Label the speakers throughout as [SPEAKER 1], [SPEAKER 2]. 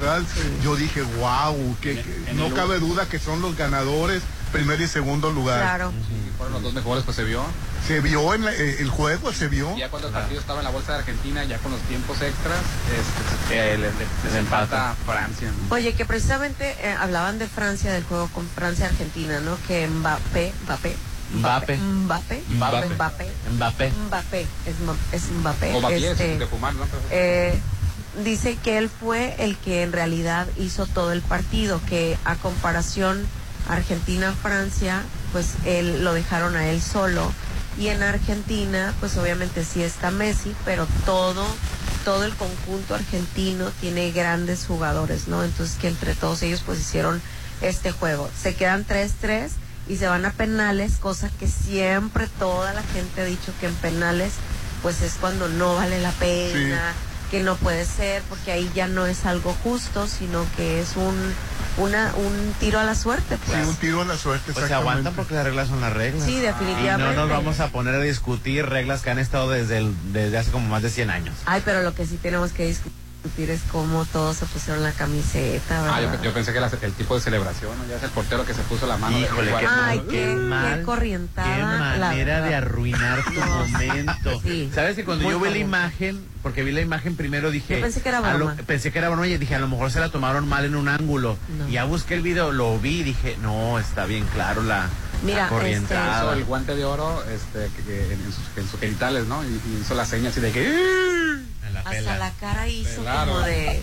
[SPEAKER 1] verdad, yo dije, wow, que, que no
[SPEAKER 2] el-
[SPEAKER 1] cabe duda que son los ganadores, primer y segundo lugar.
[SPEAKER 3] Claro.
[SPEAKER 2] Sí, fueron los dos mejores, pues se vio.
[SPEAKER 1] Se vio en la- eh, el juego, se vio.
[SPEAKER 2] Ya cuando el partido estaba en la bolsa de Argentina, ya con los tiempos extras, este, eh, le, le- les
[SPEAKER 4] empata.
[SPEAKER 2] Francia. ¿no?
[SPEAKER 3] Oye, que precisamente eh, hablaban de Francia, del juego con Francia-Argentina, ¿no? Que Mbappé, Mbappé,
[SPEAKER 4] Mbappé.
[SPEAKER 3] Mbappé,
[SPEAKER 4] Mbappé.
[SPEAKER 3] Mbappé,
[SPEAKER 4] Mbappé.
[SPEAKER 3] Mbappé, es, Mba- es Mbappé.
[SPEAKER 2] O Mbappé,
[SPEAKER 3] este,
[SPEAKER 2] de fumar,
[SPEAKER 3] eh, dice que él fue el que en realidad hizo todo el partido, que a comparación Argentina-Francia, pues él lo dejaron a él solo. Y en Argentina, pues obviamente sí está Messi, pero todo, todo el conjunto argentino tiene grandes jugadores, ¿no? Entonces que entre todos ellos pues hicieron este juego. Se quedan 3-3 y se van a penales, cosa que siempre toda la gente ha dicho que en penales pues es cuando no vale la pena, que no puede ser, porque ahí ya no es algo justo, sino que es un una un tiro a la suerte,
[SPEAKER 1] Sí,
[SPEAKER 3] pues.
[SPEAKER 1] un tiro a la suerte.
[SPEAKER 4] Pues se aguantan porque las reglas son las reglas.
[SPEAKER 3] Sí,
[SPEAKER 4] Y
[SPEAKER 3] definitivamente.
[SPEAKER 4] no nos vamos a poner a discutir reglas que han estado desde, el- desde hace como más de 100 años.
[SPEAKER 3] Ay, pero lo que sí tenemos que discutir es cómo todos se pusieron la camiseta, ¿verdad?
[SPEAKER 2] Ah, yo, yo pensé que era el tipo de celebración, ¿no? ya es el portero que se puso la mano.
[SPEAKER 4] Híjole, qué
[SPEAKER 3] Ay,
[SPEAKER 4] mal,
[SPEAKER 3] qué- qué corrientada,
[SPEAKER 4] Qué
[SPEAKER 3] la
[SPEAKER 4] manera de arruinar tu
[SPEAKER 3] No,
[SPEAKER 4] momento.
[SPEAKER 3] sí.
[SPEAKER 4] ¿Sabes que cuando
[SPEAKER 3] Muy
[SPEAKER 4] yo vi la imagen, porque vi la imagen primero dije.
[SPEAKER 3] Yo pensé que era
[SPEAKER 4] a lo-
[SPEAKER 3] broma.
[SPEAKER 4] pensé que era broma y dije, a lo mejor se la tomaron mal en un ángulo.
[SPEAKER 3] No.
[SPEAKER 4] Y ya busqué el video, lo vi y dije, no, está bien claro la,
[SPEAKER 3] Mira,
[SPEAKER 4] la corrientada.
[SPEAKER 2] Hizo el guante de oro este, que, que en, sus, en sus genitales, ¿no? Y, y hizo la seña así de que...
[SPEAKER 4] La
[SPEAKER 3] Hasta
[SPEAKER 4] pela.
[SPEAKER 3] la cara hizo como de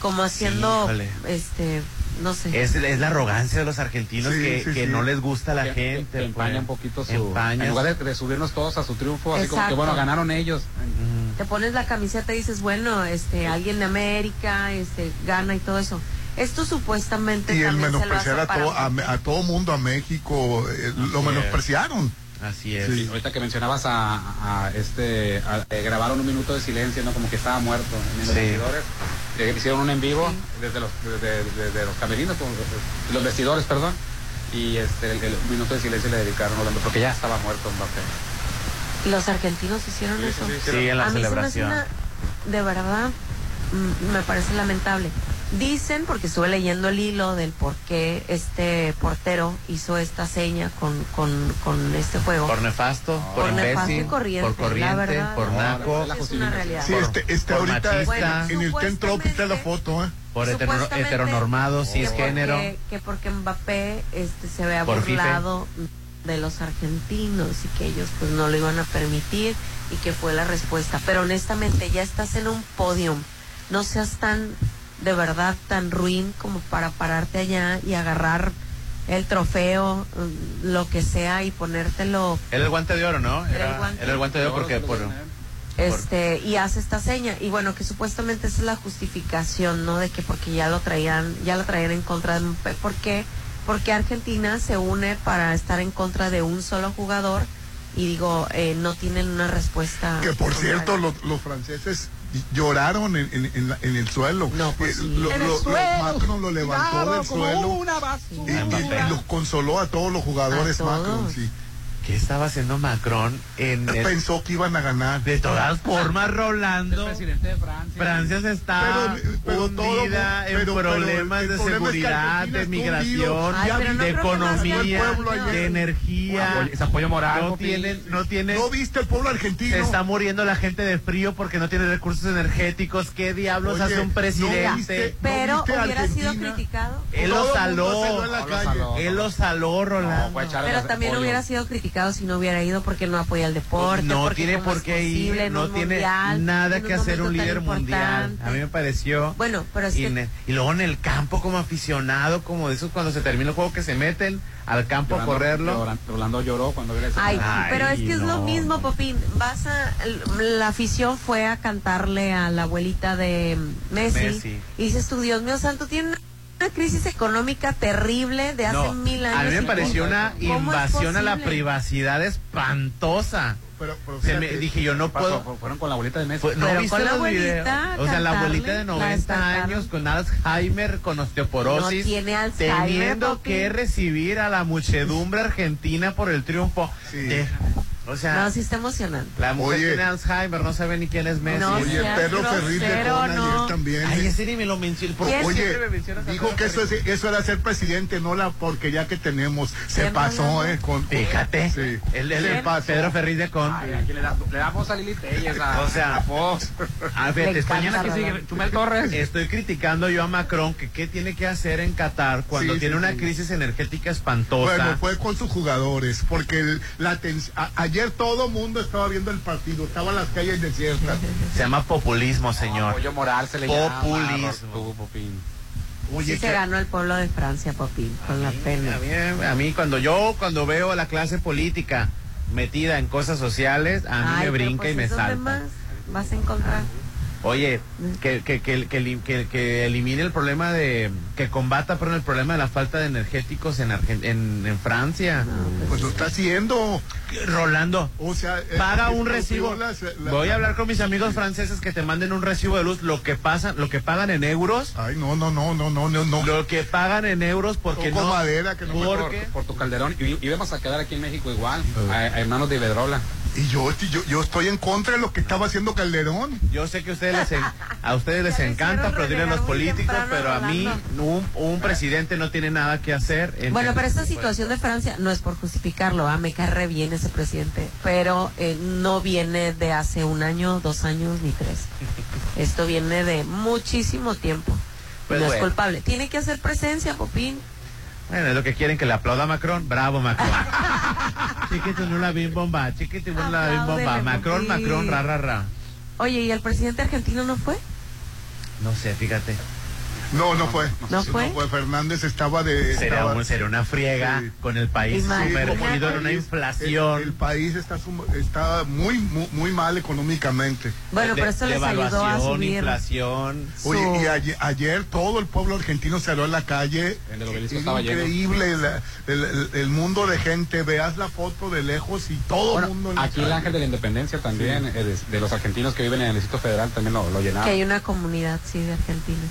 [SPEAKER 3] como haciendo este no sé.
[SPEAKER 4] Es, es la arrogancia de los argentinos
[SPEAKER 1] Sí,
[SPEAKER 4] que,
[SPEAKER 1] sí,
[SPEAKER 4] que
[SPEAKER 1] sí.
[SPEAKER 4] no les gusta a la
[SPEAKER 2] que-
[SPEAKER 4] gente.
[SPEAKER 2] que empaña
[SPEAKER 4] pues.
[SPEAKER 2] un poquito su...
[SPEAKER 4] Empañas.
[SPEAKER 2] En lugar de, de subirnos todos a su triunfo, así como que, bueno, ganaron ellos.
[SPEAKER 3] Te pones la camiseta y dices, bueno, este, alguien de América, este, gana y todo eso. Esto supuestamente
[SPEAKER 1] Y el
[SPEAKER 3] también se lo
[SPEAKER 1] menospreciar
[SPEAKER 3] hace
[SPEAKER 1] a todo, a, todo mundo, a México, eh, lo
[SPEAKER 4] es.
[SPEAKER 1] menospreciaron.
[SPEAKER 4] Así es.
[SPEAKER 1] Sí.
[SPEAKER 2] Ahorita que mencionabas a, a este, a- eh, grabaron un minuto de silencio, ¿no? Como que estaba muerto en los
[SPEAKER 4] Sí.
[SPEAKER 2] vestidores. Eh, hicieron un en vivo desde los, desde, desde los camerinos, como- de los vestidores, perdón. Y este, el, el minuto de silencio le dedicaron, hablando, porque ya estaba muerto Mbappé.
[SPEAKER 3] Los argentinos hicieron
[SPEAKER 2] Sí,
[SPEAKER 3] eso.
[SPEAKER 2] sí, sí,
[SPEAKER 4] Sí, en la
[SPEAKER 3] a mí se me hace
[SPEAKER 4] celebración.
[SPEAKER 3] una, de verdad, mm, me parece lamentable. Dicen, porque estuve leyendo el hilo del por qué este portero hizo esta seña con, con, con este juego.
[SPEAKER 4] Por nefasto, por,
[SPEAKER 3] Por nefasto y corriente,
[SPEAKER 4] por corriente,
[SPEAKER 3] la verdad.
[SPEAKER 4] por
[SPEAKER 2] No,
[SPEAKER 4] naco,
[SPEAKER 3] es una realidad.
[SPEAKER 1] Sí,
[SPEAKER 4] Por-
[SPEAKER 1] este, este
[SPEAKER 4] por
[SPEAKER 1] ahorita
[SPEAKER 4] machista.
[SPEAKER 3] Bueno,
[SPEAKER 1] en el Ten Trophy está la foto, ¿eh?
[SPEAKER 4] por heteronormado,
[SPEAKER 3] que
[SPEAKER 4] cisgénero.
[SPEAKER 3] porque- Que porque Mbappé este, se
[SPEAKER 4] fife.
[SPEAKER 3] burlado de los argentinos y que ellos pues no lo iban a permitir y que fue la respuesta. Pero honestamente ya estás en un podium. No seas tan, de verdad, tan ruin como para pararte allá y agarrar el trofeo, lo que sea y ponértelo
[SPEAKER 4] Era el guante de oro, ¿no?
[SPEAKER 3] Era el guante.
[SPEAKER 4] era el guante de oro porque por,
[SPEAKER 3] este y hace esta seña y bueno que supuestamente esa es la justificación no de que porque ya lo traían ya lo traían en contra de Mbappé. ¿por qué? porque Argentina se une para estar en contra de un solo jugador y digo eh, no tienen una respuesta
[SPEAKER 1] Que por cierto, los, los franceses lloraron en, en- en la- en el suelo.
[SPEAKER 3] No, pues
[SPEAKER 1] Eh,
[SPEAKER 3] sí.
[SPEAKER 1] lo,
[SPEAKER 3] En
[SPEAKER 2] el
[SPEAKER 1] lo- lo-
[SPEAKER 2] suelo,
[SPEAKER 1] Macron lo levantó del suelo
[SPEAKER 2] una
[SPEAKER 1] y,
[SPEAKER 2] basura.
[SPEAKER 1] y- los consoló a todos los jugadores
[SPEAKER 3] A todos.
[SPEAKER 1] Macron. Sí.
[SPEAKER 4] ¿Qué estaba haciendo Macron en el-
[SPEAKER 1] Pensó que iban a ganar.
[SPEAKER 4] de todas formas
[SPEAKER 2] El
[SPEAKER 4] Rolando?
[SPEAKER 2] presidente de Francia.
[SPEAKER 4] Francia se está
[SPEAKER 1] Pero- pero todo-
[SPEAKER 4] hundida en
[SPEAKER 1] pero- pero
[SPEAKER 4] problemas
[SPEAKER 1] el
[SPEAKER 4] de
[SPEAKER 1] es que
[SPEAKER 4] seguridad,
[SPEAKER 1] Argentina
[SPEAKER 4] de migración.
[SPEAKER 3] Ay, no
[SPEAKER 4] de economía, de energía.
[SPEAKER 2] Apoyo- ese apoyo moral,
[SPEAKER 4] No tienen, no tienen,
[SPEAKER 1] ¿No viste el pueblo
[SPEAKER 4] se
[SPEAKER 1] argentino?
[SPEAKER 4] está muriendo la gente de frío porque no tiene recursos energéticos. ¿Qué diablos
[SPEAKER 1] Oye,
[SPEAKER 4] hace un
[SPEAKER 1] ¿no
[SPEAKER 4] presidente?
[SPEAKER 1] viste?
[SPEAKER 3] pero
[SPEAKER 1] ¿No viste a
[SPEAKER 3] hubiera sido criticado
[SPEAKER 4] Él
[SPEAKER 1] Todo
[SPEAKER 4] lo saló.
[SPEAKER 1] en.
[SPEAKER 4] Él lo saló, Rolando.
[SPEAKER 3] pero también hubiera sido criticado si no hubiera ido porque no apoya el deporte
[SPEAKER 4] no tiene por qué ir, no tiene
[SPEAKER 3] mundial,
[SPEAKER 4] nada que hacer un líder mundial.
[SPEAKER 3] importante.
[SPEAKER 4] A mí me pareció.
[SPEAKER 3] bueno pero es que
[SPEAKER 4] y luego en el campo como aficionado, como de esos cuando se termina el juego que se meten al campo a correrlo.
[SPEAKER 2] Rolando- Rolando lloró cuando vio
[SPEAKER 3] Ay,
[SPEAKER 4] Ay,
[SPEAKER 3] pero es que es lo mismo, Popín. Vas a, la afición fue a cantarle a la abuelita de Messi,
[SPEAKER 4] Messi.
[SPEAKER 3] y dices tú, Dios mío santo, tiene una crisis económica terrible de hace
[SPEAKER 4] No,
[SPEAKER 3] mil años.
[SPEAKER 4] a mí me pareció
[SPEAKER 3] ¿cómo-
[SPEAKER 4] una invasión a la privacidad espantosa.
[SPEAKER 1] Pero, pero
[SPEAKER 4] Se me-
[SPEAKER 1] fíjate,
[SPEAKER 4] dije yo no
[SPEAKER 2] Pasó,
[SPEAKER 4] puedo.
[SPEAKER 2] fueron con la bolita de Messi.
[SPEAKER 4] ¿No
[SPEAKER 3] Pero
[SPEAKER 4] viste
[SPEAKER 3] con la abuelita?
[SPEAKER 4] O sea, la abuelita de
[SPEAKER 3] cantarle, la
[SPEAKER 4] 90
[SPEAKER 3] destacaron.
[SPEAKER 4] años con Alzheimer, con osteoporosis,
[SPEAKER 3] No tiene Alzheimer,
[SPEAKER 4] teniendo
[SPEAKER 3] papi.
[SPEAKER 4] que recibir a la muchedumbre argentina por el triunfo.
[SPEAKER 1] Sí.
[SPEAKER 4] De- O sea,
[SPEAKER 3] No, sí está emocionante.
[SPEAKER 4] la mujer
[SPEAKER 1] Oye.
[SPEAKER 4] tiene Alzheimer, no sabe ni quién es Messi.
[SPEAKER 3] No,
[SPEAKER 1] Oye, Pedro Ferriz de
[SPEAKER 3] no.
[SPEAKER 1] ayer también.
[SPEAKER 4] Ay, ese ni me lo mencionó. ¿Por qué
[SPEAKER 3] ¿Quién?
[SPEAKER 1] Oye,
[SPEAKER 4] me a
[SPEAKER 1] dijo que eso, eso era ser presidente, no la porquería que tenemos. Se pasó. ¿eh? Con,
[SPEAKER 4] Fíjate.
[SPEAKER 1] Sí. Se
[SPEAKER 4] el
[SPEAKER 1] pasó.
[SPEAKER 4] Pedro Ferriz de Con.
[SPEAKER 2] Ay, aquí le, da- le damos a Lili Telles, a,
[SPEAKER 4] O sea,
[SPEAKER 2] a Fox.
[SPEAKER 4] Estoy,
[SPEAKER 3] encanta
[SPEAKER 2] Mañana que sigue. Chumel Torres.
[SPEAKER 4] estoy criticando yo a Macron que qué tiene que hacer en Qatar cuando
[SPEAKER 1] Sí,
[SPEAKER 4] tiene
[SPEAKER 1] sí,
[SPEAKER 4] una
[SPEAKER 1] sí.
[SPEAKER 4] crisis energética espantosa.
[SPEAKER 1] Bueno, fue con sus jugadores, porque el- la tens- a- ayer todo mundo estaba viendo el partido, estaban las calles desiertas.
[SPEAKER 4] Se llama populismo, señor.
[SPEAKER 2] Apoyo moral se le
[SPEAKER 4] Populismo.
[SPEAKER 2] llama.
[SPEAKER 1] Oye,
[SPEAKER 3] Sí se
[SPEAKER 1] que-
[SPEAKER 3] ganó el pueblo de Francia, Popín, con la pena.
[SPEAKER 4] A mí, a mí cuando yo cuando veo a la clase política metida en cosas sociales, a mí
[SPEAKER 3] Ay,
[SPEAKER 4] me brinca
[SPEAKER 3] pues
[SPEAKER 4] y me salta.
[SPEAKER 3] más vas a encontrar.
[SPEAKER 4] Oye, que, que, que, que, elim- que- que elimine el problema de, que combata perdón, el problema de la falta de energéticos en, Argen- en, en Francia.
[SPEAKER 1] pues lo está haciendo.
[SPEAKER 4] Rolando,
[SPEAKER 1] O sea, eh,
[SPEAKER 4] paga un recibo.
[SPEAKER 1] la-
[SPEAKER 4] Voy a hablar con mis amigos franceses que te manden un recibo de luz, lo que pasan, lo que pagan en euros,
[SPEAKER 1] Ay, no, no, no, no, no, no. no.
[SPEAKER 4] lo que pagan en euros porque
[SPEAKER 1] Toco
[SPEAKER 4] no.
[SPEAKER 1] madera, que no me
[SPEAKER 2] Por,
[SPEAKER 4] porque
[SPEAKER 2] por tu calderón. Y, y vamos a quedar aquí en México igual. A, a hermanos de Iberdrola.
[SPEAKER 1] Y yo, yo, yo estoy en contra de lo que estaba haciendo Calderón.
[SPEAKER 4] Yo sé que a ustedes les, en- a ustedes les encanta aplaudir a los políticos, pero a mí un, un presidente no tiene nada que hacer. en-
[SPEAKER 3] Bueno, pero esta situación de Francia no es por justificarlo, ¿ah? me cae re bien ese presidente, pero eh, no viene de hace un año, dos años ni tres. Esto viene de muchísimo tiempo.
[SPEAKER 4] Pues
[SPEAKER 3] no es culpable. Tiene que hacer presencia, Popín.
[SPEAKER 4] Bueno, es lo que quieren que le aplauda a Macron. Bravo, Macron. chiquito, no la bim bomba. Chiquito, no la bim bomba. Macron. Macron, ra, ra, ra.
[SPEAKER 3] Oye, ¿y el presidente argentino no fue?
[SPEAKER 4] No sé, fíjate.
[SPEAKER 1] No, no fue.
[SPEAKER 3] ¿No fue?
[SPEAKER 1] Fernández estaba de.
[SPEAKER 4] Sería,
[SPEAKER 1] estaba-
[SPEAKER 4] un- sería una friega
[SPEAKER 1] Sí.
[SPEAKER 4] con el país
[SPEAKER 3] Imagínate.
[SPEAKER 4] sumergido en una
[SPEAKER 1] El-
[SPEAKER 4] inflación.
[SPEAKER 1] El, país está, sum- está muy, muy, muy mal económicamente.
[SPEAKER 3] Bueno,
[SPEAKER 4] de-
[SPEAKER 3] pero esto les ayudó a subir.
[SPEAKER 4] inflación.
[SPEAKER 3] su-
[SPEAKER 1] Oye, y ayer, ayer todo el pueblo argentino salió a la calle.
[SPEAKER 2] El obelisco estaba lleno.
[SPEAKER 1] increíble la- el, el- el mundo de gente. Veas la foto de lejos y todo
[SPEAKER 2] Bueno,
[SPEAKER 1] el mundo. en
[SPEAKER 2] aquí el ángel de la independencia también, eh, de, de los argentinos que viven en el Distrito Federal, también lo, lo
[SPEAKER 3] Que
[SPEAKER 2] llenaron.
[SPEAKER 3] hay una comunidad, sí, de argentinos.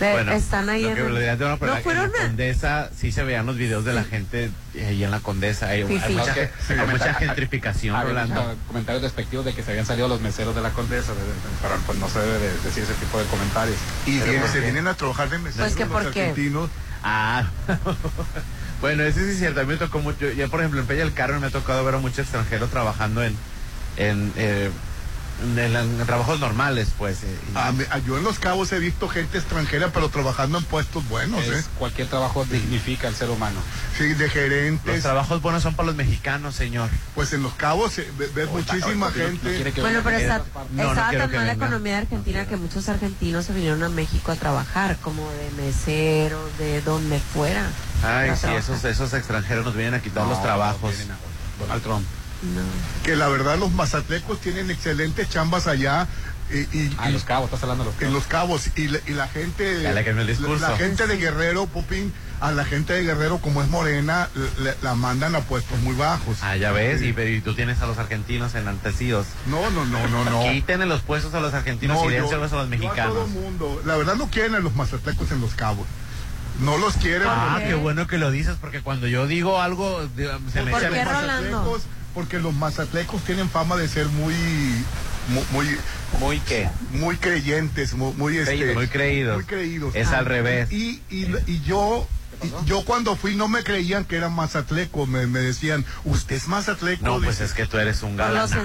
[SPEAKER 3] De-
[SPEAKER 4] Bueno,
[SPEAKER 3] están ahí
[SPEAKER 4] lo
[SPEAKER 3] en
[SPEAKER 4] que le diré, no, pero
[SPEAKER 3] ¿No
[SPEAKER 4] en la Condesa sí se veían los videos de la gente ahí en la Condesa. Hay, mucha, hay gentrificación, Rolando.
[SPEAKER 2] comentarios despectivos de que se habían salido los meseros de la condesa, de- de- pero pues no se debe de decir ese tipo de comentarios.
[SPEAKER 1] Y
[SPEAKER 2] Pero
[SPEAKER 1] vienen-
[SPEAKER 2] ¿por
[SPEAKER 1] se
[SPEAKER 2] qué?
[SPEAKER 1] vienen a trabajar de meseros
[SPEAKER 3] Pues que
[SPEAKER 1] los
[SPEAKER 3] ¿por qué?
[SPEAKER 1] argentinos.
[SPEAKER 4] Ah, bueno, eso sí es cierto. A mí me tocó mucho. Yo, por ejemplo, en Peña del Carmen me ha tocado ver a muchos extranjeros trabajando en, en, eh, en, el- en trabajos normales, pues. eh,
[SPEAKER 1] A mí- a- yo en Los Cabos he visto gente extranjera, pero trabajando en puestos buenos, ¿eh?
[SPEAKER 2] Es- cualquier trabajo dignifica al ser humano.
[SPEAKER 1] Sí, de
[SPEAKER 4] los
[SPEAKER 1] gerentes.
[SPEAKER 4] trabajos buenos son para los mexicanos, señor.
[SPEAKER 1] Pues en Los Cabos eh, ve- ves muchísima
[SPEAKER 2] No
[SPEAKER 1] gente.
[SPEAKER 2] que
[SPEAKER 3] Bueno, pero está,
[SPEAKER 2] de.
[SPEAKER 4] No, no
[SPEAKER 3] estaba tan mal la economía de Argentina que muchos argentinos se vinieron a México a trabajar, como de meseros, de donde fuera.
[SPEAKER 4] Ay, sí,
[SPEAKER 3] trabajar.
[SPEAKER 4] esos, esos extranjeros nos vienen a quitar
[SPEAKER 2] No,
[SPEAKER 4] los trabajos.
[SPEAKER 2] Donald Trump.
[SPEAKER 3] No.
[SPEAKER 1] Que la verdad los mazatlecos tienen excelentes chambas allá. Y, y-
[SPEAKER 2] Ah, en
[SPEAKER 1] y-
[SPEAKER 2] Los Cabos, estás hablando de Los
[SPEAKER 1] en
[SPEAKER 2] Cabos.
[SPEAKER 1] Los Cabos. Y, la- y la gente. La, la gente de Guerrero, Popín, a la gente de Guerrero, como es morena, le- la mandan a puestos muy bajos.
[SPEAKER 4] Ah, ya ves,
[SPEAKER 1] Sí.
[SPEAKER 4] y, y tú tienes a los argentinos enantecidos.
[SPEAKER 1] No, no, no, no, no.
[SPEAKER 4] Quítenle los puestos a los argentinos
[SPEAKER 1] No,
[SPEAKER 4] y dénselos a los
[SPEAKER 1] yo
[SPEAKER 4] mexicanos.
[SPEAKER 1] todo mundo. La verdad no quieren a los mazatlecos en Los Cabos. No los quieren.
[SPEAKER 4] Ah,
[SPEAKER 3] ¿Por qué?
[SPEAKER 4] bueno que lo dices, porque cuando yo digo algo, se me
[SPEAKER 3] ¿Por qué, Rolando?
[SPEAKER 1] Porque los mazatlecos tienen fama de ser muy, mu- muy,
[SPEAKER 4] muy qué.
[SPEAKER 1] muy creyentes, muy, muy, este,
[SPEAKER 4] Creídos, muy creídos.
[SPEAKER 1] muy creídos.
[SPEAKER 4] Es
[SPEAKER 1] Ah,
[SPEAKER 4] al revés.
[SPEAKER 1] Y, y, y yo, y yo cuando fui no me creían que era mazatleco, me, me decían, ¿usted es mazatleco?
[SPEAKER 4] No, pues es que tú eres un galanazo.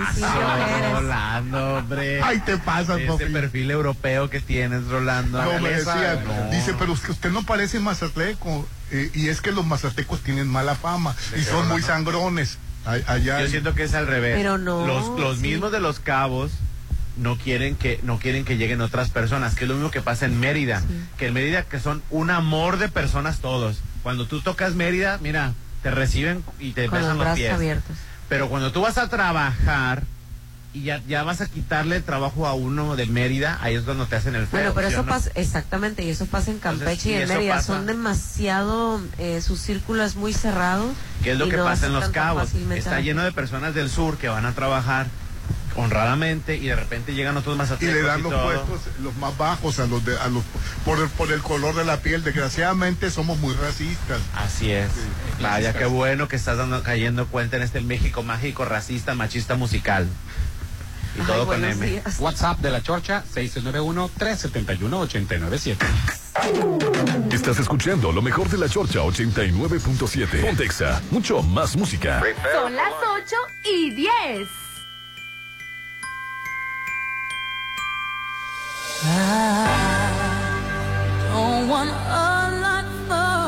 [SPEAKER 4] Rolando, hombre.
[SPEAKER 1] Ay, te pasas,
[SPEAKER 4] Ese
[SPEAKER 1] papi.
[SPEAKER 4] perfil europeo que tienes, Rolando.
[SPEAKER 1] No, me decían,
[SPEAKER 2] no.
[SPEAKER 1] dice, pero que usted no parece mazatleco. Eh, y es que los mazatecos tienen mala fama y son muy sangrones. Allá
[SPEAKER 4] Yo
[SPEAKER 1] en-
[SPEAKER 4] siento que es al revés.
[SPEAKER 3] Pero no,
[SPEAKER 4] Los, los
[SPEAKER 3] sí.
[SPEAKER 4] mismos de los cabos no quieren que no quieren que lleguen otras personas, que es lo mismo que pasa en Mérida,
[SPEAKER 3] Sí.
[SPEAKER 4] que en Mérida que son un amor de personas todos. Cuando tú tocas Mérida, mira, te reciben y te
[SPEAKER 3] Con
[SPEAKER 4] besan
[SPEAKER 3] los
[SPEAKER 4] los pies.
[SPEAKER 3] abiertos.
[SPEAKER 4] Pero cuando tú vas a trabajar y ya, ya vas a quitarle el trabajo a uno de Mérida, ahí es cuando te hacen el feo.
[SPEAKER 3] Bueno, pero
[SPEAKER 4] ¿sí
[SPEAKER 3] eso
[SPEAKER 4] no?
[SPEAKER 3] pasa, exactamente, y eso pasa en
[SPEAKER 4] Entonces,
[SPEAKER 3] Campeche
[SPEAKER 4] y
[SPEAKER 3] y en Mérida.
[SPEAKER 4] pasa.
[SPEAKER 3] Son demasiado, eh, su círculo es muy cerrado.
[SPEAKER 4] ¿Qué es lo que
[SPEAKER 3] no
[SPEAKER 4] pasa en Los Cabos? Está lleno de personas del sur que van a trabajar honradamente y de repente llegan otros más
[SPEAKER 1] y le dan los puestos los más bajos a los de, a los por el, por el color de la piel desgraciadamente somos muy racistas
[SPEAKER 4] así es vaya qué bueno que estás dando cayendo cuenta en este México mágico racista machista musical y todo con M.
[SPEAKER 2] WhatsApp de la Chorcha 691-371-897.
[SPEAKER 5] Estás escuchando lo mejor de la Chorcha 89.7. Pontexa, mucho más música.
[SPEAKER 6] Son las 8 y 10.
[SPEAKER 7] don't want a lot for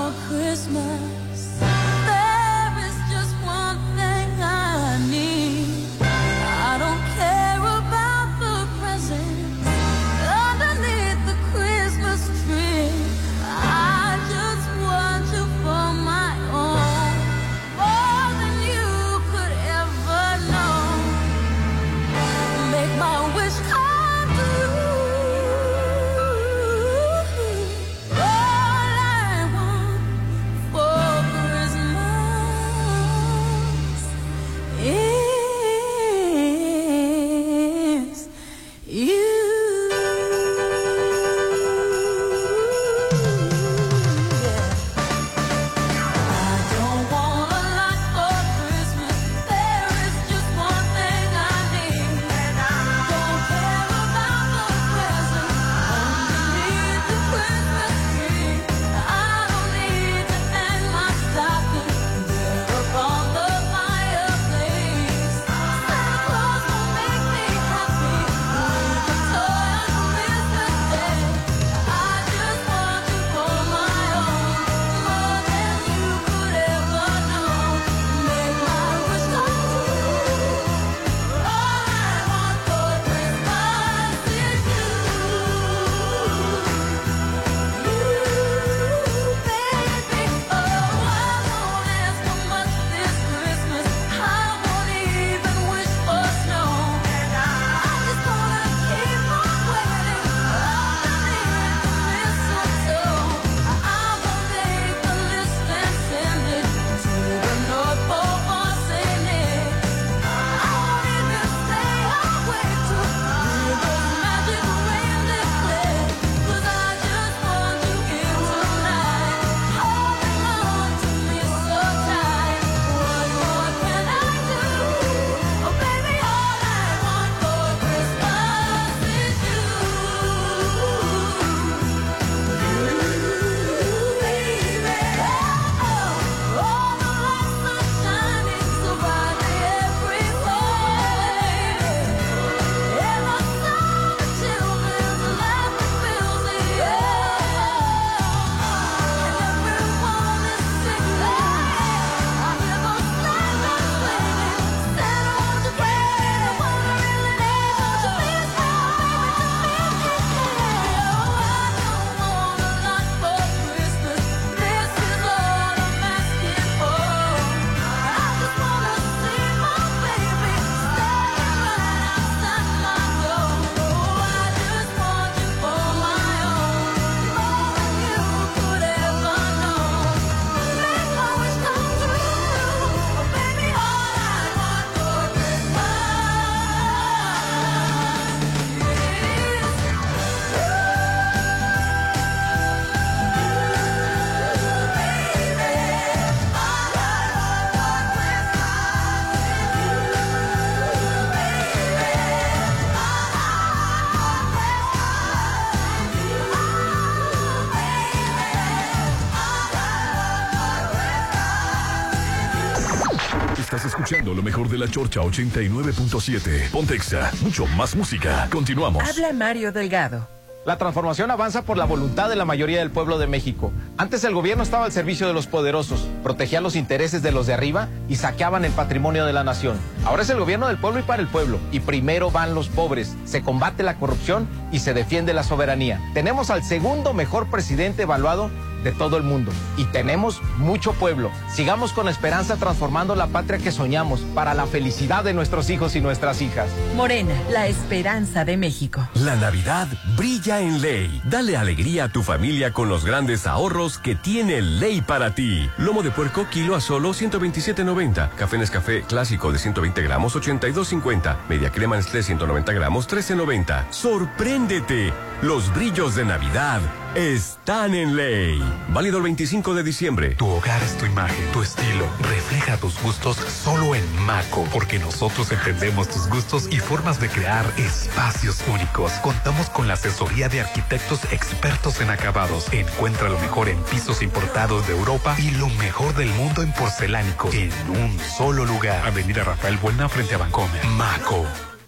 [SPEAKER 5] lo mejor de la Chorcha 89.7. Pontexa, mucho más música. Continuamos.
[SPEAKER 8] Habla Mario Delgado.
[SPEAKER 9] La transformación avanza por la voluntad de la mayoría del pueblo de México. Antes el gobierno estaba al servicio de los poderosos, protegía los intereses de los de arriba y saqueaban el patrimonio de la nación. Ahora es el gobierno del pueblo y para el pueblo. Y primero van los pobres, se combate la corrupción y se defiende la soberanía. Tenemos al segundo mejor presidente evaluado de todo el mundo. Y tenemos mucho pueblo. Sigamos con esperanza transformando la patria que soñamos para la felicidad de nuestros hijos y nuestras hijas.
[SPEAKER 8] Morena, la esperanza de México.
[SPEAKER 10] La Navidad brilla en ley. Dale alegría a tu familia con los grandes ahorros que tiene ley para ti. Lomo de puerco kilo a solo 127.90. Café Nescafé clásico de 120 gramos 82.50. Media crema Nestlé 190 gramos 13.90. Sorpréndete. Los brillos de Navidad están en ley. Válido el 25 de diciembre.
[SPEAKER 11] Tu hogar es tu imagen, tu estilo. Refleja tus gustos solo en Maco, porque nosotros entendemos tus gustos y formas de crear espacios únicos. Contamos con la asesoría de arquitectos expertos en acabados. Encuentra lo mejor en pisos importados de Europa y lo mejor del mundo en porcelánicos en un solo lugar. Avenida Rafael Buena frente a Bancomer. Maco.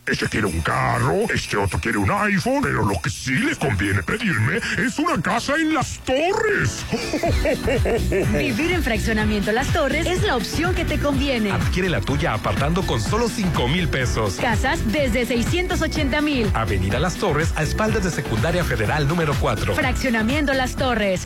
[SPEAKER 12] Este quiere un carro, este otro quiere un iPhone, pero lo que sí les conviene pedirme es una casa en las torres.
[SPEAKER 13] Vivir en fraccionamiento Las Torres es la opción que te conviene.
[SPEAKER 11] Adquiere la tuya apartando con solo 5 mil pesos.
[SPEAKER 13] Casas desde 680 mil.
[SPEAKER 11] Avenida Las Torres a espaldas de Secundaria Federal número 4.
[SPEAKER 13] Fraccionamiento Las Torres.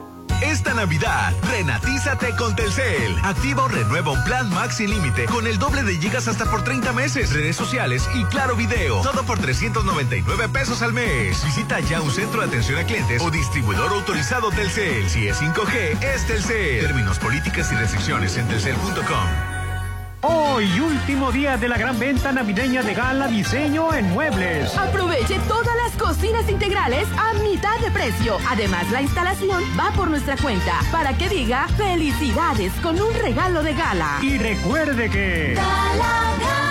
[SPEAKER 14] Esta Navidad, renatízate con Telcel. Activa o renueva un plan Max sin límite con el doble de gigas hasta por 30 meses, redes sociales y claro video. Todo por 399 pesos al mes. Visita ya un centro de atención a clientes o distribuidor autorizado Telcel. Si es 5G, es Telcel. Términos, políticas y restricciones en telcel.com.
[SPEAKER 15] Hoy, último día de la gran venta navideña de Gala Diseño en Muebles.
[SPEAKER 13] Aproveche todas las cocinas integrales a mitad de precio. Además, la instalación va por nuestra cuenta para que diga felicidades con un regalo de gala.
[SPEAKER 15] Y recuerde que...
[SPEAKER 7] Gala, gala.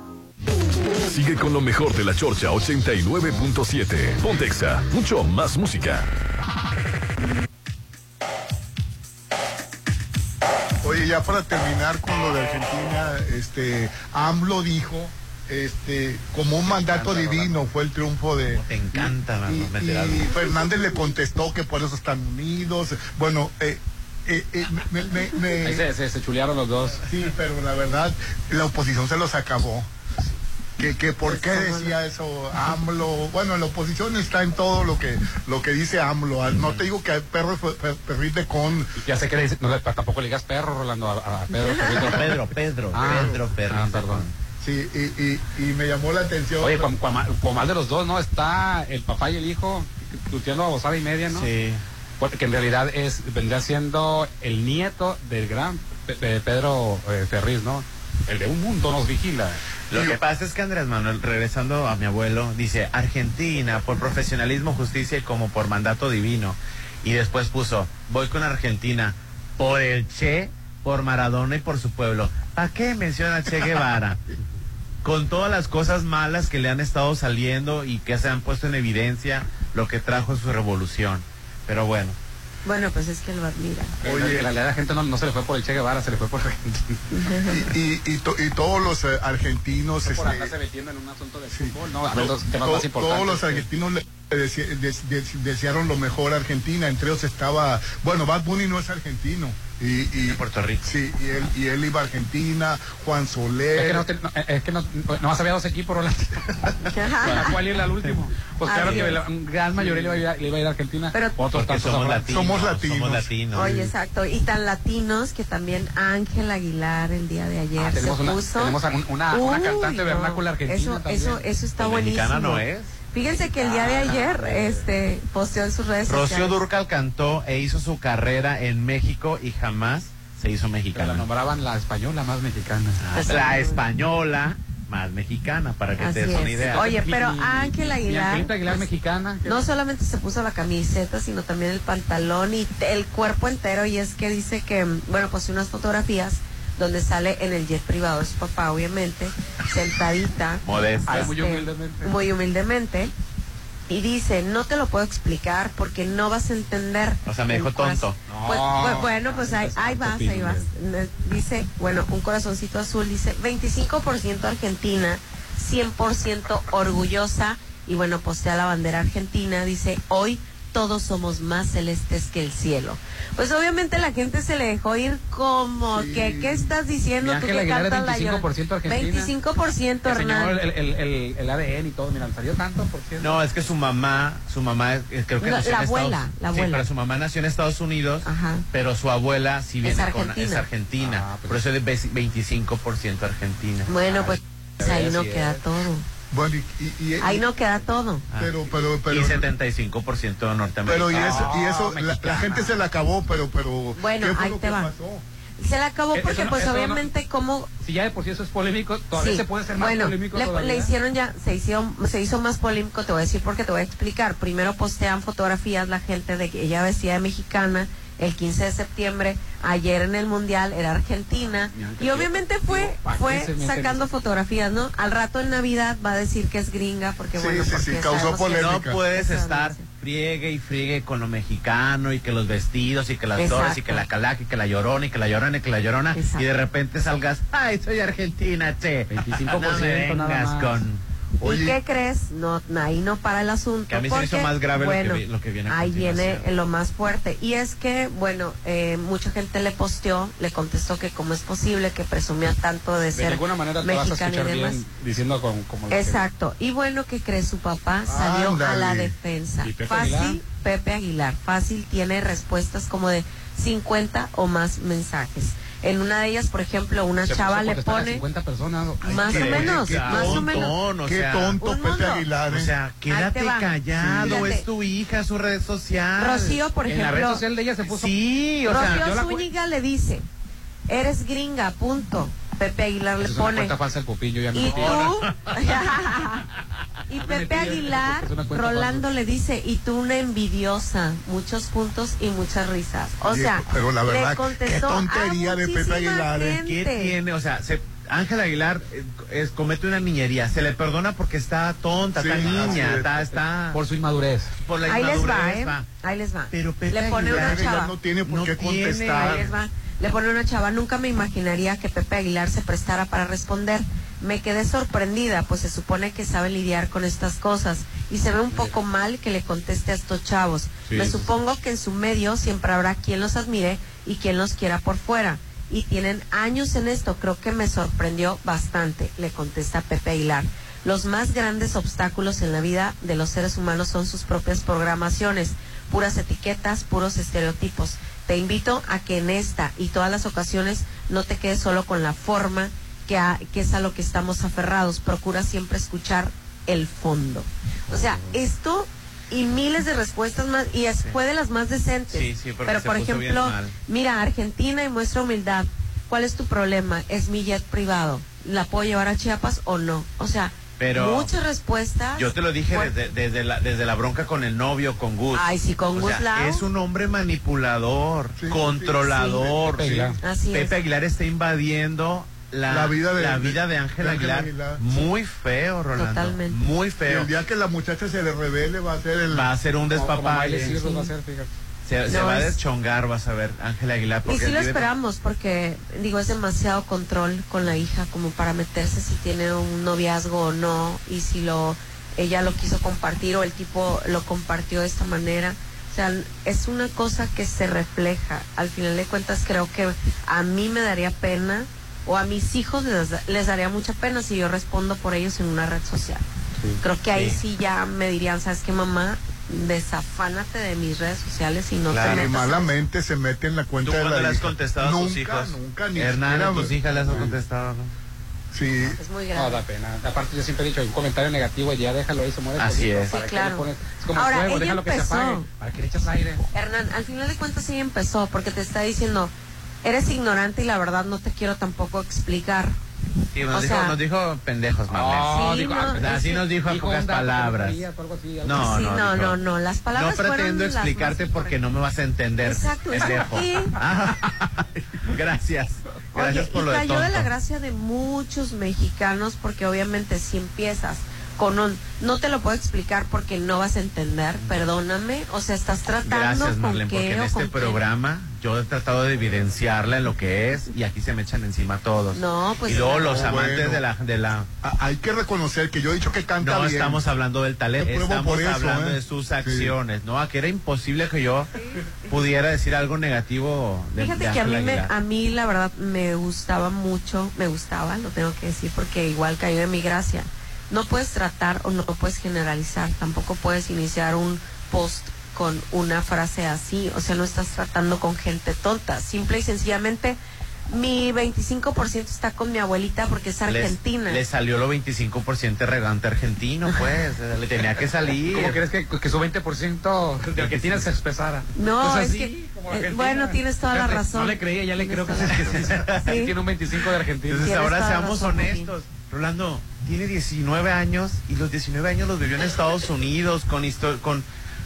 [SPEAKER 5] Sigue con lo mejor de la Chorcha 89.7. Pontexa, mucho más música.
[SPEAKER 1] Oye, ya para terminar con lo de Argentina, este, AMLO dijo, este, como un mandato divino fue el triunfo de.
[SPEAKER 4] Te encanta,
[SPEAKER 1] y,
[SPEAKER 4] mano, algo.
[SPEAKER 1] y Fernández le contestó que por eso están unidos. Bueno, eh, eh, eh, me, me- me-
[SPEAKER 2] Ahí se, se, se chulearon los dos.
[SPEAKER 1] sí, pero la verdad, la oposición se los acabó. Que, que por qué decía eso AMLO. Bueno, la oposición está en todo lo que lo que dice AMLO. No te digo que hay perro per- perrite con.
[SPEAKER 2] Ya sé que le dice- no, le- tampoco le digas perro, Rolando, a, a Pedro. Perrito.
[SPEAKER 4] Pedro, Pedro,
[SPEAKER 2] Ah,
[SPEAKER 4] Pedro, Pedro.
[SPEAKER 2] ah, perdón.
[SPEAKER 1] Sí, y, y, y me llamó la atención.
[SPEAKER 2] Oye, con, con, con más de los dos, ¿no? Está el papá y el hijo tuteando a bozada y media, ¿no?
[SPEAKER 4] Sí.
[SPEAKER 2] Porque en realidad es vendría siendo el nieto del gran Pe- Pe- Pedro eh, Ferriz, ¿no? El de un mundo nos vigila.
[SPEAKER 4] Lo que pasa es que Andrés Manuel, regresando a mi abuelo, dice Argentina por profesionalismo, justicia y como por mandato divino. Y después puso, voy con Argentina por el Che, por Maradona y por su pueblo. ¿Para qué menciona a Che Guevara? Con todas las cosas malas que le han estado saliendo y que se han puesto en evidencia lo que trajo su revolución. Pero bueno,
[SPEAKER 3] Bueno, pues es que lo admira.
[SPEAKER 2] Oye, en realidad la gente no, no se le fue por el Che Guevara, se le fue por
[SPEAKER 1] y, y, y to- y todos los eh, argentinos
[SPEAKER 2] por
[SPEAKER 1] este,
[SPEAKER 2] metiendo en un asunto de fútbol, ¿no? temas
[SPEAKER 1] to-
[SPEAKER 2] más importantes.
[SPEAKER 1] todos los argentinos le desearon lo mejor a Argentina entre ellos estaba bueno Bad Bunny no es argentino y, y
[SPEAKER 4] Puerto Rico
[SPEAKER 1] sí y él y él iba a Argentina Juan Soler
[SPEAKER 2] Es que no, te- no, es que no, no había dos equipos, Rolando. ¿A cuál ir al último? Pues claro que la gran mayoría le iba a ir a, le iba a, ir a Argentina.
[SPEAKER 3] Pero-
[SPEAKER 2] Otros tantos
[SPEAKER 4] somos latinos.
[SPEAKER 1] Somos latinos.
[SPEAKER 4] Somos latinos.
[SPEAKER 3] Oye, exacto. Y tan latinos que también Ángel Aguilar el día de ayer
[SPEAKER 2] Ah,
[SPEAKER 3] se
[SPEAKER 2] tenemos una-
[SPEAKER 3] puso.
[SPEAKER 2] tenemos un- una- una
[SPEAKER 3] Uy,
[SPEAKER 2] cantante vernácula argentina
[SPEAKER 3] Eso,
[SPEAKER 2] también.
[SPEAKER 3] eso, eso está buenísimo.
[SPEAKER 4] mexicana no es.
[SPEAKER 3] Fíjense que el día de ayer este, posteó en sus redes
[SPEAKER 4] Rocío
[SPEAKER 3] sociales.
[SPEAKER 4] Durcal cantó e hizo su carrera en México y jamás se hizo
[SPEAKER 2] Pero la
[SPEAKER 4] mexicana.
[SPEAKER 2] nombraban la española más mexicana.
[SPEAKER 4] La española más mexicana, para que
[SPEAKER 3] Así
[SPEAKER 4] te des una idea.
[SPEAKER 3] Oye, pero Ángel Aguilar.
[SPEAKER 2] Aguilar
[SPEAKER 3] pues,
[SPEAKER 2] mexicana.
[SPEAKER 3] No solamente se puso la camiseta, sino también el pantalón y el cuerpo entero. Y es que dice que, bueno, pues unas fotografías donde sale en el jet privado de su papá, obviamente, sentadita.
[SPEAKER 4] Modesta.
[SPEAKER 3] este,
[SPEAKER 2] Muy humildemente.
[SPEAKER 3] muy humildemente. Y dice, no te lo puedo explicar porque no vas a entender.
[SPEAKER 4] O sea, me dijo
[SPEAKER 3] corazón-
[SPEAKER 4] tonto.
[SPEAKER 3] Pues,
[SPEAKER 2] No,
[SPEAKER 3] pues, bueno, pues ahí, ahí vas, ahí vas. Dice, bueno, un corazoncito azul, dice 25% Argentina, 100% orgullosa. Y bueno, postea la bandera argentina, dice, hoy todos somos más celestes que el cielo. Pues obviamente la gente se le dejó ir como que, ¿qué estás diciendo
[SPEAKER 2] Mi
[SPEAKER 3] tú
[SPEAKER 2] Ángel
[SPEAKER 3] que
[SPEAKER 2] Aguilar es
[SPEAKER 3] cantas la llorona?
[SPEAKER 2] 25% argentina.
[SPEAKER 3] 25%
[SPEAKER 2] Que señaló
[SPEAKER 3] Hernán.
[SPEAKER 2] el, el, el, el ADN y todo, mira, salió tanto por ciento.
[SPEAKER 4] No, es que su mamá, su mamá, creo que
[SPEAKER 3] La-
[SPEAKER 4] nació
[SPEAKER 3] la
[SPEAKER 4] en
[SPEAKER 3] abuela,
[SPEAKER 4] Estados
[SPEAKER 3] la
[SPEAKER 4] Sí,
[SPEAKER 3] abuela.
[SPEAKER 4] pero su mamá nació en Estados Unidos,
[SPEAKER 3] Ajá.
[SPEAKER 4] pero su abuela sí viene con
[SPEAKER 3] argentina.
[SPEAKER 4] es argentina.
[SPEAKER 2] Ah, pues
[SPEAKER 4] por eso es de 25% argentina.
[SPEAKER 3] Bueno, pues ahí no queda
[SPEAKER 2] es.
[SPEAKER 3] todo.
[SPEAKER 1] Bueno, y, y- y-
[SPEAKER 3] Ahí no queda todo.
[SPEAKER 4] Ah.
[SPEAKER 1] pero, pero, pero,
[SPEAKER 4] y 75% norteamericano.
[SPEAKER 1] pero y eso, y eso,
[SPEAKER 2] Ah,
[SPEAKER 1] la, la
[SPEAKER 2] mexicana.
[SPEAKER 1] gente se la acabó, pero, pero,
[SPEAKER 3] Bueno,
[SPEAKER 1] ¿qué fue
[SPEAKER 3] ahí
[SPEAKER 1] lo
[SPEAKER 3] te
[SPEAKER 1] que
[SPEAKER 3] va.
[SPEAKER 1] pasó?
[SPEAKER 3] Se le acabó
[SPEAKER 2] Eh,
[SPEAKER 3] porque
[SPEAKER 2] eso no-
[SPEAKER 3] pues
[SPEAKER 2] eso no-
[SPEAKER 3] obviamente como
[SPEAKER 2] Si ya de por sí eso es polémico, todavía
[SPEAKER 3] Sí.
[SPEAKER 2] se puede ser más
[SPEAKER 3] bueno,
[SPEAKER 2] polémico
[SPEAKER 3] le,
[SPEAKER 2] todavía.
[SPEAKER 3] le hicieron ya, se hicieron, se hizo más polémico, te voy a decir porque te voy a explicar. Primero postean fotografías la gente de que ella vestida de mexicana el 15 de septiembre, ayer en el Mundial era Argentina y obviamente fue
[SPEAKER 2] digo, ¿para qué
[SPEAKER 3] fue sacando fotografías, ¿no? Al rato en Navidad va a decir que es gringa porque
[SPEAKER 1] Sí,
[SPEAKER 3] bueno,
[SPEAKER 1] sí,
[SPEAKER 3] porque
[SPEAKER 1] sí, causó
[SPEAKER 3] sabemos que-
[SPEAKER 1] polémica.
[SPEAKER 4] No puedes estar friegue y friegue con lo mexicano y que los vestidos y que las
[SPEAKER 3] Exacto.
[SPEAKER 4] flores y que la calaca y que la llorona y que la llorona y que la llorona
[SPEAKER 3] Exacto.
[SPEAKER 4] y de repente salgas, ay, soy argentina, che.
[SPEAKER 2] 25%
[SPEAKER 4] no
[SPEAKER 2] nada
[SPEAKER 4] vengas
[SPEAKER 2] más.
[SPEAKER 4] con...
[SPEAKER 1] Oye.
[SPEAKER 3] ¿Y qué crees? No, ahí no para el asunto.
[SPEAKER 4] Que a mí se me hizo
[SPEAKER 3] porque,
[SPEAKER 4] más grave lo que
[SPEAKER 3] bueno,
[SPEAKER 4] vi- lo que viene a
[SPEAKER 3] Ahí viene lo más fuerte. Y es que, bueno, eh, mucha gente le posteó, le contestó que cómo es posible que presumía tanto de
[SPEAKER 2] De
[SPEAKER 3] ser
[SPEAKER 2] ninguna manera te vas a
[SPEAKER 3] mexicano y
[SPEAKER 2] escuchar
[SPEAKER 3] demás.
[SPEAKER 2] bien diciendo con, como lo que-
[SPEAKER 3] Exacto. Y bueno, que cree su papá salió a la defensa.
[SPEAKER 2] ¿Y Pepe
[SPEAKER 3] Fácil,
[SPEAKER 2] Aguilar?
[SPEAKER 3] Pepe Aguilar. Fácil tiene respuestas como de 50 o más mensajes. En una de ellas, por ejemplo, una
[SPEAKER 2] Se
[SPEAKER 3] chava le pone
[SPEAKER 2] 50 personas. Ay,
[SPEAKER 3] más
[SPEAKER 1] qué-
[SPEAKER 3] o menos,
[SPEAKER 1] qué
[SPEAKER 3] más o menos.
[SPEAKER 1] Qué
[SPEAKER 4] sea,
[SPEAKER 1] tonto Pepe. Aguilar.
[SPEAKER 4] O
[SPEAKER 1] ¿eh?
[SPEAKER 4] sea, quédate callado,
[SPEAKER 3] Fíjate.
[SPEAKER 4] es tu hija, su red social.
[SPEAKER 3] Rocío, por
[SPEAKER 2] en la red
[SPEAKER 3] ejemplo,
[SPEAKER 2] social de ella se puso.
[SPEAKER 4] Sí, o sea,
[SPEAKER 3] Rocío
[SPEAKER 2] la cu-
[SPEAKER 3] Zúñiga le dice, eres gringa, punto. Pepe Aguilar le
[SPEAKER 2] es
[SPEAKER 3] pone,
[SPEAKER 2] falsa el ya no
[SPEAKER 3] y
[SPEAKER 2] me
[SPEAKER 3] tú, y
[SPEAKER 2] me
[SPEAKER 3] Pepe Aguilar, Rolando
[SPEAKER 2] falsa.
[SPEAKER 3] le dice, y tú una envidiosa, muchos puntos y muchas risas. O
[SPEAKER 1] Oye,
[SPEAKER 3] sea,
[SPEAKER 1] pero la verdad,
[SPEAKER 3] le contestó
[SPEAKER 1] qué tontería
[SPEAKER 3] a
[SPEAKER 1] de Pepe Aguilar, ¿eh?
[SPEAKER 3] gente.
[SPEAKER 4] ¿Qué tiene? O sea, se, Ángel Aguilar eh, es- comete una niñería. Se le perdona porque está tonta,
[SPEAKER 1] Sí,
[SPEAKER 4] está niña,
[SPEAKER 1] es.
[SPEAKER 4] está, está
[SPEAKER 2] Por su inmadurez.
[SPEAKER 4] por la
[SPEAKER 3] Ahí les va,
[SPEAKER 4] inmadurez,
[SPEAKER 3] ¿eh?
[SPEAKER 4] va.
[SPEAKER 3] Ahí les va.
[SPEAKER 4] Pero Pepe
[SPEAKER 3] le pone
[SPEAKER 4] Aguilar,
[SPEAKER 3] una
[SPEAKER 1] Aguilar
[SPEAKER 3] chava.
[SPEAKER 1] no tiene por
[SPEAKER 4] No
[SPEAKER 1] qué
[SPEAKER 4] tiene,
[SPEAKER 1] contestar.
[SPEAKER 3] Ahí les va. Le pone una chava, nunca me imaginaría que Pepe Aguilar se prestara para responder. Me quedé sorprendida, pues se supone que sabe lidiar con estas cosas. Y se ve un poco mal que le conteste a estos chavos.
[SPEAKER 2] Sí,
[SPEAKER 3] me supongo que en su medio siempre habrá quien los admire y quien los quiera por fuera. Y tienen años en esto, creo que me sorprendió bastante, le contesta Pepe Aguilar. Los más grandes obstáculos en la vida de los seres humanos son sus propias programaciones, puras etiquetas, puros estereotipos. Te invito a que en esta y todas las ocasiones no te quedes solo con la forma, que, a- que es a lo que estamos aferrados. Procura siempre escuchar el fondo. O sea, esto y miles de respuestas más, y es, fue de las más decentes.
[SPEAKER 4] Sí, sí, porque
[SPEAKER 3] Pero por ejemplo, mira, Argentina y muestra humildad. ¿Cuál es tu problema? Es mi jet privado. ¿La puedo llevar a Chiapas o no? O sea,
[SPEAKER 4] Pero
[SPEAKER 3] muchas respuestas.
[SPEAKER 4] Yo te lo dije desde, desde, la, desde la bronca con el novio, con Gus.
[SPEAKER 3] Ay, sí, con
[SPEAKER 4] O
[SPEAKER 3] Gus
[SPEAKER 4] sea. Es un hombre manipulador,
[SPEAKER 1] Sí,
[SPEAKER 4] controlador.
[SPEAKER 2] sí, sí. Pepe Aguilar.
[SPEAKER 3] Así
[SPEAKER 4] Pepe
[SPEAKER 3] es.
[SPEAKER 4] Aguilar está invadiendo la,
[SPEAKER 1] La vida de-
[SPEAKER 4] la vida de Ángel Aguilar.
[SPEAKER 1] Aguilar.
[SPEAKER 4] Muy feo, Rolando.
[SPEAKER 3] Totalmente.
[SPEAKER 4] Muy
[SPEAKER 1] Y
[SPEAKER 4] feo.
[SPEAKER 1] el día que la muchacha se le revele va a ser el...
[SPEAKER 4] Va a ser un
[SPEAKER 2] Como- como
[SPEAKER 4] despapalle.
[SPEAKER 2] Miley Cyrus va a ser, fíjate.
[SPEAKER 4] Se, va a
[SPEAKER 3] es-
[SPEAKER 4] deschongar, vas a ver, Ángel Aguilar.
[SPEAKER 3] Y
[SPEAKER 4] Porque
[SPEAKER 3] sí lo esperamos porque, digo, es demasiado control con la hija como para meterse si tiene un noviazgo o no y si lo ella lo quiso compartir o el tipo lo compartió de esta manera. O sea, es una cosa que se refleja. Al final de cuentas creo que a mí me daría pena o a mis hijos les, les daría mucha pena si yo respondo por ellos en una red social. Creo que ahí
[SPEAKER 4] Sí.
[SPEAKER 3] sí ya me dirían, ¿sabes qué, mamá? Desafánate de mis redes sociales y no
[SPEAKER 1] Claro,
[SPEAKER 3] te metas en-
[SPEAKER 1] malamente se mete en la
[SPEAKER 4] ¿Tú
[SPEAKER 1] cuenta de la
[SPEAKER 4] le has
[SPEAKER 1] hija.
[SPEAKER 4] contestado a tus
[SPEAKER 1] nunca,
[SPEAKER 4] hijos?
[SPEAKER 1] Nunca, ni
[SPEAKER 4] Hernán, a tus hijas les has contestado, ¿no?
[SPEAKER 1] Sí.
[SPEAKER 3] Es muy
[SPEAKER 2] No,
[SPEAKER 3] grave.
[SPEAKER 2] da pena. Aparte, yo siempre he dicho, un comentario negativo, ya déjalo ahí, se muere.
[SPEAKER 4] Así es.
[SPEAKER 2] ¿Para
[SPEAKER 3] Sí,
[SPEAKER 2] qué
[SPEAKER 3] claro.
[SPEAKER 2] le pones? Es como
[SPEAKER 3] Ahora,
[SPEAKER 2] fuego,
[SPEAKER 3] ella
[SPEAKER 2] déjalo que se apague. ¿Para qué le echas aire?
[SPEAKER 3] Hernán, al final de cuentas sí empezó porque te está diciendo, eres ignorante y la verdad no te quiero tampoco explicar.
[SPEAKER 4] Sí, nos,
[SPEAKER 3] O
[SPEAKER 4] dijo,
[SPEAKER 3] sea-
[SPEAKER 4] nos dijo pendejos, Marlene.
[SPEAKER 3] No, Sí, dijo- no,
[SPEAKER 4] así nos dijo a pocas palabras. No,
[SPEAKER 3] Sí,
[SPEAKER 4] no,
[SPEAKER 3] no, no, no, las palabras
[SPEAKER 4] No pretendo explicarte porque no me vas a entender.
[SPEAKER 3] Exacto, es
[SPEAKER 4] pendejo.
[SPEAKER 3] aquí.
[SPEAKER 4] Gracias. Gracias
[SPEAKER 3] Oye,
[SPEAKER 4] por
[SPEAKER 3] y
[SPEAKER 4] lo de
[SPEAKER 3] cayó de la
[SPEAKER 4] tonto.
[SPEAKER 3] gracia de muchos mexicanos porque obviamente si empiezas con un no te lo puedo explicar porque no vas a entender, perdóname, o sea, estás tratando
[SPEAKER 4] Gracias,
[SPEAKER 3] con
[SPEAKER 4] Marlene, porque
[SPEAKER 3] qué
[SPEAKER 4] en
[SPEAKER 3] o
[SPEAKER 4] este
[SPEAKER 3] con qué.
[SPEAKER 4] programa yo he tratado de evidenciarla en lo que es y aquí se me echan encima todos.
[SPEAKER 3] No, pues
[SPEAKER 4] y luego
[SPEAKER 3] no.
[SPEAKER 4] los amantes
[SPEAKER 1] Bueno.
[SPEAKER 4] de la de la
[SPEAKER 1] Hay que reconocer que yo he dicho que canta
[SPEAKER 4] no
[SPEAKER 1] bien.
[SPEAKER 4] estamos hablando del talento, estamos
[SPEAKER 1] eso,
[SPEAKER 4] hablando
[SPEAKER 1] ¿eh?
[SPEAKER 4] de sus
[SPEAKER 1] Sí.
[SPEAKER 4] acciones, ¿no? Aquí era imposible que yo pudiera decir algo negativo de
[SPEAKER 3] Fíjate
[SPEAKER 4] de
[SPEAKER 3] que a mí, me, a mí la verdad me gustaba mucho, me gustaba, lo tengo que decir porque igual cayó de mi gracia. No puedes tratar o no puedes generalizar, tampoco puedes iniciar un post con una frase así, o sea, no estás tratando con gente tonta, simple y sencillamente mi 25% está con mi abuelita porque es argentina.
[SPEAKER 4] Le salió lo 25% regante argentino, pues. le tenía que salir.
[SPEAKER 2] ¿Cómo crees que, que su 20% de Argentina se expresara?
[SPEAKER 3] No,
[SPEAKER 2] Pues
[SPEAKER 3] es
[SPEAKER 2] así,
[SPEAKER 3] que,
[SPEAKER 2] como
[SPEAKER 3] eh, bueno, tienes toda la razón.
[SPEAKER 2] No le creía, ya le creo que sí, que sí, sí. Tiene un 25 de Argentina.
[SPEAKER 4] Entonces ahora seamos
[SPEAKER 3] razón,
[SPEAKER 4] honestos. Rolando tiene 19 años y los 19 años los vivió en Estados Unidos con con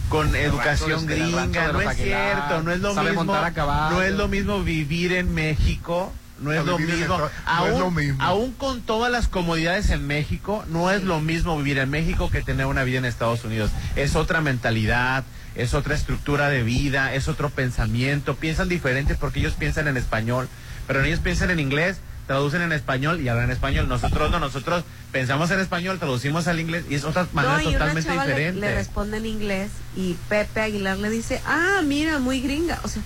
[SPEAKER 4] con educación gringa, no es cierto, no es lo mismo, no es lo mismo vivir en México, no es lo mismo,
[SPEAKER 1] no es
[SPEAKER 4] aún,
[SPEAKER 1] lo mismo.
[SPEAKER 4] aún con todas las comodidades en México, no es lo mismo vivir en México que tener una vida en Estados Unidos, es otra mentalidad, es otra estructura de vida, es otro pensamiento, piensan diferente porque ellos piensan en español, pero ellos piensan en inglés, traducen en español y hablan español. Nosotros no, nosotros pensamos en español, traducimos al inglés y es otra manera
[SPEAKER 3] No, y una
[SPEAKER 4] totalmente
[SPEAKER 3] chava le,
[SPEAKER 4] diferente.
[SPEAKER 3] le responde en inglés y Pepe Aguilar le dice, ah, mira, muy gringa. O sea,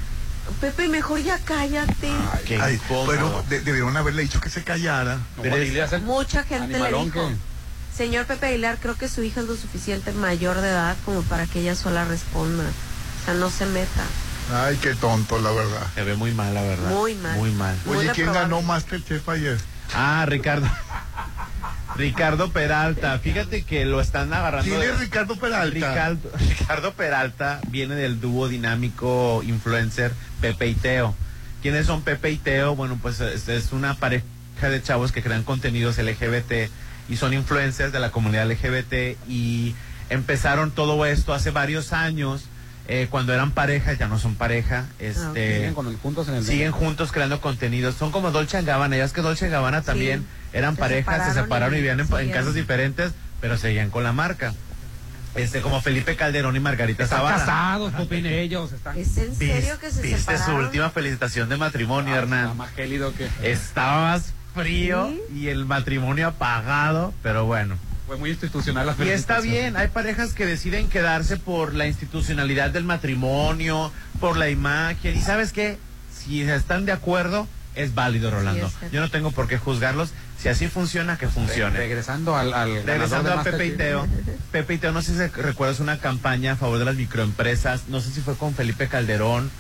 [SPEAKER 3] Pepe, mejor ya cállate.
[SPEAKER 4] Qué
[SPEAKER 1] Ay,
[SPEAKER 4] incómodo.
[SPEAKER 1] pero de- debieron haberle dicho que se callara.
[SPEAKER 3] Mucha gente le dijo. Señor Pepe Aguilar, creo que su hija es lo suficiente mayor de edad como para que ella sola responda. O sea, no se meta.
[SPEAKER 1] Ay, qué tonto, la verdad.
[SPEAKER 4] Se ve muy mal, la verdad.
[SPEAKER 3] Muy mal.
[SPEAKER 4] Muy mal.
[SPEAKER 3] Muy
[SPEAKER 1] Oye, ¿quién
[SPEAKER 3] reprobable.
[SPEAKER 1] ganó Masterchef ayer?
[SPEAKER 4] Ah, Ricardo. Ricardo Peralta. Fíjate que lo están agarrando.
[SPEAKER 1] ¿Quién es Ricardo Peralta?
[SPEAKER 4] Ricardo, Ricardo Peralta viene del dúo dinámico influencer Pepe y Teo. ¿Quiénes son Pepe y Teo? Bueno, pues es, es una pareja de chavos que crean contenidos LGBT y son influencers de la comunidad LGBT y empezaron todo esto hace varios años. Eh, cuando eran pareja, ya no son pareja. Este,
[SPEAKER 2] Siguen con el- juntos en el
[SPEAKER 4] siguen juntos creando contenidos. Son como Dolce Gabbana. Ya es que Dolce Gabbana también eran
[SPEAKER 3] Se
[SPEAKER 4] parejas, se
[SPEAKER 3] separaron
[SPEAKER 4] separaron
[SPEAKER 3] y
[SPEAKER 4] y vivían en, casas diferentes, pero seguían con la marca. Este, como Felipe Calderón y Margarita
[SPEAKER 2] Están
[SPEAKER 4] Zavala.
[SPEAKER 2] casados, ¿qué opinan ellos? Están
[SPEAKER 3] ¿Es en serio que se
[SPEAKER 4] ¿Viste su
[SPEAKER 3] separaron?
[SPEAKER 4] última felicitación de matrimonio,
[SPEAKER 2] Está
[SPEAKER 4] Hernán?
[SPEAKER 2] más gélido que...
[SPEAKER 4] Estaba más frío y el matrimonio apagado, pero bueno.
[SPEAKER 2] Fue muy institucional la
[SPEAKER 4] Y está bien, hay parejas que deciden quedarse por la institucionalidad del matrimonio, por la imagen. Y sabes qué, si están de acuerdo, es válido, Rolando. Yo no tengo por qué juzgarlos. Si así funciona, que funcione.
[SPEAKER 2] Regresando al, al
[SPEAKER 4] Regresando a Pepe y Teo. Pepe y Teo, no sé si recuerdas una campaña a favor de las microempresas. No sé si fue con Felipe Calderón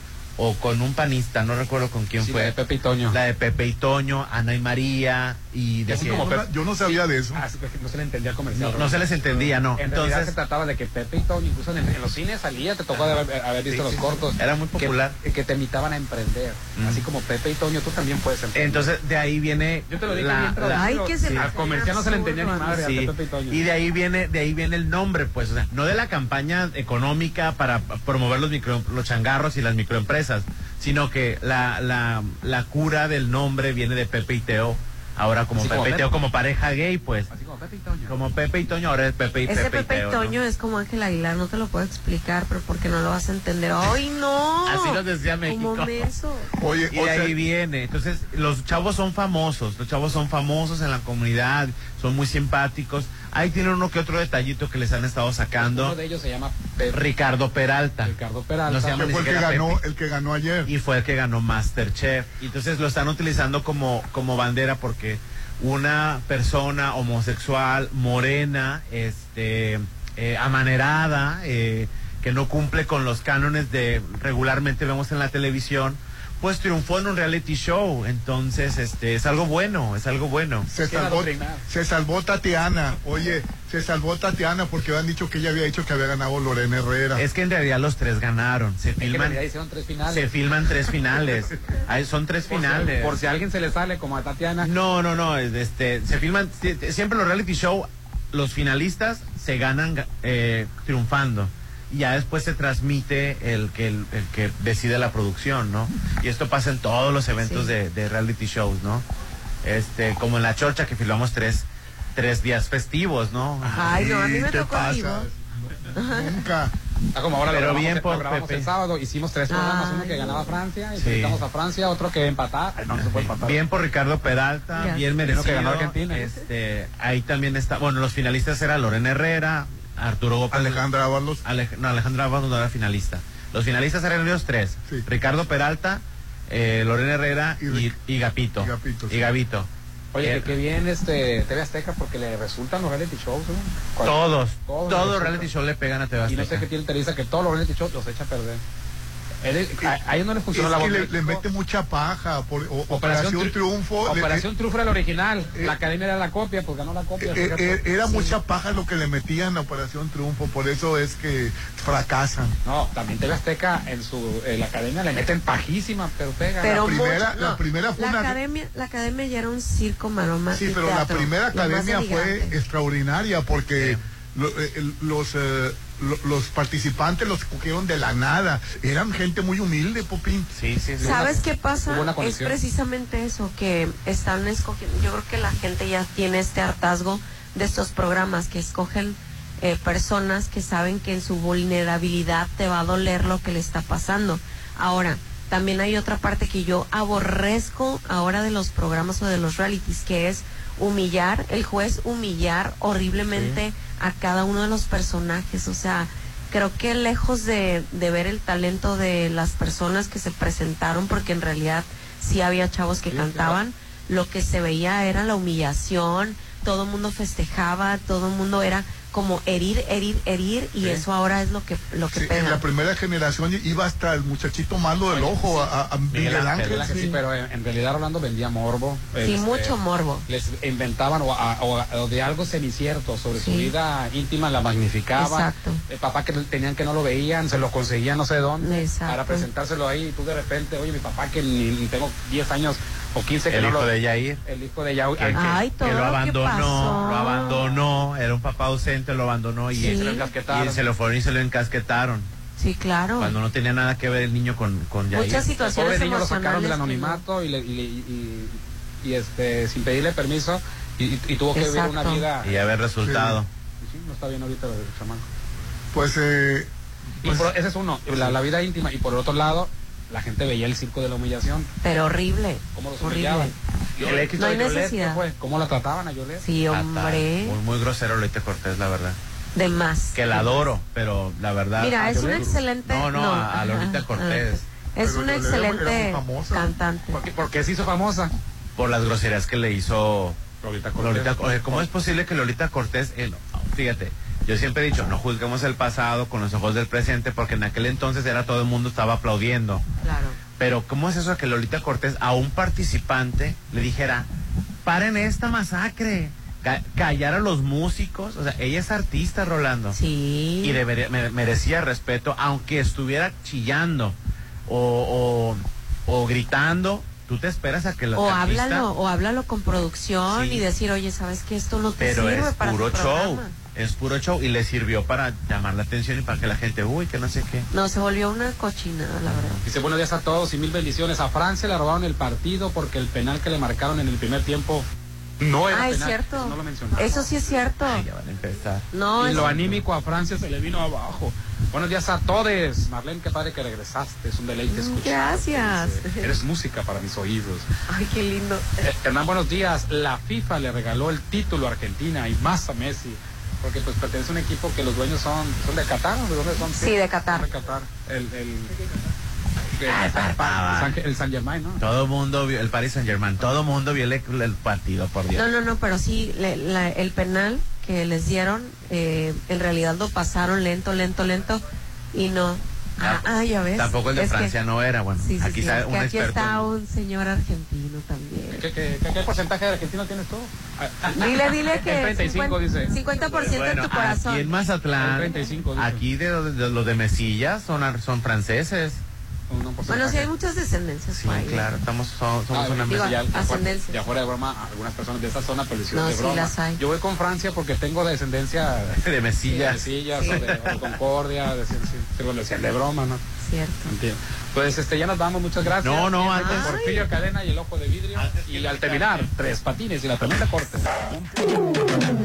[SPEAKER 4] o con un panista, no recuerdo con quién
[SPEAKER 2] Sí,
[SPEAKER 4] fue.
[SPEAKER 2] la de Pepe y Toño.
[SPEAKER 4] La de Pepe y Toño, Ana y María y de
[SPEAKER 2] Así
[SPEAKER 4] que-
[SPEAKER 2] como
[SPEAKER 1] Yo no- yo no sabía de eso.
[SPEAKER 2] Ah, sí, porque no se le entendía el comercial.
[SPEAKER 4] no, no se les entendía, no.
[SPEAKER 2] En realidad se
[SPEAKER 4] Entonces,
[SPEAKER 2] trataba de que Pepe y Toño, incluso en, en los cines salía, te tocó haber, haber visto
[SPEAKER 4] Sí,
[SPEAKER 2] los
[SPEAKER 4] sí,
[SPEAKER 2] cortos.
[SPEAKER 4] era muy
[SPEAKER 2] que-
[SPEAKER 4] popular.
[SPEAKER 2] Que, te invitaban a emprender.
[SPEAKER 4] Mm.
[SPEAKER 2] Así como Pepe y Toño, tú también puedes emprender.
[SPEAKER 4] entonces de ahí viene
[SPEAKER 2] Yo te lo dije
[SPEAKER 4] la-
[SPEAKER 2] bien
[SPEAKER 4] la-.
[SPEAKER 3] Ay, que se
[SPEAKER 2] Sí.
[SPEAKER 3] me
[SPEAKER 2] Al comercial no se le entendía ni madre,
[SPEAKER 4] Sí,
[SPEAKER 2] de Pepe y Toño.
[SPEAKER 4] y de ahí viene de ahí viene el nombre pues o sea no de la campaña económica para promover los micro los changarros y las microempresas sino que la, la, la cura del nombre viene de Pepe y Teo ahora como
[SPEAKER 2] Así
[SPEAKER 4] Pepe
[SPEAKER 2] como
[SPEAKER 4] y. Teo como pareja gay pues
[SPEAKER 2] Así como Pepe y Toño.
[SPEAKER 4] como Pepe y Toño ahora es Pepe y
[SPEAKER 3] Ese
[SPEAKER 4] Pepe,
[SPEAKER 3] Pepe
[SPEAKER 4] y Teo
[SPEAKER 3] y
[SPEAKER 4] ¿no?
[SPEAKER 3] Toño es como Ángel Aguilar, no te lo puedo explicar, pero porque no lo vas a entender. ¡Ay, no!
[SPEAKER 4] Así lo decía México.
[SPEAKER 3] Como menso.
[SPEAKER 1] Oye,
[SPEAKER 4] Y
[SPEAKER 1] o
[SPEAKER 4] de
[SPEAKER 1] sea,
[SPEAKER 4] ahí viene. Entonces, los chavos son famosos. Los chavos son famosos en la comunidad. Son muy simpáticos. Ahí tienen uno que otro detallito que les han estado
[SPEAKER 2] Uno
[SPEAKER 4] sacando.
[SPEAKER 2] de ellos se llama Pepe.
[SPEAKER 4] Ricardo Peralta.
[SPEAKER 2] Ricardo Peralta.
[SPEAKER 4] No se llama
[SPEAKER 1] que
[SPEAKER 4] ni
[SPEAKER 1] fue el que ganó,
[SPEAKER 4] Pepe.
[SPEAKER 1] el que ganó ayer.
[SPEAKER 4] Y fue el que ganó Masterchef. Y entonces lo están utilizando como, como bandera porque una persona homosexual, morena, este, eh, amanerada, eh, que no cumple con los cánones de regularmente vemos en la televisión, pues triunfó en un reality show. Entonces, este, es algo bueno, es algo bueno.
[SPEAKER 1] Se salvó, se salvó Tatiana. Oye, se salvó Tatiana porque habían dicho que ella había dicho que había ganado Lorena Herrera.
[SPEAKER 4] Es que en realidad los tres ganaron. Se filman,
[SPEAKER 2] tres finales.
[SPEAKER 4] se filman tres finales. Ahí son tres
[SPEAKER 2] Por si-
[SPEAKER 4] finales.
[SPEAKER 2] por si a alguien se le sale como a Tatiana.
[SPEAKER 4] No, no, no, es- este, se filman, si- siempre los reality show, los finalistas se ganan eh, triunfando. Y ya después se transmite el que, el, el que decide la producción, ¿no? Y esto pasa en todos los eventos
[SPEAKER 3] Sí.
[SPEAKER 4] de, de reality shows, ¿no? Este, como en la chorcha que filmamos tres, tres días festivos, ¿no?
[SPEAKER 3] Ay, no, a mí me
[SPEAKER 1] ¿Qué
[SPEAKER 3] tocó
[SPEAKER 1] pasa?
[SPEAKER 3] vivo.
[SPEAKER 1] Nunca.
[SPEAKER 2] Ah, como ahora
[SPEAKER 4] Pero
[SPEAKER 2] lo
[SPEAKER 4] bien
[SPEAKER 2] el-
[SPEAKER 4] por
[SPEAKER 2] lo grabamos
[SPEAKER 4] Pepe.
[SPEAKER 2] el sábado, hicimos tres programas, uno que ganaba. Francia, y
[SPEAKER 4] Sí.
[SPEAKER 2] a Francia, otro que empataba. No, no se puede empatar.
[SPEAKER 4] Bien por Ricardo Peralta,
[SPEAKER 3] Ya.
[SPEAKER 4] bien
[SPEAKER 2] Uno
[SPEAKER 4] merecido.
[SPEAKER 2] que ganó Argentina.
[SPEAKER 4] Este, ahí también está, bueno, los finalistas eran Lorena Herrera, Arturo Gómez.
[SPEAKER 1] Alejandra Ábalos.
[SPEAKER 4] Alej- no, Alejandra Ábalos no era finalista. Los finalistas eran ellos tres.
[SPEAKER 1] Sí.
[SPEAKER 4] Ricardo Peralta, eh, Lorena Herrera
[SPEAKER 1] Y
[SPEAKER 4] y, y Gapito.
[SPEAKER 1] y Gapito,
[SPEAKER 4] Y
[SPEAKER 1] sí.
[SPEAKER 4] Gapito.
[SPEAKER 2] Oye,
[SPEAKER 4] Eh,
[SPEAKER 2] que, bien este TV Azteca porque le resultan los reality shows,
[SPEAKER 4] Todos,
[SPEAKER 2] Todos
[SPEAKER 4] todos,
[SPEAKER 2] les
[SPEAKER 4] reality show le pegan a TV
[SPEAKER 2] Y no sé
[SPEAKER 4] Azteca.
[SPEAKER 2] qué tiene Teresa que todos los reality shows los echa a perder. Él- a, a ellos no les
[SPEAKER 1] Es
[SPEAKER 2] funcionó la
[SPEAKER 1] que le, mete mucha paja. Por, o-
[SPEAKER 2] Operación
[SPEAKER 1] Operación,
[SPEAKER 2] Tri-
[SPEAKER 1] Triunfo. le-
[SPEAKER 2] Operación Triunfo era el original,
[SPEAKER 1] eh,
[SPEAKER 2] la academia era la copia, pues ganó la copia.
[SPEAKER 1] eh, eh, era mucha paja lo que le metían a Operación Triunfo, por eso es que fracasan.
[SPEAKER 2] No, también TV Azteca en su en la academia le meten pajísima, pero pega.
[SPEAKER 3] Pero
[SPEAKER 1] primera-
[SPEAKER 3] mucho-
[SPEAKER 1] la primera fue
[SPEAKER 3] la
[SPEAKER 1] una-
[SPEAKER 3] academia, la academia ya era un circo maroma.
[SPEAKER 1] Sí, pero la primera academia fue extraordinaria porque lo- eh, los, eh, lo- los participantes los cogieron de la nada. Eran gente muy humilde, Popín.
[SPEAKER 4] Sí, sí, sí.
[SPEAKER 3] ¿Sabes qué pasa? Es precisamente eso, que están escogiendo, yo creo que la gente ya tiene este hartazgo de estos programas que escogen eh, personas que saben que en su vulnerabilidad te va a doler lo que le está pasando. Ahora, también hay otra parte que yo aborrezco ahora de los programas o de los realities, que es humillar, el juez humillar horriblemente a cada uno de los personajes. O sea, creo que lejos de, de ver el talento de las personas que se presentaron, porque en realidad sí había chavos que cantaban, lo que se veía era la humillación, todo el mundo festejaba, todo el mundo era como herir, herir, herir, y
[SPEAKER 1] Sí.
[SPEAKER 3] eso ahora es lo que, lo que
[SPEAKER 1] Sí,
[SPEAKER 3] pega.
[SPEAKER 1] en la primera generación iba hasta el muchachito malo del ojo, a, a Miguel,
[SPEAKER 4] Miguel
[SPEAKER 1] Ángel.
[SPEAKER 2] Sí,
[SPEAKER 1] sí.
[SPEAKER 2] pero en, en realidad Orlando vendía morbo.
[SPEAKER 3] Sí,
[SPEAKER 2] este,
[SPEAKER 3] mucho morbo.
[SPEAKER 2] Les inventaban o, a- o a- o de algo semicierto sobre su
[SPEAKER 3] Sí.
[SPEAKER 2] vida íntima, la magnificaban.
[SPEAKER 3] Exacto.
[SPEAKER 2] El papá que tenían que no lo veían, se lo conseguían no sé dónde
[SPEAKER 3] Exacto.
[SPEAKER 2] para presentárselo ahí y tú de repente, oye, mi papá que ni, ni tengo 10 años o 15 que
[SPEAKER 4] El
[SPEAKER 2] no
[SPEAKER 4] hijo
[SPEAKER 2] lo...
[SPEAKER 4] de Yair.
[SPEAKER 2] El hijo de Yair.
[SPEAKER 4] Que, que-
[SPEAKER 3] Ay,
[SPEAKER 4] que
[SPEAKER 3] todo
[SPEAKER 4] lo abandonó, lo abandonó, era un papá ausente, lo abandonó y,
[SPEAKER 3] Sí.
[SPEAKER 2] se lo encasquetaron.
[SPEAKER 4] y se lo fueron y se lo encasquetaron.
[SPEAKER 3] Sí, claro.
[SPEAKER 4] Cuando no tenía nada que ver el niño con, con Yair.
[SPEAKER 3] Muchas situaciones
[SPEAKER 2] pobre niño lo sacaron del anonimato y, le- y, le- y- y, este, sin pedirle permiso y, y- y tuvo que vivir una vida...
[SPEAKER 4] Y el resultado.
[SPEAKER 2] Sí, no está bien ahorita el chamaco.
[SPEAKER 1] Pues, eh,
[SPEAKER 2] Y por- ese es uno, la, la vida íntima. Y por el otro lado, la gente veía el circo de la humillación.
[SPEAKER 3] Pero horrible.
[SPEAKER 2] Cómo los
[SPEAKER 3] horrible.
[SPEAKER 2] humillaban. Y el éxito
[SPEAKER 3] No hay
[SPEAKER 2] de Yolette,
[SPEAKER 3] necesidad.
[SPEAKER 2] ¿qué fue? ¿Cómo la trataban a Yolette?
[SPEAKER 3] Sí, hombre.
[SPEAKER 4] Muy, muy grosero Lolita Cortés, la verdad.
[SPEAKER 3] De más.
[SPEAKER 4] Que la adoro, pero la verdad.
[SPEAKER 3] Mira,
[SPEAKER 4] a
[SPEAKER 3] es una
[SPEAKER 4] Yolette-
[SPEAKER 3] excelente.
[SPEAKER 4] No, no, a, a
[SPEAKER 3] ajá,
[SPEAKER 4] Lolita. Cortés.
[SPEAKER 3] Es
[SPEAKER 1] Pero
[SPEAKER 3] una excelente
[SPEAKER 1] famosa.
[SPEAKER 3] cantante.
[SPEAKER 2] ¿Por qué, por qué se hizo famosa?
[SPEAKER 4] Por las groserías que le hizo
[SPEAKER 2] Lolita Cortés.
[SPEAKER 4] Lolita. ¿cómo es posible que Lolita Cortés, eh, fíjate, yo siempre he dicho, no juzguemos el pasado con los ojos del presente, porque en aquel entonces era todo el mundo estaba aplaudiendo.
[SPEAKER 3] Claro.
[SPEAKER 4] Pero ¿cómo es eso que Lolita Cortés a un participante le dijera, paren esta masacre, ca- callar a los músicos? O sea, ella es artista, Rolando.
[SPEAKER 3] Sí.
[SPEAKER 4] Y debería, me- merecía respeto, aunque estuviera chillando o, o, o gritando. Tú te esperas a que la
[SPEAKER 3] O
[SPEAKER 4] artista-
[SPEAKER 3] háblalo, o háblalo con producción
[SPEAKER 4] Sí.
[SPEAKER 3] y decir, oye, ¿sabes que Esto no te
[SPEAKER 4] pero
[SPEAKER 3] sirve
[SPEAKER 4] es
[SPEAKER 3] para
[SPEAKER 4] puro
[SPEAKER 3] tu
[SPEAKER 4] show. Es puro show y le sirvió para llamar la atención y para que la gente, uy, que no sé qué.
[SPEAKER 3] No, se volvió una cochinada, la verdad.
[SPEAKER 2] Dice buenos días a todos y mil bendiciones. A Francia le robaron el partido porque el penal que le marcaron en el primer tiempo no era
[SPEAKER 3] Ah, es
[SPEAKER 2] penal.
[SPEAKER 3] cierto.
[SPEAKER 2] Eso no lo mencionaba.
[SPEAKER 3] Eso sí es cierto.
[SPEAKER 4] Ay, ya van a empezar.
[SPEAKER 3] No,
[SPEAKER 2] y
[SPEAKER 3] es
[SPEAKER 2] lo anímico a Francia se le vino abajo. Buenos días a todos. Marlene, qué padre que regresaste. Es un deleite escuchar.
[SPEAKER 3] Gracias.
[SPEAKER 2] Eres música para mis oídos.
[SPEAKER 3] Ay, qué lindo.
[SPEAKER 2] Eh, Hernán, buenos días. La FIFA le regaló el título a Argentina y más a Messi. Porque pues pertenece a un equipo que los dueños son, son de Qatar, ¿o ¿de dónde son?
[SPEAKER 3] Sí, de Qatar.
[SPEAKER 2] De Qatar. El, el, el,
[SPEAKER 4] Ay, papá.
[SPEAKER 2] San, el San Germain, ¿no?
[SPEAKER 4] Todo mundo vio, el Paris Saint Germain, todo mundo vio el, el partido, por Dios.
[SPEAKER 3] No, no, no, pero sí, le- la- el penal que les dieron, eh, en realidad lo pasaron lento, lento, lento, y no, Ah, ah, ya ves.
[SPEAKER 4] Tampoco el de
[SPEAKER 3] Es que-
[SPEAKER 4] Francia no era, bueno.
[SPEAKER 3] Sí, sí,
[SPEAKER 4] aquí
[SPEAKER 3] sí,
[SPEAKER 4] está un
[SPEAKER 3] aquí
[SPEAKER 4] experto.
[SPEAKER 3] está un señor argentino también.
[SPEAKER 2] ¿Qué, qué, qué- qué porcentaje de argentino tienes tú?
[SPEAKER 3] Dile, dile que
[SPEAKER 2] El 35 dice.
[SPEAKER 3] 50% en
[SPEAKER 4] Bueno,
[SPEAKER 3] tu corazón.
[SPEAKER 4] aquí en Mazatlán,
[SPEAKER 2] El 35 dice.
[SPEAKER 4] aquí de, de- de los de Mesilla son, ar- son franceses.
[SPEAKER 3] Bueno, sí hay muchas descendencias
[SPEAKER 4] Sí,
[SPEAKER 3] ahí.
[SPEAKER 4] claro, estamos, so- somos
[SPEAKER 2] No,
[SPEAKER 4] una
[SPEAKER 3] digo,
[SPEAKER 2] ya, ya fuera,
[SPEAKER 3] ascendencia.
[SPEAKER 2] ya fuera de broma, algunas personas de esta zona hicieron
[SPEAKER 3] No,
[SPEAKER 2] de
[SPEAKER 3] sí
[SPEAKER 2] broma.
[SPEAKER 3] las hay.
[SPEAKER 2] Yo voy con Francia porque tengo descendencia
[SPEAKER 4] de Mesilla.
[SPEAKER 2] de Mesillas,
[SPEAKER 3] Sí.
[SPEAKER 2] o de, o de Concordia, de, sí, sí, pero lo decían de broma, ¿no?
[SPEAKER 3] Cierto.
[SPEAKER 2] Entiendo. Pues este, ya nos vamos, muchas gracias.
[SPEAKER 4] No, no, antes-
[SPEAKER 2] Porfirio Cadena y el ojo de vidrio. Y al terminar, tres patines y la tremenda corte.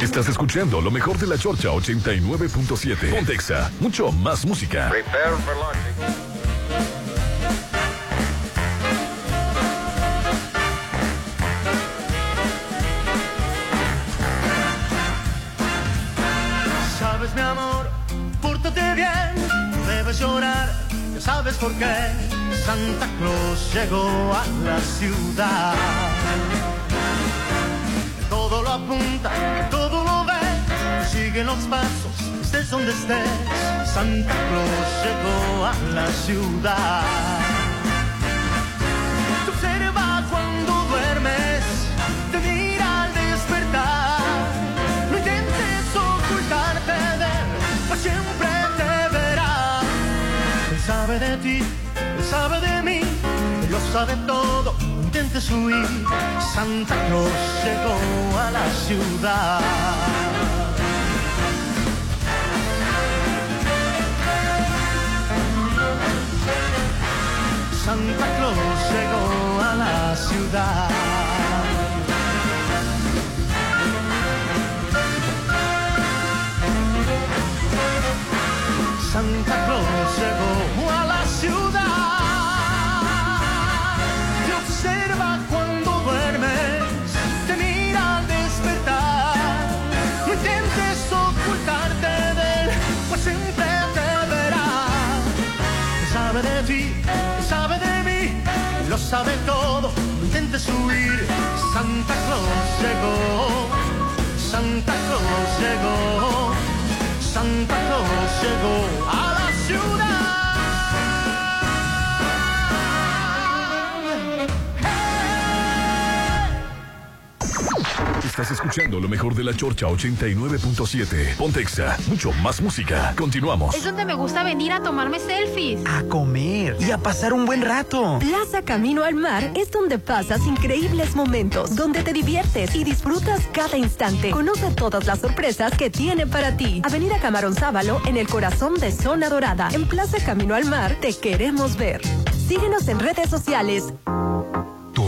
[SPEAKER 5] Estás escuchando lo mejor de la Chorcha 89.7. Pontexa, mucho más música.
[SPEAKER 16] Prepare for launching.
[SPEAKER 17] Sabes por qué. Santa Claus llegó a la ciudad. Todo lo apunta, todo lo ve, sigue los pasos, estés donde estés. Santa Claus llegó a la ciudad. Él sabe de mí, él lo sabe todo. Intentes huir, Santa Claus llegó a la ciudad. Santa Claus llegó a la ciudad. Santa Claus llegó sabe todo. Intentes huir. Santa Claus llegó, Santa Claus llegó, Santa Claus llegó a la ciudad.
[SPEAKER 5] Estás escuchando lo mejor de la Chorcha 89.7. Pontexa, mucho más música. Continuamos.
[SPEAKER 18] Es donde me gusta venir a tomarme selfies.
[SPEAKER 14] A comer y a pasar un buen rato.
[SPEAKER 19] Plaza Camino al Mar es donde pasas increíbles momentos, donde te diviertes y disfrutas cada instante. Conoce todas las sorpresas que tiene para ti. Avenida Camarón Sábalo, en el corazón de Zona Dorada. En Plaza Camino al Mar, te queremos ver. Síguenos en redes sociales.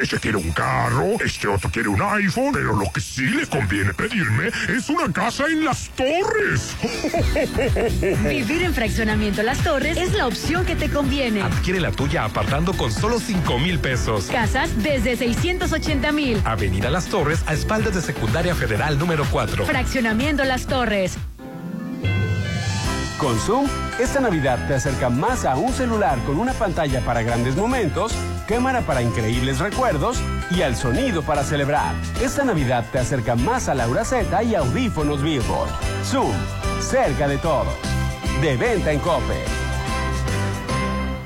[SPEAKER 12] Este quiere un carro, este otro quiere un iPhone, pero lo que sí le conviene pedirme es una casa en las torres.
[SPEAKER 8] Vivir en Fraccionamiento Las Torres es la opción que te conviene.
[SPEAKER 11] Adquiere la tuya apartando con solo 5 mil pesos.
[SPEAKER 8] Casas desde 680 mil.
[SPEAKER 11] Avenida Las Torres, a espaldas de Secundaria Federal número 4.
[SPEAKER 8] Fraccionamiento Las Torres.
[SPEAKER 15] Con Zoom, esta Navidad te acerca más a un celular con una pantalla para grandes momentos, cámara para increíbles recuerdos y al sonido para celebrar. Esta Navidad te acerca más a Laura Z y audífonos Billboard. Zoom, cerca de todos. De venta en Cope.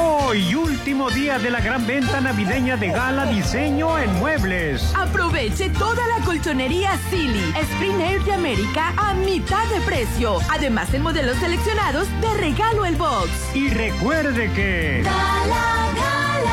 [SPEAKER 15] Hoy último día de la gran venta navideña de Gala Diseño en Muebles.
[SPEAKER 13] Aproveche toda la colchonería Silly, Spring Air de América a mitad de precio. Además, en modelos seleccionados de regalo el box.
[SPEAKER 15] Y recuerde que...
[SPEAKER 7] Gala, gala,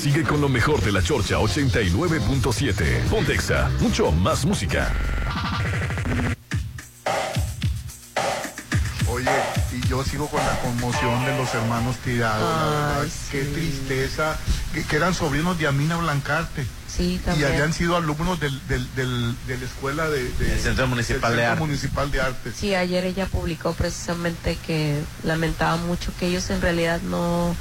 [SPEAKER 5] Sigue con lo mejor de la Chorcha 89.7. Pontexa, mucho más música.
[SPEAKER 1] Oye, y yo sigo con la conmoción de los hermanos tirados. la verdad. Qué tristeza. Que, que eran sobrinos de Amina Blancarte.
[SPEAKER 3] Sí,
[SPEAKER 1] Y
[SPEAKER 3] también.
[SPEAKER 1] habían sido alumnos del, del, del- de la escuela de, de-
[SPEAKER 4] Del Centro Municipal
[SPEAKER 1] del
[SPEAKER 4] de
[SPEAKER 1] Centro
[SPEAKER 4] Arte.
[SPEAKER 1] Municipal de Arte.
[SPEAKER 3] Sí, ayer ella publicó precisamente que lamentaba mucho que ellos en realidad no,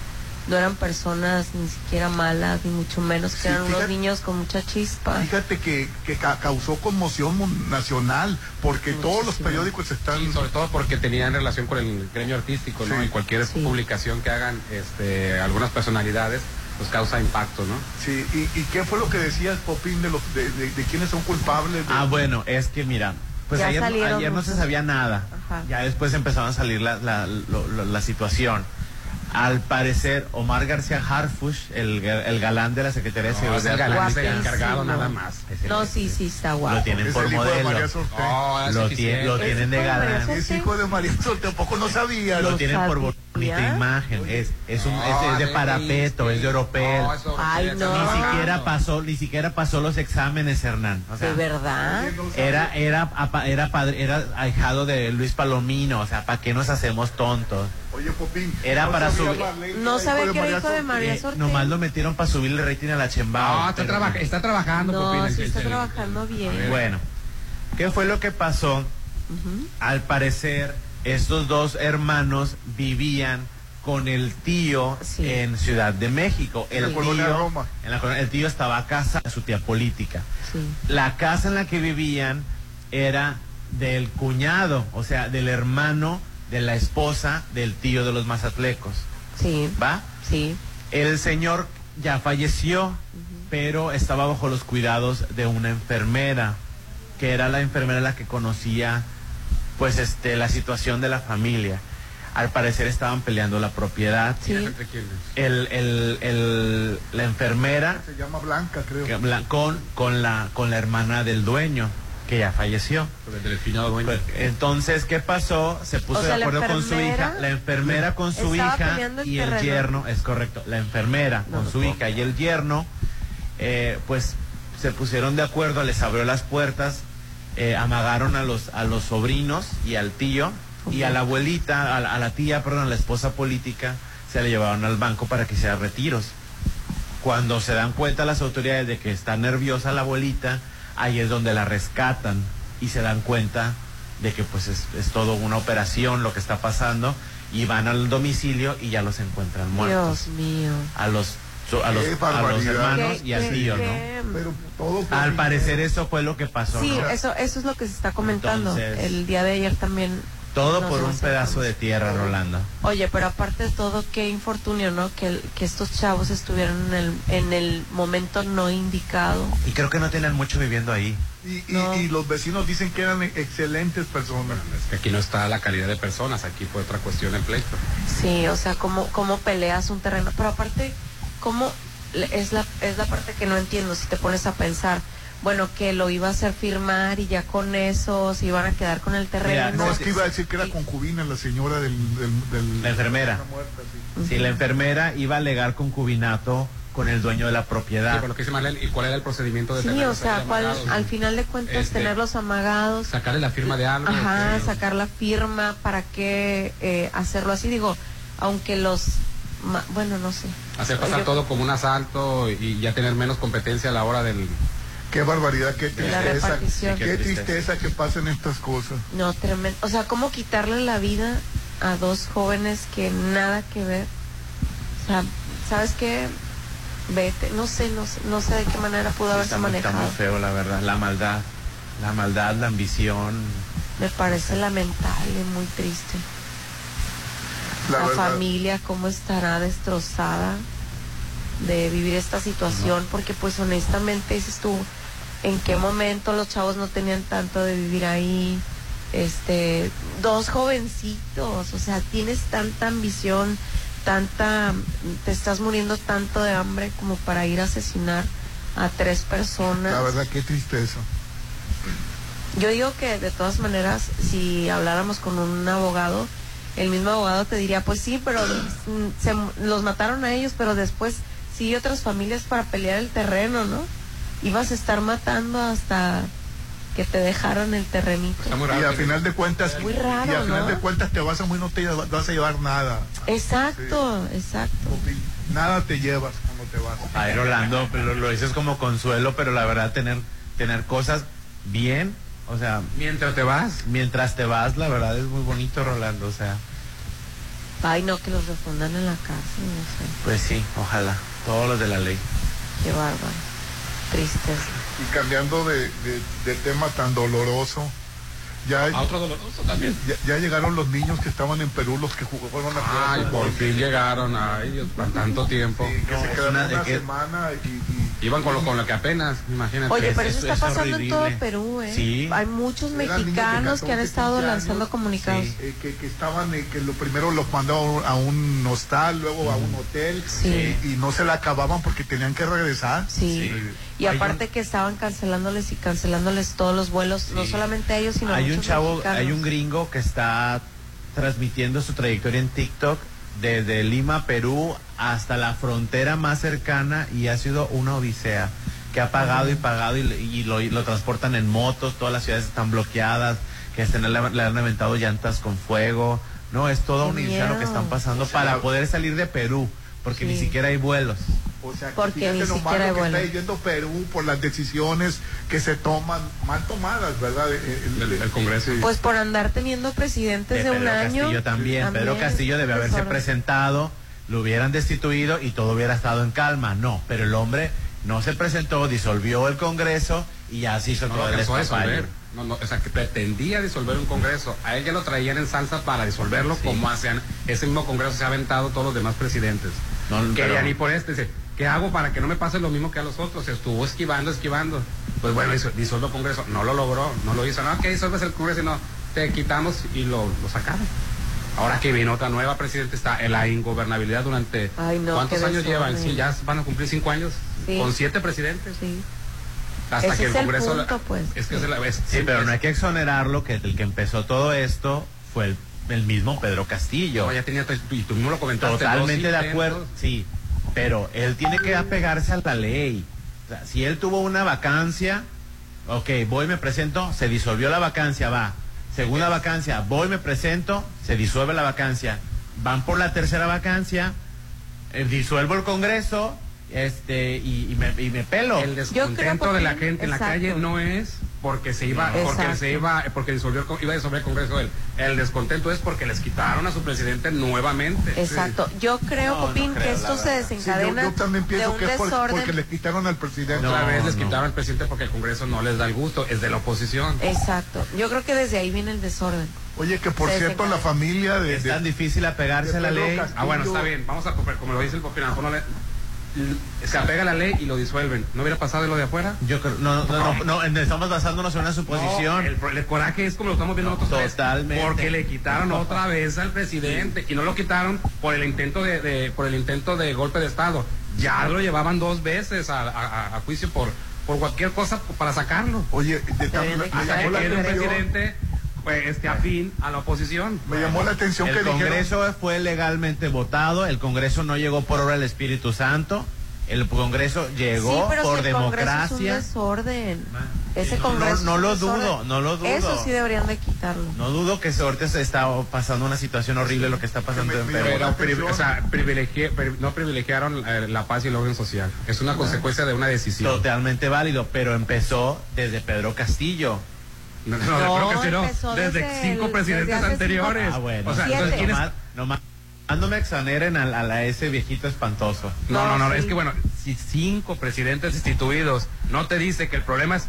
[SPEAKER 3] no eran personas ni siquiera malas, ni mucho menos, que
[SPEAKER 1] Sí,
[SPEAKER 3] eran unos niños con mucha chispa.
[SPEAKER 1] Fíjate que, que ca- causó conmoción nacional, porque todos los periódicos están...
[SPEAKER 2] Y sobre todo porque tenían relación con el gremio artístico, ¿no?
[SPEAKER 1] Sí.
[SPEAKER 2] Y cualquier publicación que hagan este, algunas personalidades, pues causa impacto, ¿no?
[SPEAKER 1] Sí, ¿y, y qué fue lo que decías, Popín, de, los, de, de, de quiénes son culpables? de-
[SPEAKER 4] Ah, bueno, es que mira, pues
[SPEAKER 3] Ya
[SPEAKER 4] ayer, ayer no se sabía nada.
[SPEAKER 3] Ajá.
[SPEAKER 4] Ya después empezaron a salir la, la, lo- la situación. Al parecer, Omar García Harfush, el, el galán de la Secretaría de Seguridad
[SPEAKER 2] es el galán, es el encargado nada más.
[SPEAKER 3] No, sí, sí, está guapo.
[SPEAKER 4] lo tienen
[SPEAKER 1] Es
[SPEAKER 4] por
[SPEAKER 1] el hijo de
[SPEAKER 4] modelo.
[SPEAKER 1] María Sorte.
[SPEAKER 2] No, es
[SPEAKER 4] Lo,
[SPEAKER 2] suficiente.
[SPEAKER 4] tienen de galán.
[SPEAKER 1] Es hijo de María tampoco no sabía.
[SPEAKER 4] Lo tienen por
[SPEAKER 3] sabía.
[SPEAKER 4] bonita imagen. Es, es, un, es-
[SPEAKER 2] No,
[SPEAKER 4] es de
[SPEAKER 2] de
[SPEAKER 4] parapeto, es de oropel.
[SPEAKER 2] No, eso-
[SPEAKER 3] Ay,
[SPEAKER 2] eso-
[SPEAKER 3] no.
[SPEAKER 4] Ni siquiera pasó, ni siquiera pasó los exámenes, Hernán. O sea,
[SPEAKER 3] ¿De verdad?
[SPEAKER 4] Era, era, apa- era padre, era ahijado de Luis Palomino, o sea, ¿para qué nos hacemos tontos?
[SPEAKER 1] Oye, Popín.
[SPEAKER 4] Era para
[SPEAKER 1] sabía
[SPEAKER 4] subir-
[SPEAKER 3] No
[SPEAKER 1] hijo
[SPEAKER 3] que era hijo de
[SPEAKER 1] Sorte.
[SPEAKER 3] María
[SPEAKER 4] Eh,
[SPEAKER 3] Sorte.
[SPEAKER 4] nomás lo metieron para subirle rating a la chembao.
[SPEAKER 2] No, está, traba- está trabajando,
[SPEAKER 3] No,
[SPEAKER 2] Popín, el-
[SPEAKER 3] sí está
[SPEAKER 2] el- el-
[SPEAKER 3] trabajando bien.
[SPEAKER 4] Bueno, ¿qué fue lo que pasó? Al parecer, estos dos hermanos vivían con el tío
[SPEAKER 3] Sí.
[SPEAKER 4] en Ciudad de México.
[SPEAKER 1] En la
[SPEAKER 4] El
[SPEAKER 1] colonia
[SPEAKER 4] tío,
[SPEAKER 1] Roma.
[SPEAKER 4] en la colonia- el tío estaba casado, su tía política.
[SPEAKER 3] Sí.
[SPEAKER 4] La casa en la que vivían era del cuñado, o sea, del hermano de la esposa del tío de los mazatlecos.
[SPEAKER 3] Sí,
[SPEAKER 4] ¿Va?
[SPEAKER 3] sí.
[SPEAKER 4] El señor ya falleció, pero estaba bajo los cuidados de una enfermera, que era la enfermera la que conocía pues este la situación de la familia. Al parecer estaban peleando la propiedad.
[SPEAKER 3] Sí.
[SPEAKER 2] ¿Entre quiénes?
[SPEAKER 4] El, el- el- la enfermera
[SPEAKER 1] Se llama Blanca, creo.
[SPEAKER 4] con, con, la, con la hermana del dueño, que ya falleció. Pues, entonces, ¿qué pasó? Se puso
[SPEAKER 3] O sea,
[SPEAKER 4] de acuerdo con su hija, la enfermera con su hija
[SPEAKER 3] el
[SPEAKER 4] y el yerno, es correcto, la enfermera
[SPEAKER 3] No
[SPEAKER 4] con su hija y el yerno, eh, pues se pusieron de acuerdo, les abrió las puertas, eh, amagaron a los, a los sobrinos y al tío y a la abuelita, a la, a la tía, perdón, a la esposa política, se la llevaron al banco para que hiciera retiros. Cuando se dan cuenta las autoridades de que está nerviosa la abuelita, ahí es donde la rescatan y se dan cuenta de que pues es, es todo una operación lo que está pasando y van al domicilio y ya los encuentran muertos.
[SPEAKER 3] Dios mío.
[SPEAKER 4] A los a los, a los hermanos
[SPEAKER 3] ¿Qué-
[SPEAKER 4] y al tío, ¿no?
[SPEAKER 1] Pero todo
[SPEAKER 4] Al parecer eso fue lo que pasó.
[SPEAKER 3] Sí,
[SPEAKER 4] ¿no?
[SPEAKER 3] eso, eso es lo que se está comentando.
[SPEAKER 4] Entonces-
[SPEAKER 3] el día de ayer también.
[SPEAKER 4] Todo
[SPEAKER 3] no
[SPEAKER 4] por un pedazo de tierra, Rolando.
[SPEAKER 3] Oye, pero aparte de todo, qué infortunio, ¿no? Que, el- que estos chavos estuvieran en el, en el momento no indicado.
[SPEAKER 4] Y creo que no tienen mucho viviendo ahí.
[SPEAKER 1] Y, y-
[SPEAKER 3] No.
[SPEAKER 1] y los vecinos dicen que eran excelentes personas.
[SPEAKER 2] Es que aquí no está la calidad de personas, aquí fue otra cuestión el pleito.
[SPEAKER 3] Sí, o sea, cómo, cómo peleas un terreno. Pero aparte, cómo le- es la, es la parte que no entiendo si te pones a pensar. Bueno, que lo iba a hacer firmar y ya con eso se iban a quedar con el terreno.
[SPEAKER 1] No, es que iba a decir que era concubina la señora del... del- del-
[SPEAKER 4] La enfermera.
[SPEAKER 1] la muerta, sí.
[SPEAKER 4] Si la enfermera iba a alegar concubinato con el dueño de la
[SPEAKER 2] Sí,
[SPEAKER 4] propiedad.
[SPEAKER 2] lo que ¿y cuál era el procedimiento de
[SPEAKER 3] Sí, o sea, cuál- al final de cuentas
[SPEAKER 2] Este,
[SPEAKER 3] tenerlos amagados.
[SPEAKER 2] Sacarle la firma de algo.
[SPEAKER 3] Ajá,
[SPEAKER 2] que-
[SPEAKER 3] sacar la firma, ¿para qué eh, hacerlo así? Digo, aunque los... ma- Bueno, no sé.
[SPEAKER 2] Hacer pasar
[SPEAKER 3] Yo-
[SPEAKER 2] todo como un asalto y ya tener menos competencia a la hora del...
[SPEAKER 1] Qué barbaridad, qué tristeza. Qué tristeza que pasen estas cosas.
[SPEAKER 3] No, tremendo. O sea, ¿cómo quitarle la vida a dos jóvenes que nada que ver? O sea, ¿sabes qué? vete, no sé, no sé, no sé de qué manera pudo haberse
[SPEAKER 4] Está muy, está
[SPEAKER 3] manejado.
[SPEAKER 4] muy feo, la verdad. La maldad. La maldad, la ambición.
[SPEAKER 3] Me parece lamentable, muy triste.
[SPEAKER 1] La
[SPEAKER 3] familia, cómo estará destrozada de vivir esta situación, porque pues honestamente dices tú, ¿en qué momento los chavos no tenían tanto de vivir ahí? Este, dos jovencitos, o sea, tienes tanta ambición, tanta, te estás muriendo tanto de hambre como para ir a asesinar a tres personas.
[SPEAKER 1] La verdad, qué triste eso.
[SPEAKER 3] Yo digo que de todas maneras, si habláramos con un abogado, el mismo abogado te diría, pues sí, pero se, los mataron a ellos, pero después sí otras familias para pelear el terreno, ¿no? Ibas a estar matando hasta que te dejaron el terrenito.
[SPEAKER 1] y al final de cuentas,
[SPEAKER 3] Muy raro,
[SPEAKER 1] y al final
[SPEAKER 3] ¿no?
[SPEAKER 1] de cuentas te vas a muy no te vas a llevar nada.
[SPEAKER 3] Exacto, exacto.
[SPEAKER 1] Nada te llevas cuando te vas.
[SPEAKER 4] A ver, Orlando, pero lo dices como consuelo, pero la verdad, tener, tener cosas bien, o sea.
[SPEAKER 2] Mientras te vas.
[SPEAKER 4] Mientras te vas, la verdad es muy bonito, Rolando, o sea.
[SPEAKER 3] Ay, no, que los refundan en la cárcel, no sé.
[SPEAKER 4] Pues sí, ojalá. Todos los de la ley.
[SPEAKER 3] Qué bárbaro. Tristeza.
[SPEAKER 1] Y cambiando de, de- de tema tan doloroso, ya,
[SPEAKER 2] A otro doloroso también.
[SPEAKER 1] ya, ya llegaron los niños que estaban en Perú, los que jugó, fueron a
[SPEAKER 2] Ay, por fin llegaron. Ay, Dios, por tanto tiempo.
[SPEAKER 1] que se quedaron
[SPEAKER 4] una de
[SPEAKER 1] una
[SPEAKER 4] que-
[SPEAKER 1] semana y, y-
[SPEAKER 2] Iban con lo, con lo que apenas, imagínate.
[SPEAKER 3] Oye, pero eso,
[SPEAKER 4] eso
[SPEAKER 3] está
[SPEAKER 4] es
[SPEAKER 3] pasando en todo. Perú, ¿eh?
[SPEAKER 4] Sí.
[SPEAKER 3] Hay muchos mexicanos que han
[SPEAKER 1] 14,
[SPEAKER 3] estado
[SPEAKER 1] 15
[SPEAKER 3] lanzando comunicados.
[SPEAKER 1] eh, que, que estaban, eh, que lo primero los mandó a un hostal, luego a un hotel,
[SPEAKER 3] Sí.
[SPEAKER 1] y, y no se la acababan porque tenían que regresar.
[SPEAKER 3] Sí. Y
[SPEAKER 4] Hay
[SPEAKER 3] aparte que estaban cancelándoles y cancelándoles todos los vuelos, no solamente a ellos, sino a
[SPEAKER 4] Hay un
[SPEAKER 3] muchos
[SPEAKER 4] chavo,
[SPEAKER 3] mexicanos.
[SPEAKER 4] hay un gringo que está transmitiendo su trayectoria en TikTok desde Lima, Perú, hasta la frontera más cercana y ha sido una odisea que ha pagado y pagado y, y lo, y lo transportan en motos, todas las ciudades están bloqueadas, que este, le, le han aventado llantas con fuego. No, es toda
[SPEAKER 3] Qué
[SPEAKER 4] odisea lo que están pasando
[SPEAKER 1] O sea,
[SPEAKER 4] para poder salir de Perú, porque ni
[SPEAKER 3] Sí.
[SPEAKER 4] siquiera hay vuelos.
[SPEAKER 1] O sea, que
[SPEAKER 3] Porque ni
[SPEAKER 1] lo
[SPEAKER 3] siquiera
[SPEAKER 1] malo
[SPEAKER 3] hay
[SPEAKER 1] que
[SPEAKER 3] vuelo.
[SPEAKER 1] está yendo Perú por las decisiones que se toman, mal tomadas, ¿verdad? El,
[SPEAKER 2] El, el Congreso. y-
[SPEAKER 3] Pues por andar teniendo presidentes de, un
[SPEAKER 4] Pedro
[SPEAKER 3] año.
[SPEAKER 4] Castillo también. Pedro Castillo debe haberse presentado, lo hubieran destituido y todo hubiera estado en calma. No, pero el hombre no se presentó, disolvió el Congreso y ya se hizo
[SPEAKER 2] no
[SPEAKER 4] todo el.
[SPEAKER 2] No, no, o sea, que pretendía disolver un Congreso. A él ya lo traían en salsa para disolverlo, como hacían. Ese mismo Congreso se ha aventado todos los demás presidentes.
[SPEAKER 4] No,
[SPEAKER 2] Querían ir por este. Dice, ¿qué hago para que no me pase lo mismo que a los otros? Se estuvo esquivando, esquivando. Pues bueno, disuelvo el Congreso. No lo logró, no lo hizo. No, que disuelves el Congreso y no, te quitamos y lo, lo sacaron. Ahora que vino otra nueva presidenta, está en la ingobernabilidad durante...
[SPEAKER 3] Ay, no,
[SPEAKER 2] ¿Cuántos años llevan? Sí, ya van a cumplir cinco años.
[SPEAKER 3] Sí.
[SPEAKER 2] Con siete presidentes.
[SPEAKER 3] Sí.
[SPEAKER 2] Hasta
[SPEAKER 3] Ese
[SPEAKER 2] que el
[SPEAKER 3] es el
[SPEAKER 2] Congreso...
[SPEAKER 3] punto, pues.
[SPEAKER 2] Es que es la vez.
[SPEAKER 4] Sí, pero no hay que exonerarlo que el que empezó todo esto fue el, el mismo Pedro Castillo.
[SPEAKER 2] No, ya tenía, y tú mismo lo comentaste.
[SPEAKER 4] Totalmente de acuerdo, sí, pero él tiene que apegarse a la ley. O sea, si él tuvo una vacancia, ok, voy, me presento, se disolvió la vacancia, va. Segunda vacancia, voy, me presento, se disuelve la vacancia. Van por la tercera vacancia, eh, disuelvo el Congreso, este, y, y me, y me pelo.
[SPEAKER 2] El descontento de la gente en la calle no es porque se iba, porque se iba, porque disolvió, iba a disolver el Congreso él. El descontento es porque les quitaron a su presidente nuevamente.
[SPEAKER 3] Exacto. Yo creo,
[SPEAKER 2] No, no
[SPEAKER 3] Copín,
[SPEAKER 2] creo,
[SPEAKER 3] que esto se.
[SPEAKER 1] Sí,
[SPEAKER 3] desencadena
[SPEAKER 1] yo, yo también
[SPEAKER 3] de
[SPEAKER 1] pienso
[SPEAKER 3] un
[SPEAKER 1] que es por- porque le quitaron al presidente.
[SPEAKER 2] Otra vez les
[SPEAKER 4] no.
[SPEAKER 2] quitaron al presidente porque el Congreso no les da el gusto, es de la oposición.
[SPEAKER 3] Exacto. Yo creo que desde ahí viene el desorden.
[SPEAKER 1] Oye, que por
[SPEAKER 3] Se
[SPEAKER 1] cierto, la familia de...
[SPEAKER 4] Es tan difícil apegarse a la ley.
[SPEAKER 1] Castillo.
[SPEAKER 2] Ah, bueno, está bien, vamos a, como lo dice el popinador, no le- se apega a la ley y lo disuelven. ¿No hubiera pasado de lo de afuera?
[SPEAKER 4] Yo creo, no, no, no, no, estamos basándonos en una suposición.
[SPEAKER 2] No, el, el coraje es como lo estamos viendo nosotros
[SPEAKER 4] Totalmente.
[SPEAKER 2] porque le quitaron otra vez al presidente y no lo quitaron por el intento de, de- por el intento de golpe de estado. Ya lo llevaban dos veces a, a- a juicio por por cualquier cosa para sacarlo.
[SPEAKER 1] Oye, de- la
[SPEAKER 2] era un
[SPEAKER 1] atención,
[SPEAKER 2] presidente pues, este, afín a la oposición.
[SPEAKER 1] me llamó la atención
[SPEAKER 4] El
[SPEAKER 1] que dijeron...
[SPEAKER 4] Congreso fue legalmente votado, el Congreso no llegó por obra del Espíritu Santo, el Congreso llegó
[SPEAKER 3] sí, pero
[SPEAKER 4] por
[SPEAKER 3] si el Congreso es un
[SPEAKER 4] democracia.
[SPEAKER 3] desorden. Ese Congreso.
[SPEAKER 4] no, lo dudo, no lo dudo.
[SPEAKER 3] Eso sí deberían de quitarlo.
[SPEAKER 4] No dudo que se- ahorita se está pasando una situación horrible lo que está pasando en Perú.
[SPEAKER 2] Pero, pri- o sea, privilegie- pri- no privilegiaron eh, la paz y el orden social. Es una consecuencia de una decisión.
[SPEAKER 4] Totalmente válido, pero empezó desde Pedro Castillo.
[SPEAKER 2] No, no,
[SPEAKER 3] No,
[SPEAKER 2] creo que sí, no. Desde,
[SPEAKER 3] desde
[SPEAKER 2] cinco
[SPEAKER 3] el-
[SPEAKER 2] presidentes
[SPEAKER 3] desde
[SPEAKER 2] anteriores.
[SPEAKER 3] cinco-
[SPEAKER 4] Ah, bueno.
[SPEAKER 2] O sea,
[SPEAKER 3] Siete.
[SPEAKER 2] entonces, ¿quién es?
[SPEAKER 4] Nomás, nomás- no me exoneren a, a la- ese viejito espantoso.
[SPEAKER 2] No, no, no,
[SPEAKER 3] No, sí.
[SPEAKER 2] es que bueno, ci- cinco presidentes instituidos. No te dice que el problema es...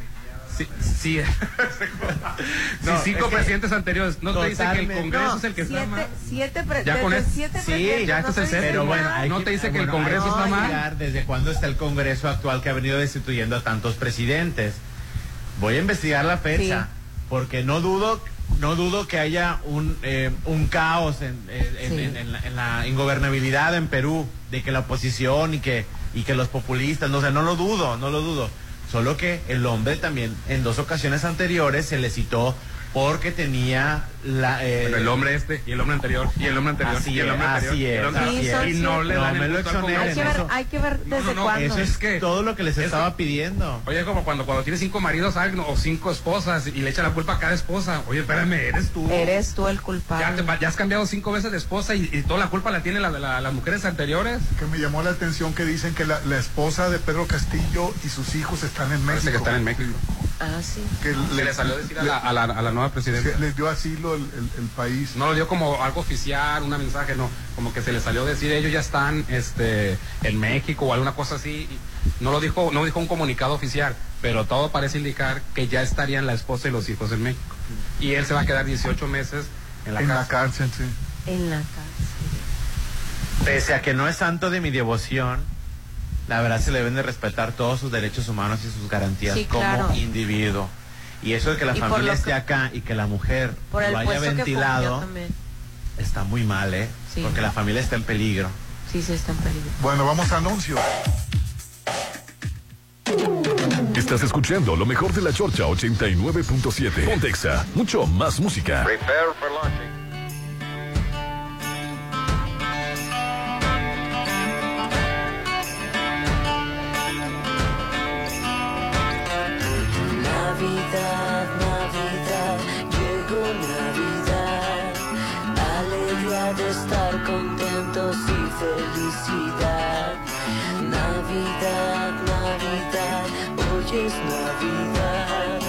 [SPEAKER 2] Sí, sí.
[SPEAKER 4] No,
[SPEAKER 2] Sí, cinco
[SPEAKER 4] es que-
[SPEAKER 2] presidentes anteriores. No te dice que el. Congreso
[SPEAKER 3] No,
[SPEAKER 2] es el que está mal.
[SPEAKER 3] siete, siete, pre-
[SPEAKER 2] Ya con
[SPEAKER 3] siete
[SPEAKER 2] sí,
[SPEAKER 3] presidentes,
[SPEAKER 2] ya
[SPEAKER 3] no
[SPEAKER 2] este es
[SPEAKER 4] Pero bueno,
[SPEAKER 2] No te dice que el
[SPEAKER 4] bueno,
[SPEAKER 2] Congreso está mal.
[SPEAKER 4] desde cuándo está el Congreso actual que ha venido destituyendo a tantos presidentes. Voy a investigar la fecha, porque no dudo, no dudo que haya un, eh, un caos en, en- en-
[SPEAKER 3] Sí.
[SPEAKER 4] en- en la, en la ingobernabilidad en Perú, de que la oposición y que, y que los populistas, no, o sea, no lo dudo, no lo dudo. Solo que el hombre también en dos ocasiones anteriores se le citó porque tenía la... eh,
[SPEAKER 2] el hombre este y el hombre anterior y el hombre anterior
[SPEAKER 4] Así
[SPEAKER 2] y el hombre
[SPEAKER 4] es,
[SPEAKER 2] anterior
[SPEAKER 4] así
[SPEAKER 2] y el
[SPEAKER 4] es,
[SPEAKER 3] así
[SPEAKER 2] anterior. y no le
[SPEAKER 4] No
[SPEAKER 2] dan
[SPEAKER 4] me
[SPEAKER 2] el punto al
[SPEAKER 3] Hay que ver, hay que ver
[SPEAKER 2] No,
[SPEAKER 3] desde
[SPEAKER 2] no, no,
[SPEAKER 3] cuándo.
[SPEAKER 4] Eso es
[SPEAKER 2] que-
[SPEAKER 4] todo lo que les
[SPEAKER 2] es
[SPEAKER 4] estaba pidiendo.
[SPEAKER 2] Oye, como cuando, cuando tienes cinco maridos o cinco esposas y le echan la culpa a cada esposa. Oye, espérame, eres tú.
[SPEAKER 3] Eres tú el
[SPEAKER 2] Ya,
[SPEAKER 3] culpable.
[SPEAKER 2] te- ya has cambiado cinco veces de esposa y, y toda la culpa la tienen la- la- las mujeres anteriores.
[SPEAKER 1] Que me llamó la atención que dicen que la, la esposa de Pedro Castillo y sus hijos están en
[SPEAKER 2] Parece
[SPEAKER 1] México.
[SPEAKER 2] que están en México.
[SPEAKER 3] Ah, sí.
[SPEAKER 1] Que
[SPEAKER 2] le salió a decir a la, a la- a la nueva presidenta.
[SPEAKER 1] les dio asilo el, el- el país.
[SPEAKER 2] No lo dio como algo oficial, un mensaje, no. Como que se le salió a decir, ellos ya están este, en México o alguna cosa así. y No lo dijo, no dijo un comunicado oficial, pero todo parece indicar que ya estarían la esposa y los hijos en México. Y él se va a quedar 18 meses en la
[SPEAKER 1] en la
[SPEAKER 2] casa.
[SPEAKER 1] cárcel, sí.
[SPEAKER 3] En la cárcel.
[SPEAKER 4] Pese a que no es santo de mi devoción, la verdad se le deben de respetar todos sus derechos humanos y sus garantías
[SPEAKER 3] Sí,
[SPEAKER 4] como
[SPEAKER 3] claro.
[SPEAKER 4] individuo. Y eso de que la
[SPEAKER 3] Y
[SPEAKER 4] familia esté
[SPEAKER 3] que-
[SPEAKER 4] acá y que la mujer
[SPEAKER 3] Por el
[SPEAKER 4] lo haya ventilado está muy mal, ¿eh?
[SPEAKER 3] Sí.
[SPEAKER 4] Porque la familia está en peligro.
[SPEAKER 3] Sí, sí, está en peligro.
[SPEAKER 1] Bueno, vamos a anuncios.
[SPEAKER 5] Estás escuchando lo mejor de la Chorcha 89.7. Pontexa, mucho más música.
[SPEAKER 20] Prepare for launching.
[SPEAKER 21] Contentos y felicidad. Navidad, Navidad, hoy es Navidad,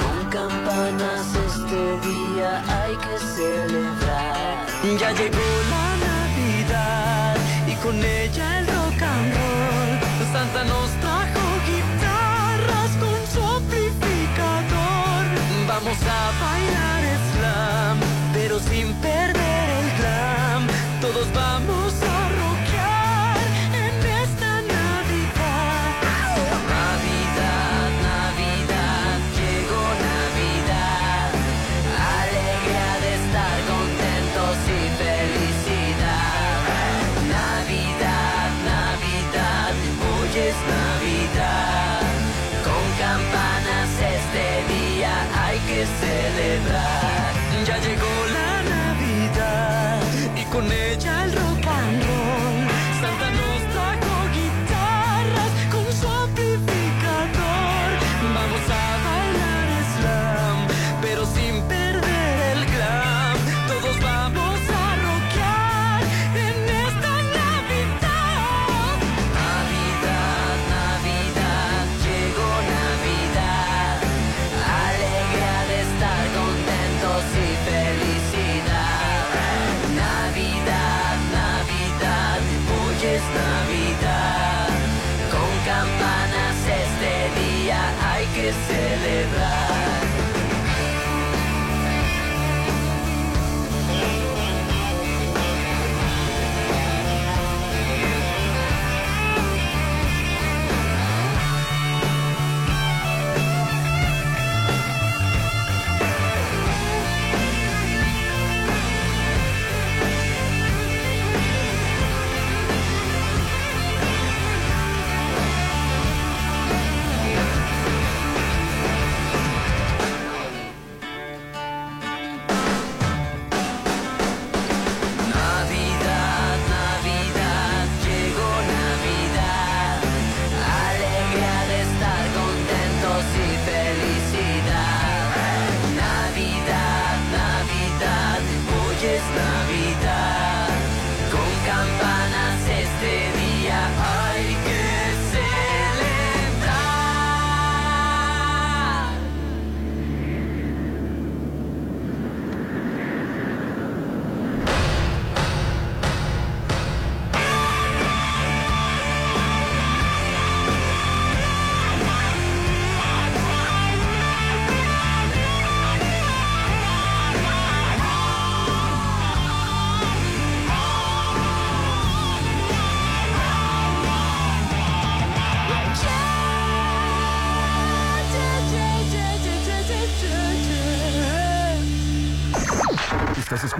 [SPEAKER 21] con campanas este día hay que celebrar. Ya llegó la Navidad y con ella el rock and roll. Santa nos trajo guitarras con su. Vamos a bailar slam, pero sin perder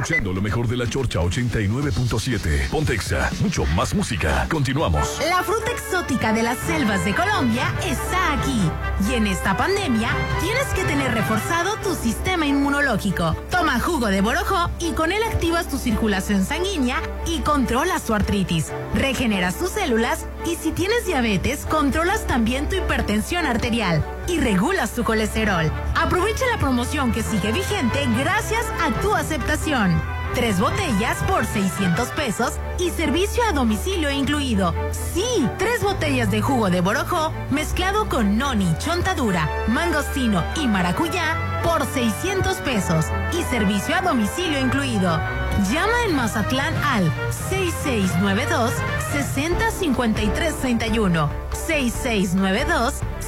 [SPEAKER 5] escuchando lo mejor de la Chorcha 89.7. Pontexa, mucho más música. Continuamos.
[SPEAKER 13] La fruta exótica de las selvas de Colombia está aquí. Y en esta pandemia tienes que tener reforzado tu sistema inmunológico. Toma jugo de borojo y con él activas tu circulación sanguínea y controlas tu artritis. Regeneras tus células y si tienes diabetes, controlas también tu hipertensión arterial y regulas tu colesterol. Aprovecha la promoción que sigue vigente gracias a tu aceptación. Tres botellas por 600 pesos y servicio a domicilio incluido. Sí, tres botellas de jugo de borojó mezclado con noni, chontadura, mangostino y maracuyá por 600 pesos y servicio a domicilio incluido. Llama en Mazatlán al 6692 605331 6692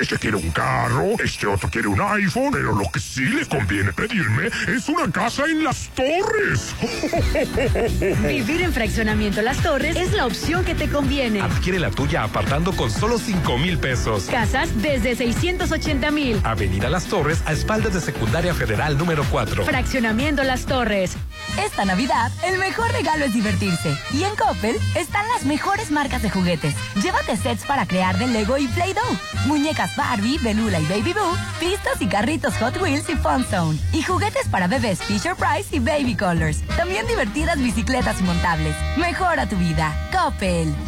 [SPEAKER 12] Este quiere un carro, este otro quiere un iPhone, pero lo que sí le conviene pedirme es una casa en las torres.
[SPEAKER 18] Vivir en fraccionamiento Las Torres es la opción que te conviene.
[SPEAKER 11] Adquiere la tuya apartando con solo 5 mil pesos.
[SPEAKER 18] Casas desde 680 mil.
[SPEAKER 11] Avenida Las Torres, a espaldas de Secundaria Federal número 4.
[SPEAKER 18] Fraccionamiento Las Torres.
[SPEAKER 8] Esta Navidad, el mejor regalo es divertirse. Y en Coppel están las mejores marcas de juguetes. Llévate sets para crear de Lego y Play-Doh. Muñecas Barbie, Belula y Baby Boo, pistas y carritos Hot Wheels y Fun Zone. Y juguetes para bebés Fisher Price y Baby Colors. También divertidas bicicletas montables. Mejora tu vida. Coppel.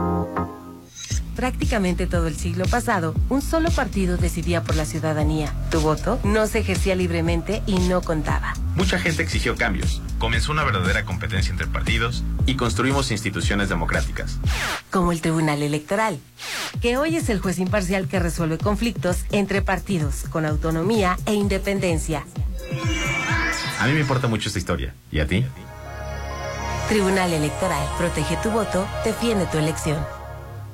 [SPEAKER 3] Prácticamente todo el siglo pasado, un solo partido decidía por la ciudadanía. Tu voto no se ejercía libremente y no contaba.
[SPEAKER 4] Mucha gente exigió cambios. Comenzó una verdadera competencia entre partidos y construimos instituciones democráticas.
[SPEAKER 3] Como el Tribunal Electoral, que hoy es el juez imparcial que resuelve conflictos entre partidos con autonomía e independencia.
[SPEAKER 4] A mí me importa mucho esta historia. ¿Y a ti?
[SPEAKER 3] Tribunal Electoral, protege tu voto, defiende tu elección.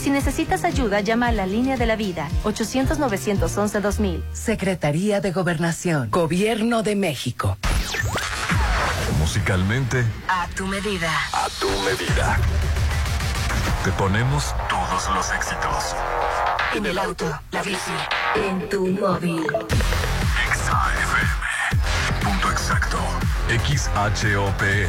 [SPEAKER 19] Si necesitas ayuda, llama a la línea de la vida, 800-911-2000.
[SPEAKER 8] Secretaría de Gobernación, Gobierno de México.
[SPEAKER 5] Musicalmente,
[SPEAKER 8] A tu medida.
[SPEAKER 5] a tu medida. Te ponemos todos los éxitos.
[SPEAKER 8] En el auto, la bici, en tu móvil.
[SPEAKER 5] Exa FM. Punto exacto. XHOPE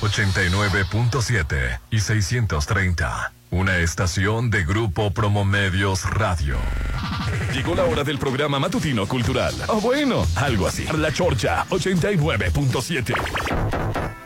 [SPEAKER 5] 89.7 y 630. Una estación de Grupo Promomedios Radio. Llegó la hora del programa matutino cultural. O bueno, algo así. La Chorcha 89.7.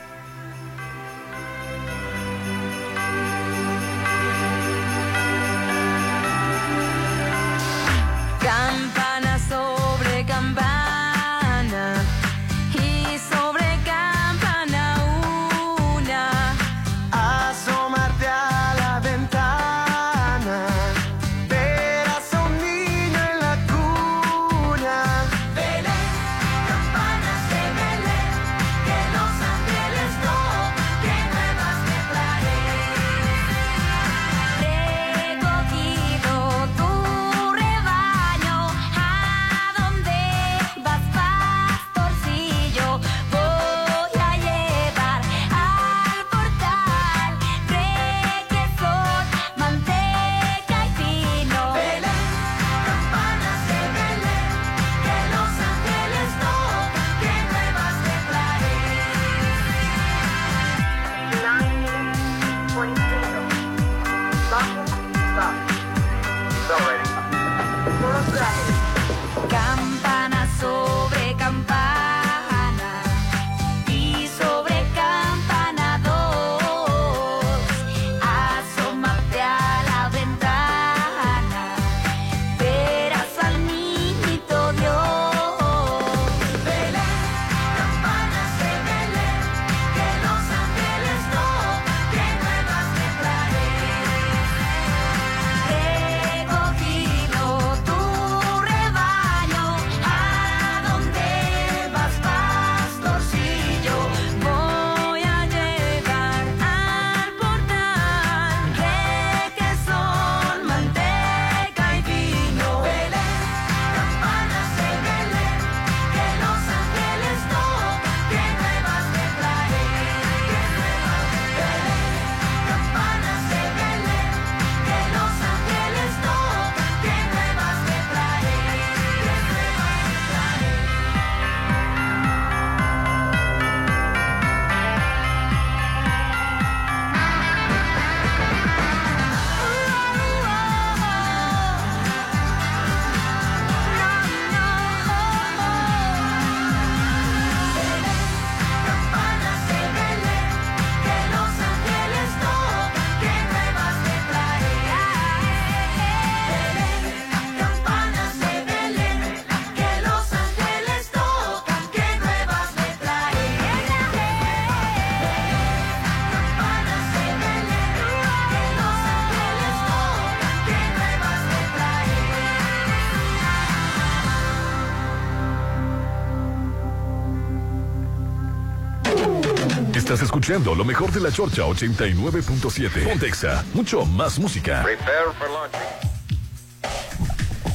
[SPEAKER 5] Estás escuchando lo mejor de la Chorcha 89.7. Pontexa, mucho más música.
[SPEAKER 21] Prepare for.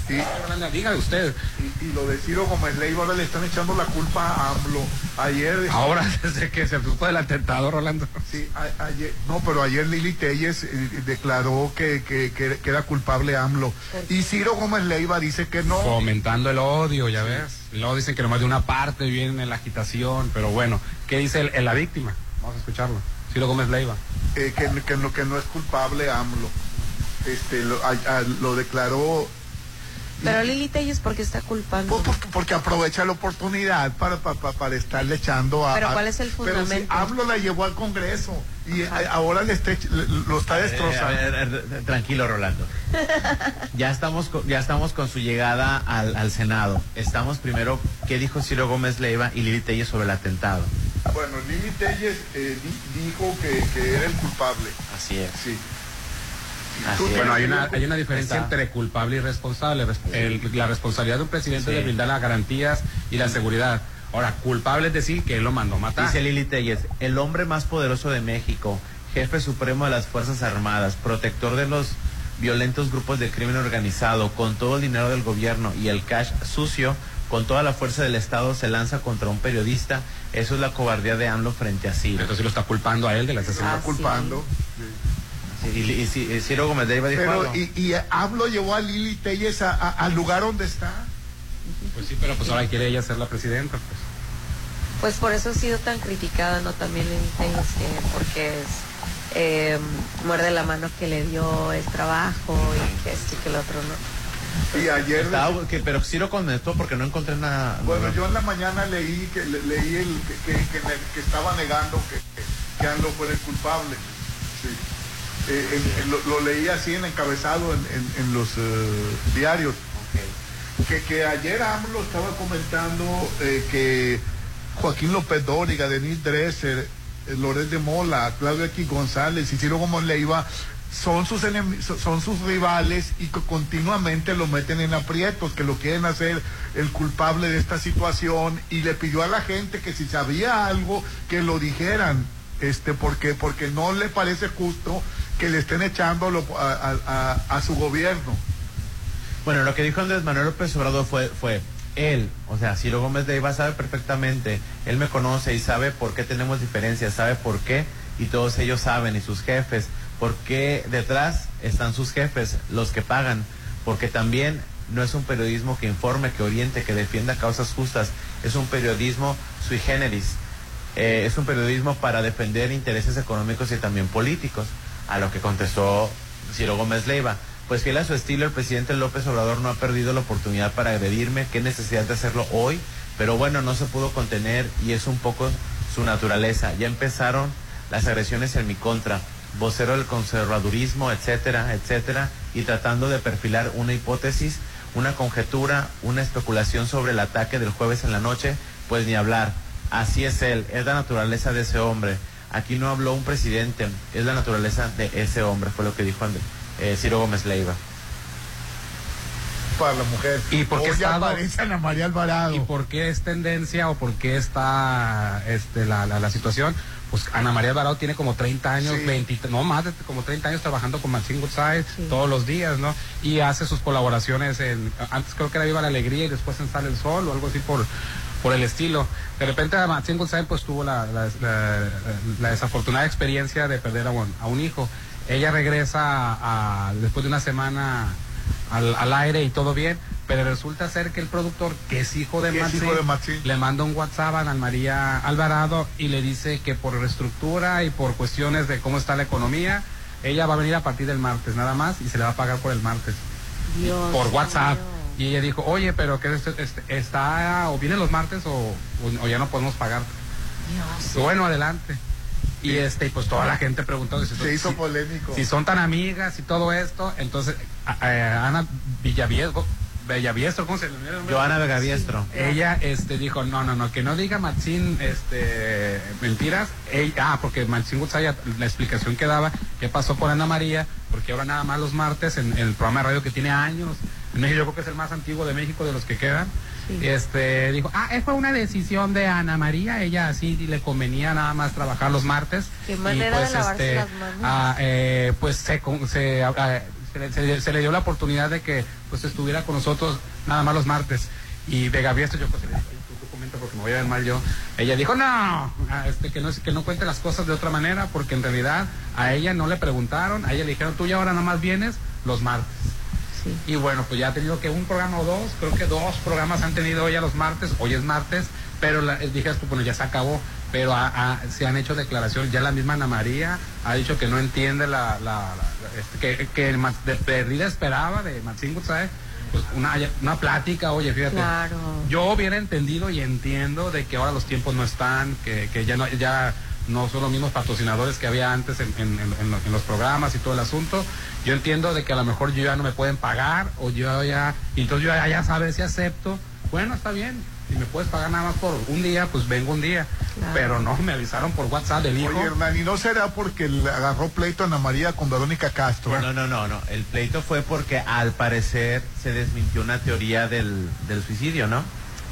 [SPEAKER 1] Y,
[SPEAKER 2] Diga usted.
[SPEAKER 1] y, y lo de Ciro Gómez Leiva ahora le están echando la culpa a AMLO. Ayer.
[SPEAKER 2] Ahora, desde que se supo del atentado, Rolando.
[SPEAKER 1] Sí, a- ayer, no, pero ayer Lili Telles eh, declaró que, que, que- que era culpable AMLO. Y Ciro Gómez Leiva dice que no.
[SPEAKER 2] Fomentando el odio, ya ves. Luego dicen que nomás de una parte viene la agitación, pero bueno, ¿qué dice el- el- la víctima? Escucharlo. Ciro Gómez Leiva.
[SPEAKER 1] eh, que, que no, que no es culpable AMLO. Este, lo, a- a- lo declaró
[SPEAKER 3] Pero Lili Telles, ¿por qué está culpando?
[SPEAKER 1] porque aprovecha la oportunidad para, para, para- estarle echando a...
[SPEAKER 3] Pero ¿cuál es el
[SPEAKER 1] Pero si
[SPEAKER 3] fundamento?
[SPEAKER 1] AMLO la llevó al Congreso y eh, ahora le está le- lo está destrozando.
[SPEAKER 4] Eh, a ver, a ver, tranquilo, Rolando. Ya estamos, con, ya estamos con su llegada al, al Senado. Estamos primero, ¿qué dijo Ciro Gómez Leiva y Lili Telles sobre el atentado?
[SPEAKER 1] Bueno, Lili Telles eh, di- dijo que, que era el culpable.
[SPEAKER 4] Así es.
[SPEAKER 1] Sí.
[SPEAKER 4] Así es.
[SPEAKER 2] Bueno, hay una, hay una diferencia
[SPEAKER 4] Está.
[SPEAKER 2] entre culpable y responsable. El- la responsabilidad de un presidente es de brindar las garantías y la seguridad. Ahora, culpable es decir que él lo mandó matar.
[SPEAKER 4] Dice Lili Telles, el hombre más poderoso de México, jefe supremo de las Fuerzas Armadas, protector de los violentos grupos de crimen organizado, con todo el dinero del gobierno y el cash sucio, con toda la fuerza del Estado se lanza contra un periodista. Eso es la cobardía de AMLO frente a Ciro.
[SPEAKER 2] Entonces lo está culpando a él del
[SPEAKER 3] Ah,
[SPEAKER 2] asesinato.
[SPEAKER 1] Está culpando.
[SPEAKER 4] Sí, y, y- y- y Ciro Gómez Leiva dijo
[SPEAKER 1] Pero, y, y AMLO llevó a Lili Telles a- a- al lugar donde está.
[SPEAKER 2] Pues sí, pero pues ahora quiere ella ser la presidenta. Pues.
[SPEAKER 3] Pues por eso ha sido tan criticada, ¿no? También Lili Telles, que porque es, eh, muerde la mano que le dio el trabajo y que esto y que el otro, ¿no?
[SPEAKER 1] Y ayer...
[SPEAKER 4] Estaba- que- pero Ciro comentó porque no encontré nada.
[SPEAKER 1] Bueno, yo en la mañana leí que le- leí el que, estaba negando que, que, AMLO fuera el culpable. Sí. Eh, en- en lo, lo leí así en encabezado en, en- los eh, diarios. Que, que ayer AMLO estaba comentando eh, que Joaquín López Dóriga, Denis Dresser, Loret de Mola, Claudio X González y Ciro Gómez Leiva son sus son sus rivales y que continuamente lo meten en aprietos, que lo quieren hacer el culpable de esta situación. Y le pidió a la gente que si sabía algo que lo dijeran, este porque porque no le parece justo que le estén echando a, su gobierno.
[SPEAKER 4] Bueno, lo que dijo Andrés Manuel López Obrador fue, fue él, o sea, Ciro Gómez Leiva sabe perfectamente, él me conoce y sabe por qué tenemos diferencias, sabe por qué, y todos ellos saben, y sus jefes, porque detrás están sus jefes, los que pagan, porque también no es un periodismo que informe, que oriente, que defienda causas justas, es un periodismo sui generis, eh, es un periodismo para defender intereses económicos y también políticos, a lo que contestó Ciro Gómez Leiva. Pues fiel a su estilo, el presidente López Obrador no ha perdido la oportunidad para agredirme, qué necesidad de hacerlo hoy, pero bueno, no se pudo contener y es un poco su naturaleza. Ya empezaron las agresiones en mi contra, vocero del conservadurismo, etcétera, etcétera, y tratando de perfilar una hipótesis, una conjetura, una especulación sobre el ataque del jueves en la noche, pues ni hablar. Así es él, es la naturaleza de ese hombre. Aquí no habló un presidente, es la naturaleza de ese hombre, fue lo que dijo Andrés, eh, Ciro Gómez Leiva.
[SPEAKER 1] para la mujer.
[SPEAKER 2] ¿Y por qué Estado-
[SPEAKER 1] Ana María Alvarado.
[SPEAKER 2] ¿Y por qué es tendencia o por qué está este, la, la, la situación? Pues Ana María Alvarado tiene como 30 años,
[SPEAKER 1] Sí.
[SPEAKER 2] 20, no más de como 30 años trabajando con Machine Good Side todos los días, ¿no? Y hace sus colaboraciones en, antes creo que era Viva la Alegría y después en Sale el Sol o algo así por, por el estilo. De repente Machine Good Side pues tuvo la, la- la- la desafortunada experiencia de perder a un, a un hijo. Ella regresa a- después de una semana al, al aire y todo bien, pero resulta ser que el productor, que es hijo de
[SPEAKER 1] Que es
[SPEAKER 2] Maxine,
[SPEAKER 1] hijo de Maxine.
[SPEAKER 2] le manda un WhatsApp a Ana María Alvarado y le dice que por reestructura y por cuestiones de cómo está la economía, ella va a venir a partir del martes nada más y se le va a pagar por el martes,
[SPEAKER 3] Dios
[SPEAKER 2] por WhatsApp. Y ella dijo, oye, pero que este- este- está o vienen los martes o, o- o ya no podemos pagar.
[SPEAKER 3] Dios.
[SPEAKER 2] Bueno, adelante. Y este, y pues toda la gente preguntó si,
[SPEAKER 1] Se hizo
[SPEAKER 2] si-
[SPEAKER 1] polémico.
[SPEAKER 2] si son tan amigas y todo esto, entonces a- a- Ana Villaviesgo, Bellaviestro, ¿cómo se le llama?
[SPEAKER 4] Joana Vegaviestro.
[SPEAKER 2] Ella este dijo, no, no, no, que no diga Maxine este mentiras. Ella- ah, porque Maxine Gutzaya, la explicación que daba, qué pasó con Ana María, porque ahora nada más los martes en, el programa de radio que tiene años en México, yo creo que es el más antiguo de México de los que quedan. Este dijo, ah, fue una decisión de Ana María, ella así le convenía nada más trabajar los martes.
[SPEAKER 3] Qué manera de lavarse las manos.
[SPEAKER 2] ah, eh, pues se, con- se, ah, se le- se le- se le dio la oportunidad de que pues estuviera con nosotros nada más los martes. Y de Gabriel, yo pues le dije, "Oye, tú, tú comenta porque me voy a ver mal yo. Ella dijo, no, ah, este, que no, que no cuente las cosas de otra manera, porque en realidad a ella no le preguntaron, a ella le dijeron, tú ya ahora nada más vienes los martes. Y bueno, pues ya ha tenido que un programa o dos, creo que dos programas han tenido ya los martes, hoy es martes, pero la, dijeras tú, bueno, ya se acabó, pero se han hecho declaraciones, ya la misma Ana María ha dicho que no entiende la, la- la- este, que, que de perdida esperaba de Maxine ¿sabes? Pues una, una plática, oye, fíjate.
[SPEAKER 3] Claro.
[SPEAKER 2] Yo hubiera entendido y entiendo de que ahora los tiempos no están, que, que ya no, ya no son los mismos patrocinadores que había antes en, en- en- en lo- en los programas y todo el asunto. Yo entiendo de que a lo mejor yo ya no me pueden pagar o yo ya, y entonces yo ya, ya sabes si acepto. Bueno, está bien. Si me puedes pagar nada más por un día, pues vengo un día. Pero no, me avisaron por WhatsApp del hijo.
[SPEAKER 1] Oye, Hernán, ¿y no será porque le agarró pleito a Ana María con Verónica Castro?
[SPEAKER 4] No, no, no, no. El pleito fue porque al parecer se desmintió una teoría del, del suicidio, ¿no?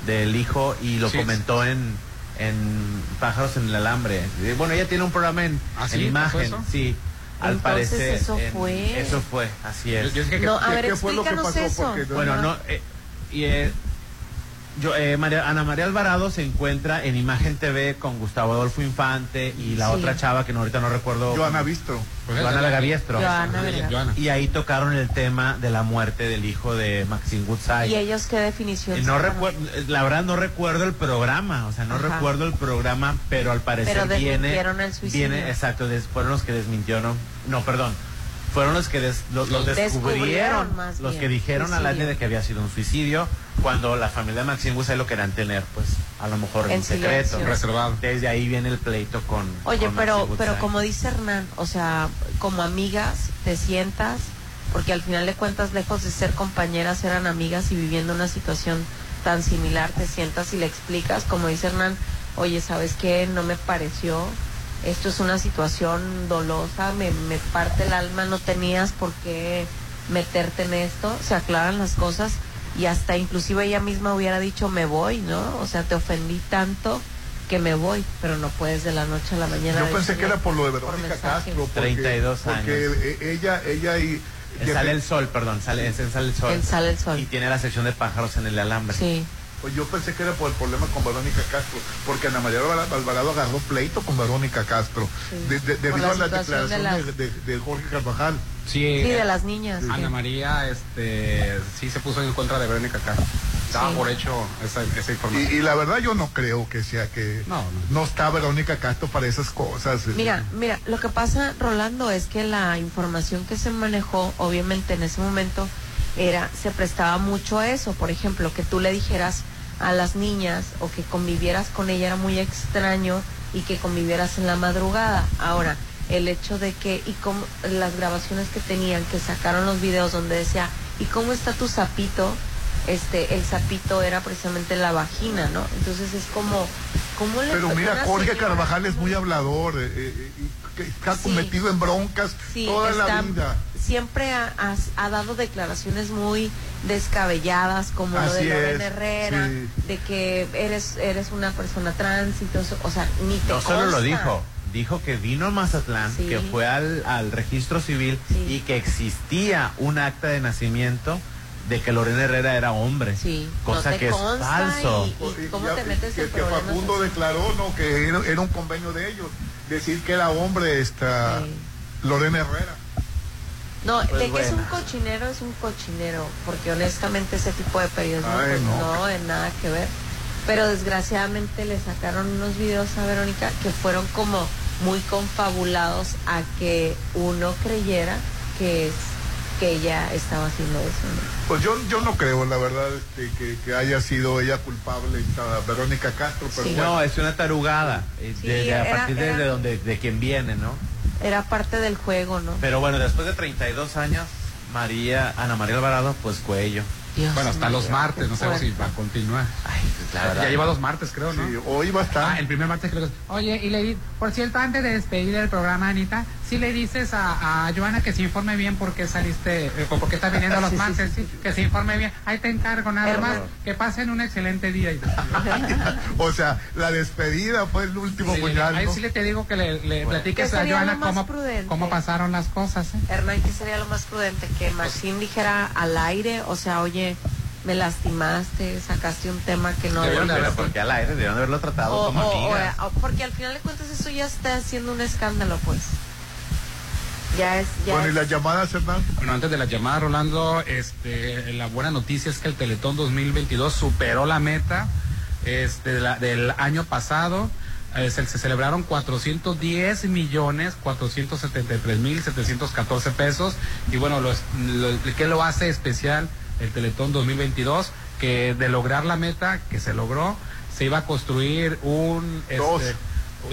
[SPEAKER 4] Del hijo y lo
[SPEAKER 2] Sí.
[SPEAKER 4] comentó en, en Pájaros en el Alambre. Y Bueno, ella tiene un programa en,
[SPEAKER 2] ¿Ah,
[SPEAKER 4] en imagen, sí. Al
[SPEAKER 3] Entonces,
[SPEAKER 4] parecer.
[SPEAKER 3] eso
[SPEAKER 4] en-
[SPEAKER 3] fue.
[SPEAKER 4] Eso fue, así es.
[SPEAKER 2] Yo- yo que-
[SPEAKER 3] No, a
[SPEAKER 2] ¿qué-
[SPEAKER 3] ver,
[SPEAKER 2] qué fue lo que pasó?
[SPEAKER 3] eso.
[SPEAKER 2] Porque-
[SPEAKER 4] Bueno, no. eh, y, eh, yo, eh, María- Ana María Alvarado se encuentra en Imagen TV con Gustavo Adolfo Infante y la
[SPEAKER 1] Sí.
[SPEAKER 4] otra chava que no, ahorita no recuerdo.
[SPEAKER 1] Joana Bistro.
[SPEAKER 4] Joana Vergaviestro.
[SPEAKER 3] Joana Verga-
[SPEAKER 4] Y ahí tocaron el tema de la muerte del hijo de Maxine Woodside.
[SPEAKER 3] ¿Y ellos qué definición?
[SPEAKER 4] Eh, No recuerdo, la verdad no recuerdo el programa, o sea, no
[SPEAKER 3] Ajá.
[SPEAKER 4] recuerdo el programa, pero al parecer
[SPEAKER 3] Pero
[SPEAKER 4] viene,
[SPEAKER 3] desmintieron el suicidio.
[SPEAKER 4] viene, exacto, fueron los que desmintieron, no, perdón, fueron los que des- lo- los
[SPEAKER 3] Descubrieron,
[SPEAKER 4] descubrieron,
[SPEAKER 3] más
[SPEAKER 4] los
[SPEAKER 3] bien,
[SPEAKER 4] que dijeron al
[SPEAKER 3] suicidio.
[SPEAKER 4] aire de que había sido un suicidio, cuando la familia de Maxine Woodside lo querían tener, pues, a lo mejor en,
[SPEAKER 3] En
[SPEAKER 4] secreto.
[SPEAKER 2] Reservado.
[SPEAKER 4] Desde ahí viene el pleito con.
[SPEAKER 3] Oye,
[SPEAKER 4] con
[SPEAKER 3] pero, pero como dice Hernán, o sea, como amigas te sientas, porque al final de cuentas, lejos de ser compañeras, eran amigas y viviendo una situación tan similar, te sientas y le explicas, como dice Hernán, oye, ¿sabes qué? No me pareció, esto es una situación dolosa, me, me parte el alma, no tenías por qué meterte en esto, se aclaran las cosas y hasta inclusive ella misma hubiera dicho me voy, ¿no? O sea, te ofendí tanto que me voy, pero no puedes de la noche a la mañana.
[SPEAKER 1] Yo pensé que era por lo de Verónica. Castro. Porque,
[SPEAKER 4] 32
[SPEAKER 1] Porque
[SPEAKER 4] años.
[SPEAKER 1] eh, ella, ella y...
[SPEAKER 4] Sale el sol, perdón, sale, Sale el sol.
[SPEAKER 3] En Sale el Sol.
[SPEAKER 4] Y tiene la sección de pájaros en el alambre.
[SPEAKER 3] Sí.
[SPEAKER 1] Pues yo pensé que era por el problema con Verónica Castro, porque Ana María Alvarado agarró pleito con Verónica Castro, de- de- debido
[SPEAKER 3] la
[SPEAKER 1] a la
[SPEAKER 3] de
[SPEAKER 1] declaración de, de- de Jorge Carvajal.
[SPEAKER 2] Sí,
[SPEAKER 3] Sí, de las niñas.
[SPEAKER 2] Ana María este, sí se puso en contra de Verónica Castro. Estaba
[SPEAKER 3] Sí.
[SPEAKER 2] por hecho esa, esa información.
[SPEAKER 1] y la verdad yo no creo que sea que
[SPEAKER 2] No,
[SPEAKER 1] no, está Verónica Castro para esas cosas.
[SPEAKER 3] Mira, mira, lo que pasa, Rolando, es que la información que se manejó, obviamente en ese momento, era, se prestaba mucho a eso. Por ejemplo, que tú le dijeras a las niñas o que convivieras con ella era muy extraño y que convivieras en la madrugada. Ahora, el hecho de que, y como las grabaciones que tenían, que sacaron los videos donde decía, ¿y cómo está tu sapito? Este, el sapito era precisamente la vagina, ¿no? Entonces es como, ¿cómo le
[SPEAKER 1] Pero mira, Jorge Carvajal es muy hablador, eh, eh, que está
[SPEAKER 3] Sí.
[SPEAKER 1] metido en broncas
[SPEAKER 3] Sí,
[SPEAKER 1] toda la vida.
[SPEAKER 3] Siempre ha, has- ha dado declaraciones muy descabelladas, como lo de Lorena Herrera,
[SPEAKER 1] sí.
[SPEAKER 3] de que eres eres una persona trans y todo eso. O sea, ni te
[SPEAKER 4] No solo lo dijo, dijo que vino a Mazatlán,
[SPEAKER 3] Sí.
[SPEAKER 4] que fue al, al registro civil y que existía un acta de nacimiento de que Lorena Herrera era hombre. Cosa
[SPEAKER 3] No te
[SPEAKER 4] que es falso.
[SPEAKER 3] y- y cómo te metes
[SPEAKER 1] que,
[SPEAKER 3] en
[SPEAKER 1] que Facundo
[SPEAKER 3] así.
[SPEAKER 1] declaró no que era, era un convenio de ellos decir que era hombre esta Lorena Herrera
[SPEAKER 3] No,
[SPEAKER 1] Pues
[SPEAKER 3] de que es un cochinero, es un cochinero, porque honestamente ese tipo de periodismo
[SPEAKER 1] Ay,
[SPEAKER 3] pues,
[SPEAKER 1] no.
[SPEAKER 3] no, en nada que ver. Pero desgraciadamente le sacaron unos videos a Verónica que fueron como muy confabulados a que uno creyera que es que ella estaba haciendo eso. ¿no?
[SPEAKER 1] pues yo yo no creo la verdad este, que, que haya sido ella culpable esta Verónica Castro pero
[SPEAKER 4] Sí,
[SPEAKER 1] bueno.
[SPEAKER 4] no, es una tarugada. eh,
[SPEAKER 3] Sí,
[SPEAKER 4] de- de- a
[SPEAKER 3] era-
[SPEAKER 4] partir de,
[SPEAKER 3] era-
[SPEAKER 4] de donde, de quien viene, ¿no?
[SPEAKER 3] Era parte del juego, ¿no?
[SPEAKER 4] Pero bueno, después de 32 años, María, Ana María Alvarado, pues cuello.
[SPEAKER 2] bueno, hasta los martes, no sabemos si va a continuar.
[SPEAKER 4] la verdad.
[SPEAKER 2] ya lleva dos martes, creo, ¿no?
[SPEAKER 1] Sí, hoy va a estar.
[SPEAKER 2] Ah, el primer martes creo que
[SPEAKER 22] Oye, y le di, por cierto, antes de despedir el programa, Anita,
[SPEAKER 2] si le dices a, a Joana que se informe bien por qué saliste, eh, o por qué está viniendo a los
[SPEAKER 3] Sí, sí, sí,
[SPEAKER 2] sí, que se informe bien. Ahí te encargo, nada
[SPEAKER 3] Hermano.
[SPEAKER 2] más. Que pasen un excelente día.
[SPEAKER 1] O sea, la despedida fue el último
[SPEAKER 2] Sí,
[SPEAKER 1] puñal.
[SPEAKER 2] ahí
[SPEAKER 1] ¿no?
[SPEAKER 2] sí le te digo que le, le platiques
[SPEAKER 3] ¿Qué
[SPEAKER 2] a Joana cómo,
[SPEAKER 3] prudente?
[SPEAKER 2] cómo pasaron las cosas. ¿eh?
[SPEAKER 3] Hernán, ¿qué sería lo más prudente? Que Maxim dijera al aire, o sea, oye, me lastimaste, sacaste un tema que no...
[SPEAKER 4] Debieron de haberlo- porque al aire debieron de haberlo tratado
[SPEAKER 3] o,
[SPEAKER 4] como
[SPEAKER 3] o- o-
[SPEAKER 4] amigas.
[SPEAKER 3] o- porque al final de cuentas eso ya está haciendo un escándalo, pues. Ya es... Ya
[SPEAKER 1] Bueno, ¿y las llamadas, Hernán?
[SPEAKER 2] Bueno, antes de la llamada, Rolando, este, la buena noticia es que el Teletón 2022 superó la meta este, de la- del año pasado. Eh, se, se celebraron 410 millones 473 mil 714 pesos y bueno lo, ¿qué lo hace especial el Teletón 2022? que de lograr la meta que se logró se iba a construir un
[SPEAKER 1] Dos.
[SPEAKER 2] este,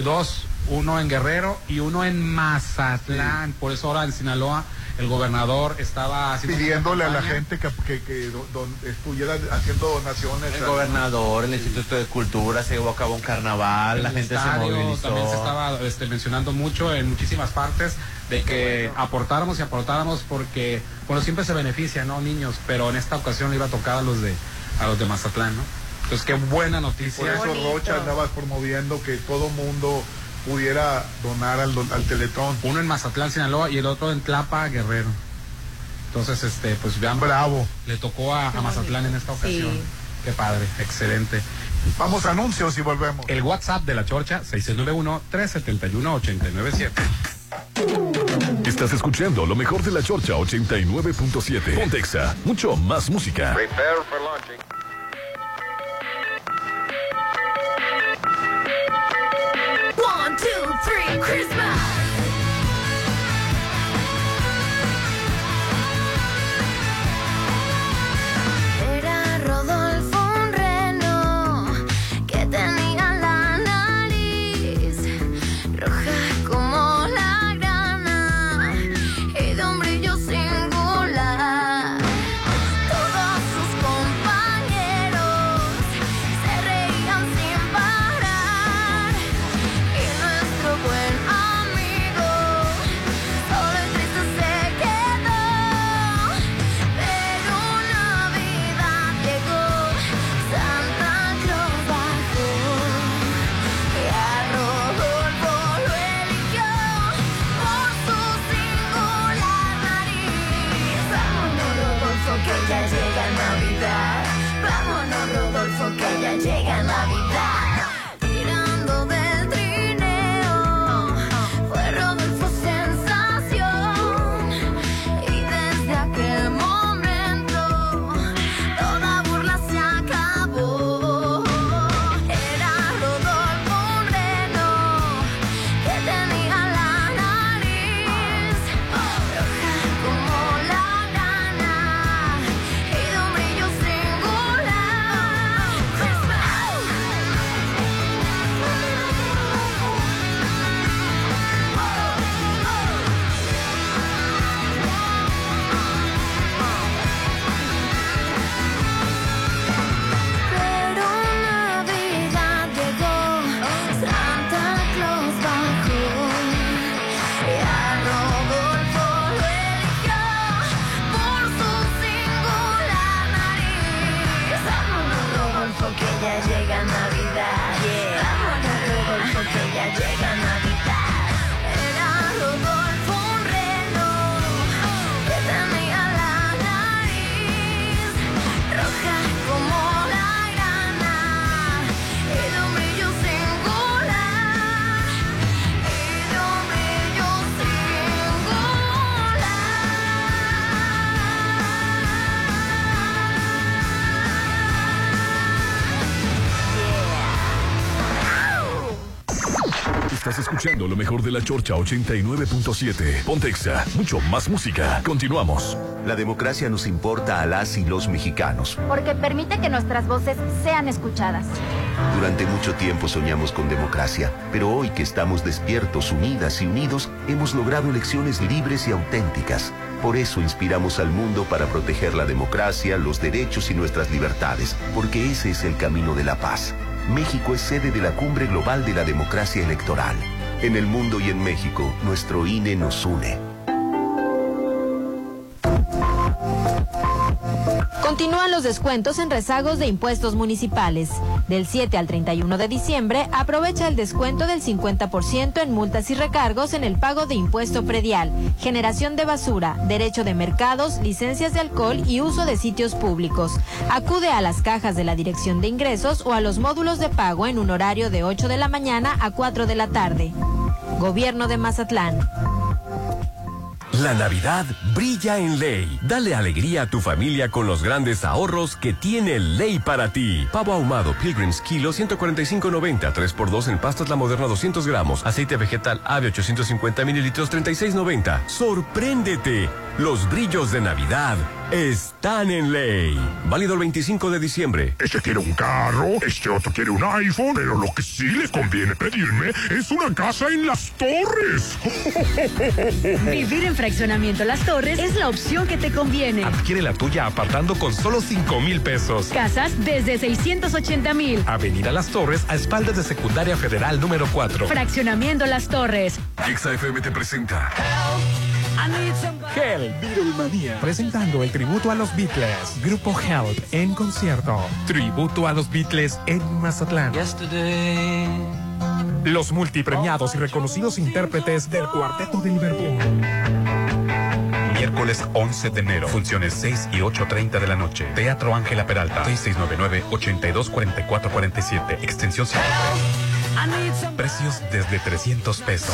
[SPEAKER 2] dos, uno en Guerrero y uno en Mazatlán. Por eso ahora en Sinaloa el gobernador estaba
[SPEAKER 1] Pidiéndole a la gente que, que, que do- don- estuviera haciendo donaciones.
[SPEAKER 4] El gobernador, el Instituto de Cultura, se llevó a cabo un carnaval, la gente se movilizó.
[SPEAKER 2] También se estaba este, mencionando mucho en muchísimas partes de que aportáramos y aportáramos porque, bueno, siempre se beneficia, ¿no? Niños, pero en esta ocasión le iba a tocar a los de, a los de Mazatlán, ¿no? Entonces, qué buena noticia.
[SPEAKER 1] Por eso Rocha andaba promoviendo que todo mundo pudiera donar al, don- al Teletón.
[SPEAKER 2] Uno en Mazatlán, Sinaloa, y el otro en Tlapa, Guerrero. Entonces, este, pues vean.
[SPEAKER 1] Bravo.
[SPEAKER 2] Le tocó a, a Mazatlán en esta ocasión.
[SPEAKER 3] Sí.
[SPEAKER 2] Qué padre, excelente.
[SPEAKER 1] Vamos a anuncios y volvemos.
[SPEAKER 2] El WhatsApp de la Chorcha, 691-371-897.
[SPEAKER 5] Estás escuchando lo mejor de la Chorcha 89.7. Pontexa, mucho más música.
[SPEAKER 23] Prepare for launching.
[SPEAKER 24] Two, three, Christmas.
[SPEAKER 5] Estás escuchando lo mejor de la Chorcha 89.7. Pontexa, mucho más música. Continuamos.
[SPEAKER 22] La democracia nos importa a las y los mexicanos.
[SPEAKER 25] Porque permite que nuestras voces sean escuchadas.
[SPEAKER 22] Durante mucho tiempo soñamos con democracia, pero hoy que estamos despiertos, unidas y unidos, hemos logrado elecciones libres y auténticas. Por eso inspiramos al mundo para proteger la democracia, los derechos y nuestras libertades, porque ese es el camino de la paz. México es sede de la Cumbre Global de la Democracia Electoral. En el mundo y en México, nuestro INE nos une.
[SPEAKER 26] Continúan los descuentos en rezagos de impuestos municipales. Del 7 al 31 de diciembre, aprovecha el descuento del 50% en multas y recargos en el pago de impuesto predial, generación de basura, derecho de mercados, licencias de alcohol y uso de sitios públicos. Acude a las cajas de la Dirección de Ingresos o a los módulos de pago en un horario de 8 de la mañana a 4 de la tarde. Gobierno de Mazatlán.
[SPEAKER 27] La Navidad brilla en Ley. Dale alegría a tu familia con los grandes ahorros que tiene Ley para ti. Pavo ahumado Pilgrims kilo 145.90, 3x2 en pastas La Moderna 200 gramos, aceite vegetal ave 850 mililitros 36.90. ¡Sorpréndete! Los brillos de Navidad están en Ley. Válido el 25 de diciembre.
[SPEAKER 12] Este quiere un carro, este otro quiere un iPhone, pero lo que sí les conviene pedirme es una casa en las torres.
[SPEAKER 18] Vivir en fraccionamiento Las Torres es la opción que te conviene.
[SPEAKER 11] Adquiere la tuya apartando con solo 5 mil pesos.
[SPEAKER 18] Casas desde 680 mil.
[SPEAKER 11] Avenida Las Torres a espaldas de Secundaria Federal número 4.
[SPEAKER 18] Fraccionamiento Las Torres.
[SPEAKER 21] XFM te presenta.
[SPEAKER 11] Hell, Beatlemania. Presentando el tributo a los Beatles. Grupo Help en concierto. Tributo a los Beatles en Mazatlán. Los multipremiados y reconocidos intérpretes del Cuarteto de Liverpool. Miércoles 11 de enero. Funciones 6 y 8.30 de la noche. Teatro Ángela Peralta. 6699-824447. Extensión 53. Precios desde 300 pesos.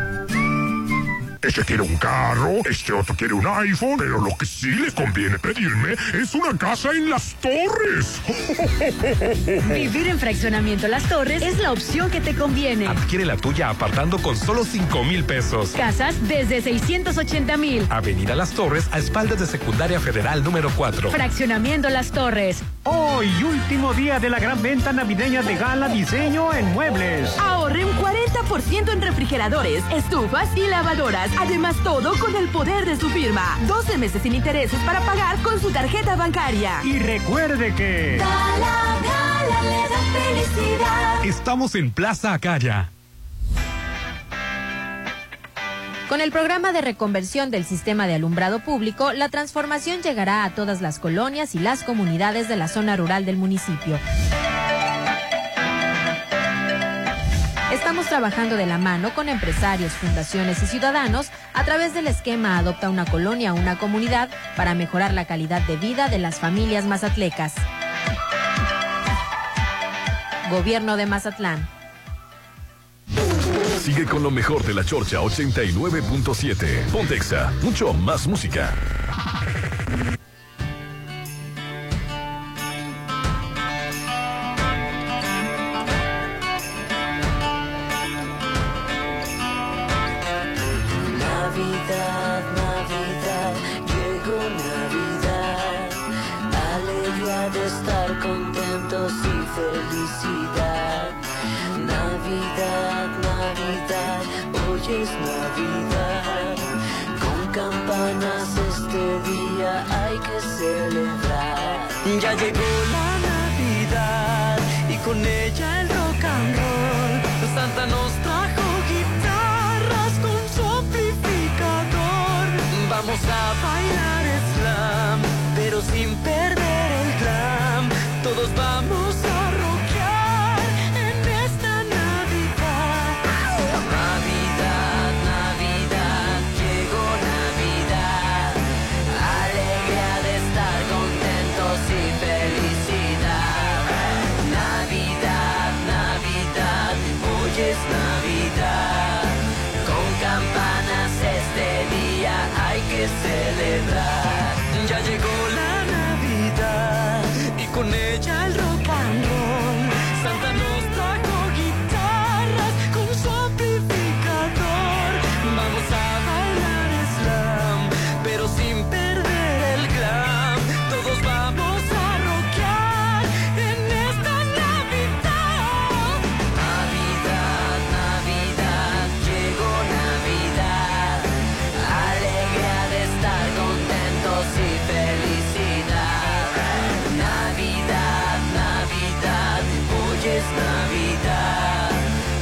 [SPEAKER 12] Este quiere un carro, este otro quiere un iPhone, pero lo que sí les conviene pedirme es una casa en las torres.
[SPEAKER 18] Vivir en fraccionamiento Las Torres es la opción que te conviene.
[SPEAKER 11] Adquiere la tuya apartando con solo 5 mil pesos.
[SPEAKER 18] Casas desde 680 mil.
[SPEAKER 11] Avenida Las Torres a espaldas de Secundaria Federal número 4.
[SPEAKER 18] Fraccionamiento Las Torres.
[SPEAKER 15] Hoy, último día de la gran venta navideña de Gala Diseño en Muebles.
[SPEAKER 28] Ahorre un 40% en refrigeradores, estufas y lavadoras. Además, todo con el poder de su firma. 12 meses sin intereses para pagar con su tarjeta bancaria.
[SPEAKER 15] Y recuerde que...
[SPEAKER 24] Gala, gala, le da felicidad.
[SPEAKER 11] Estamos en Plaza Acaya.
[SPEAKER 26] Con el programa de reconversión del sistema de alumbrado público, la transformación llegará a todas las colonias y las comunidades de la zona rural del municipio. Estamos trabajando de la mano con empresarios, fundaciones y ciudadanos a través del esquema Adopta una colonia, una comunidad para mejorar la calidad de vida de las familias mazatlecas. Gobierno de Mazatlán.
[SPEAKER 21] Sigue con lo mejor de la Chorcha 89.7. Pontexa, mucho más música.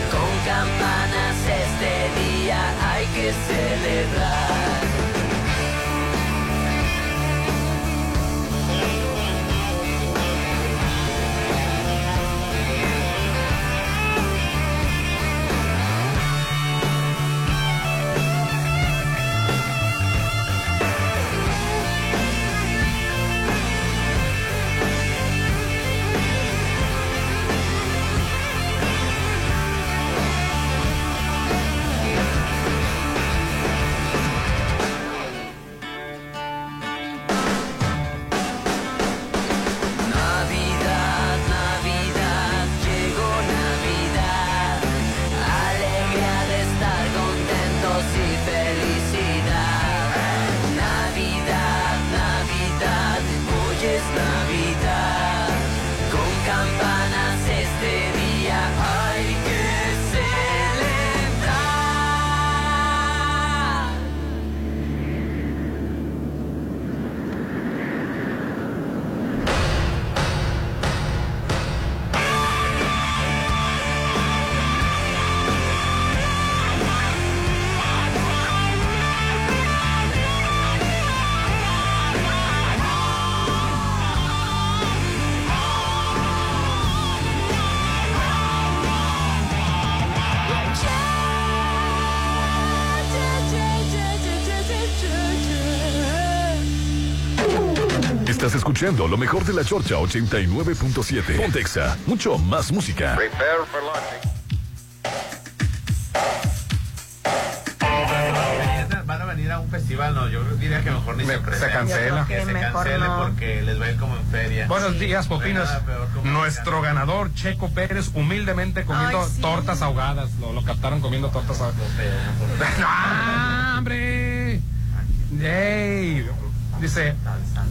[SPEAKER 24] Con campanas este día hay que celebrar.
[SPEAKER 5] Escuchando lo mejor de la Chorcha 89.7. Pontexa, mucho más música.
[SPEAKER 29] Prepare for launching.
[SPEAKER 4] Van a venir a un festival, no, yo diría que mejor ni
[SPEAKER 2] Me-
[SPEAKER 4] se
[SPEAKER 2] se cancela.
[SPEAKER 4] Que se
[SPEAKER 2] que mejor
[SPEAKER 4] cancele
[SPEAKER 2] no.
[SPEAKER 4] porque les va a ir como en feria.
[SPEAKER 2] Buenos días,
[SPEAKER 4] No hay
[SPEAKER 2] Popinos.
[SPEAKER 4] como
[SPEAKER 2] Nuestro ganador, Checo Pérez, humildemente comiendo
[SPEAKER 4] Ay, sí.
[SPEAKER 2] tortas ahogadas. Lo, lo captaron comiendo tortas ahogadas. ¡No, hombre! ¡Ey! Dice.